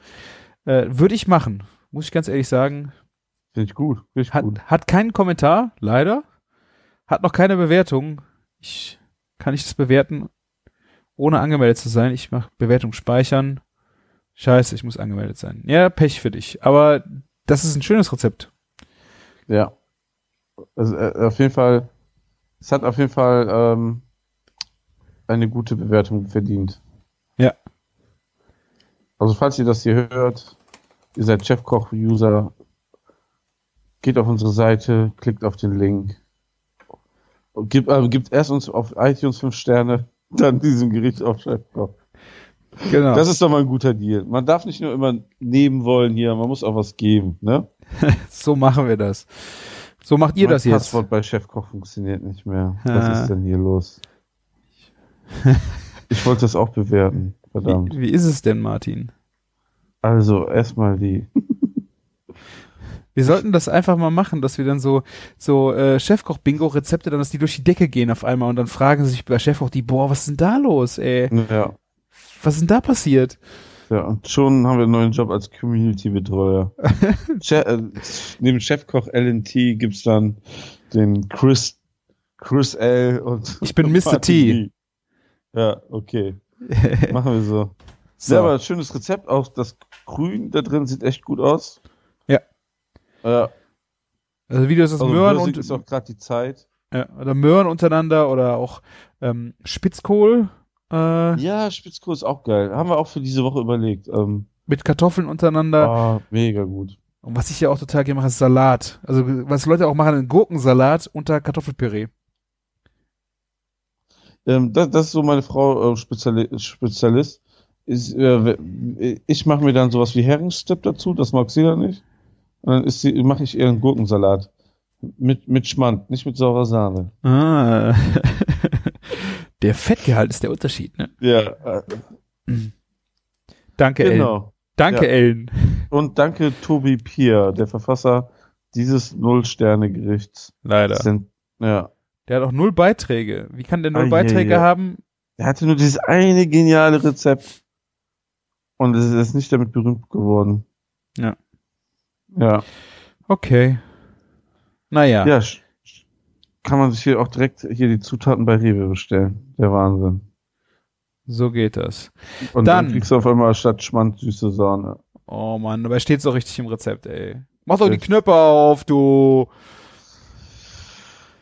Äh, Würde ich machen, muss ich ganz ehrlich sagen. Finde ich gut. Finde ich Hat, gut. hat keinen Kommentar, leider. Hat noch keine Bewertung. Ich kann nicht das bewerten, ohne angemeldet zu sein. Ich mache Bewertung speichern. Scheiße, ich muss angemeldet sein. Ja, Pech für dich. Aber das ist ein schönes Rezept. Ja. Also, äh, auf jeden Fall, es hat auf jeden Fall ähm, eine gute Bewertung verdient. Ja. Also falls ihr das hier hört, ihr seid Chefkoch-User, geht auf unsere Seite, klickt auf den Link, und gibt, äh, gibt erst uns auf iTunes 5 Sterne, <laughs> dann diesem Gericht auf Chefkoch. Genau. Das ist doch mal ein guter Deal. Man darf nicht nur immer nehmen wollen hier, man muss auch was geben, ne? <laughs> so machen wir das. So macht ihr mein das jetzt. Passwort bei Chefkoch funktioniert nicht mehr. Ah. Was ist denn hier los? Ich wollte das auch bewerten. Verdammt. Wie, wie ist es denn, Martin? Also, erstmal die. Wir sollten das einfach mal machen, dass wir dann so, so äh, Chefkoch-Bingo-Rezepte, dann, dass die durch die Decke gehen auf einmal und dann fragen sich bei Chefkoch die, boah, was ist denn da los, ey? Ja. Was ist denn da passiert? Ja, und schon haben wir einen neuen Job als Community-Betreuer. <laughs> che äh, neben Chefkoch LNT gibt's dann den Chris, Chris L. und Ich bin <laughs> Mr. T. Ja, okay. <laughs> Machen wir so. So. Ja, aber schönes Rezept. Auch das Grün da drin sieht echt gut aus. Ja. Ja. Also wie du das Also Möhren Möhren und ist auch gerade die Zeit. ja, oder Möhren untereinander oder auch ähm, Spitzkohl äh, Ja, Spitzkohl ist auch geil. Haben wir auch für diese Woche überlegt. Ähm, mit Kartoffeln untereinander. ah, mega gut. Und was ich ja auch total gerne mache, ist Salat. Also was Leute auch machen, einen Gurkensalat unter Kartoffelpüree. Ähm, das, das ist so meine Frau äh, Speziali Spezialist. Ist, äh, ich mache mir dann sowas wie Heringsstep dazu, das mag sie dann nicht. Und dann mache ich ihr einen Gurkensalat. Mit, mit Schmand, nicht mit saurer Sahne. Ah. <laughs> der Fettgehalt ist der Unterschied, ne? Ja, äh, Danke, Ellen. genau. Danke, Ja. Ellen. Und danke Tobi Pier, der Verfasser dieses Null-Sterne-Gerichts. Leider. Sind- Ja. Der hat auch null Beiträge. Wie kann der null Ah, Beiträge je. haben? Er hatte nur dieses eine geniale Rezept. Und es ist nicht damit berühmt geworden. Ja. Ja. Okay. Naja. Ja, kann man sich hier auch direkt hier die Zutaten bei Rewe bestellen. Der Wahnsinn. So geht das. Und Dann- dann, kriegst du auf einmal statt Schmand süße Sahne. Oh Mann, dabei steht's doch richtig im Rezept, ey. Mach doch die. Knöpfe auf, du.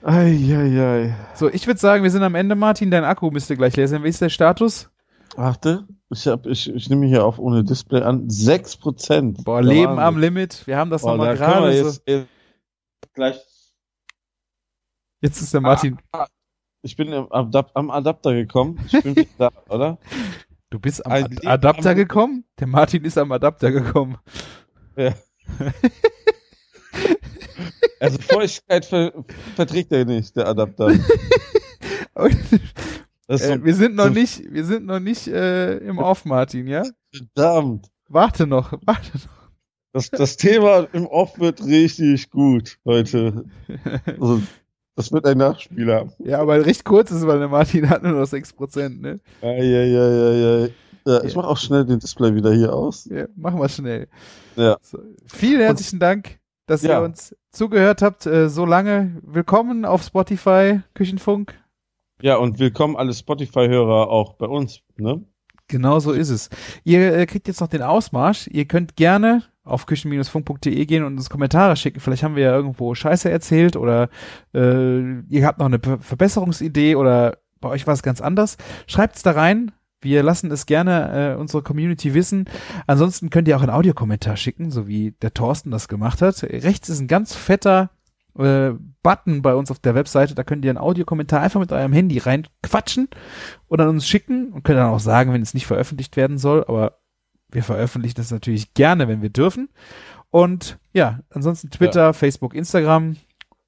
Eieiei. So, ich würde sagen, wir sind am Ende, Martin. Dein Akku müsste gleich leer sein. Wie ist der Status? Warte, ich, hab, ich, ich nehme hier auf ohne Display an. 6%. Boah, Leben am. Limit. Wir haben das nochmal da gerade so. jetzt, jetzt gleich. Jetzt ist der Martin. Ah, ich bin am, Adap am Adapter gekommen. Ich bin da, <laughs> oder? Du bist am Ad Adapter gekommen? Der Martin ist am Adapter gekommen. <laughs> Also Feuchtigkeit ver verträgt er nicht, der Adapter. <laughs> So äh, wir sind noch nicht, wir sind noch nicht äh, im Off, Martin, ja? verdammt. Warte noch, warte noch. Das, das Thema im Off wird richtig gut heute. Also, das wird ein Nachspieler. Ja, aber recht kurz ist, weil der Martin hat nur noch 6%, ne? Eieieiei. Ja, ich Ja. mache auch schnell den Display wieder hier aus. Ja, machen wir schnell. Ja. So, vielen herzlichen Dank, dass Ja. ihr uns zugehört habt, äh, so lange. Willkommen auf Spotify, Küchenfunk. Ja, und willkommen alle Spotify-Hörer auch bei uns, ne? Genau so ist es. Ihr äh, kriegt jetzt noch den Ausmarsch. Ihr könnt gerne auf küchen-funk.de gehen und uns Kommentare schicken. Vielleicht haben wir ja irgendwo Scheiße erzählt oder äh, ihr habt noch eine Be Verbesserungsidee oder bei euch war es ganz anders. Schreibt's da rein. Wir lassen es gerne äh, unsere Community wissen. Ansonsten könnt ihr auch einen Audiokommentar schicken, so wie der Thorsten das gemacht hat. Rechts ist ein ganz fetter äh, Button bei uns auf der Webseite. Da könnt ihr einen Audiokommentar einfach mit eurem Handy reinquatschen und an uns schicken und könnt dann auch sagen, wenn es nicht veröffentlicht werden soll. Aber wir veröffentlichen das natürlich gerne, wenn wir dürfen. Und ja, ansonsten Twitter, Facebook, Instagram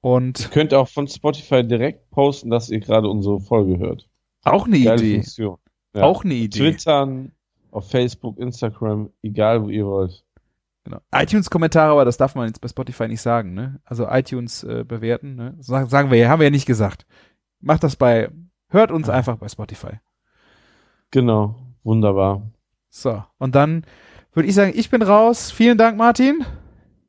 und Ihr könnt auch von Spotify direkt posten, dass ihr gerade unsere Folge hört. auch eine Geile Idee. Funktion. Ja. Auch eine Idee. Twittern, auf Facebook, Instagram, egal wo ihr wollt. Genau. iTunes-Kommentare, aber das darf man jetzt bei Spotify nicht sagen, ne? Also iTunes äh, bewerten, ne? Sagen, sagen wir ja, haben wir ja nicht gesagt. Macht das bei, hört uns einfach bei Spotify. Genau, wunderbar. So, und dann würde ich sagen, ich bin raus. Vielen Dank, Martin.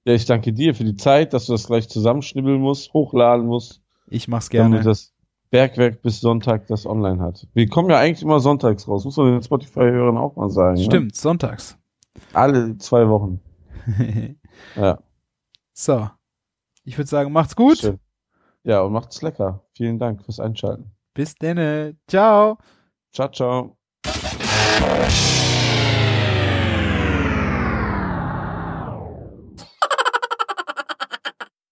Ja, ich danke dir für die Zeit, dass du das gleich zusammenschnibbeln musst, hochladen musst, Ich mach's gerne. damit das Bergwerk bis Sonntag das online hat. Wir kommen ja eigentlich immer sonntags raus, muss man den Spotify-Hörern auch mal sagen. Ne? Stimmt, sonntags. Alle zwei Wochen. <laughs> Ja, so. Ich würde sagen, macht's gut. schön. Ja, und macht's lecker. Vielen Dank fürs Einschalten. Bis denne. Ciao. Ciao, ciao.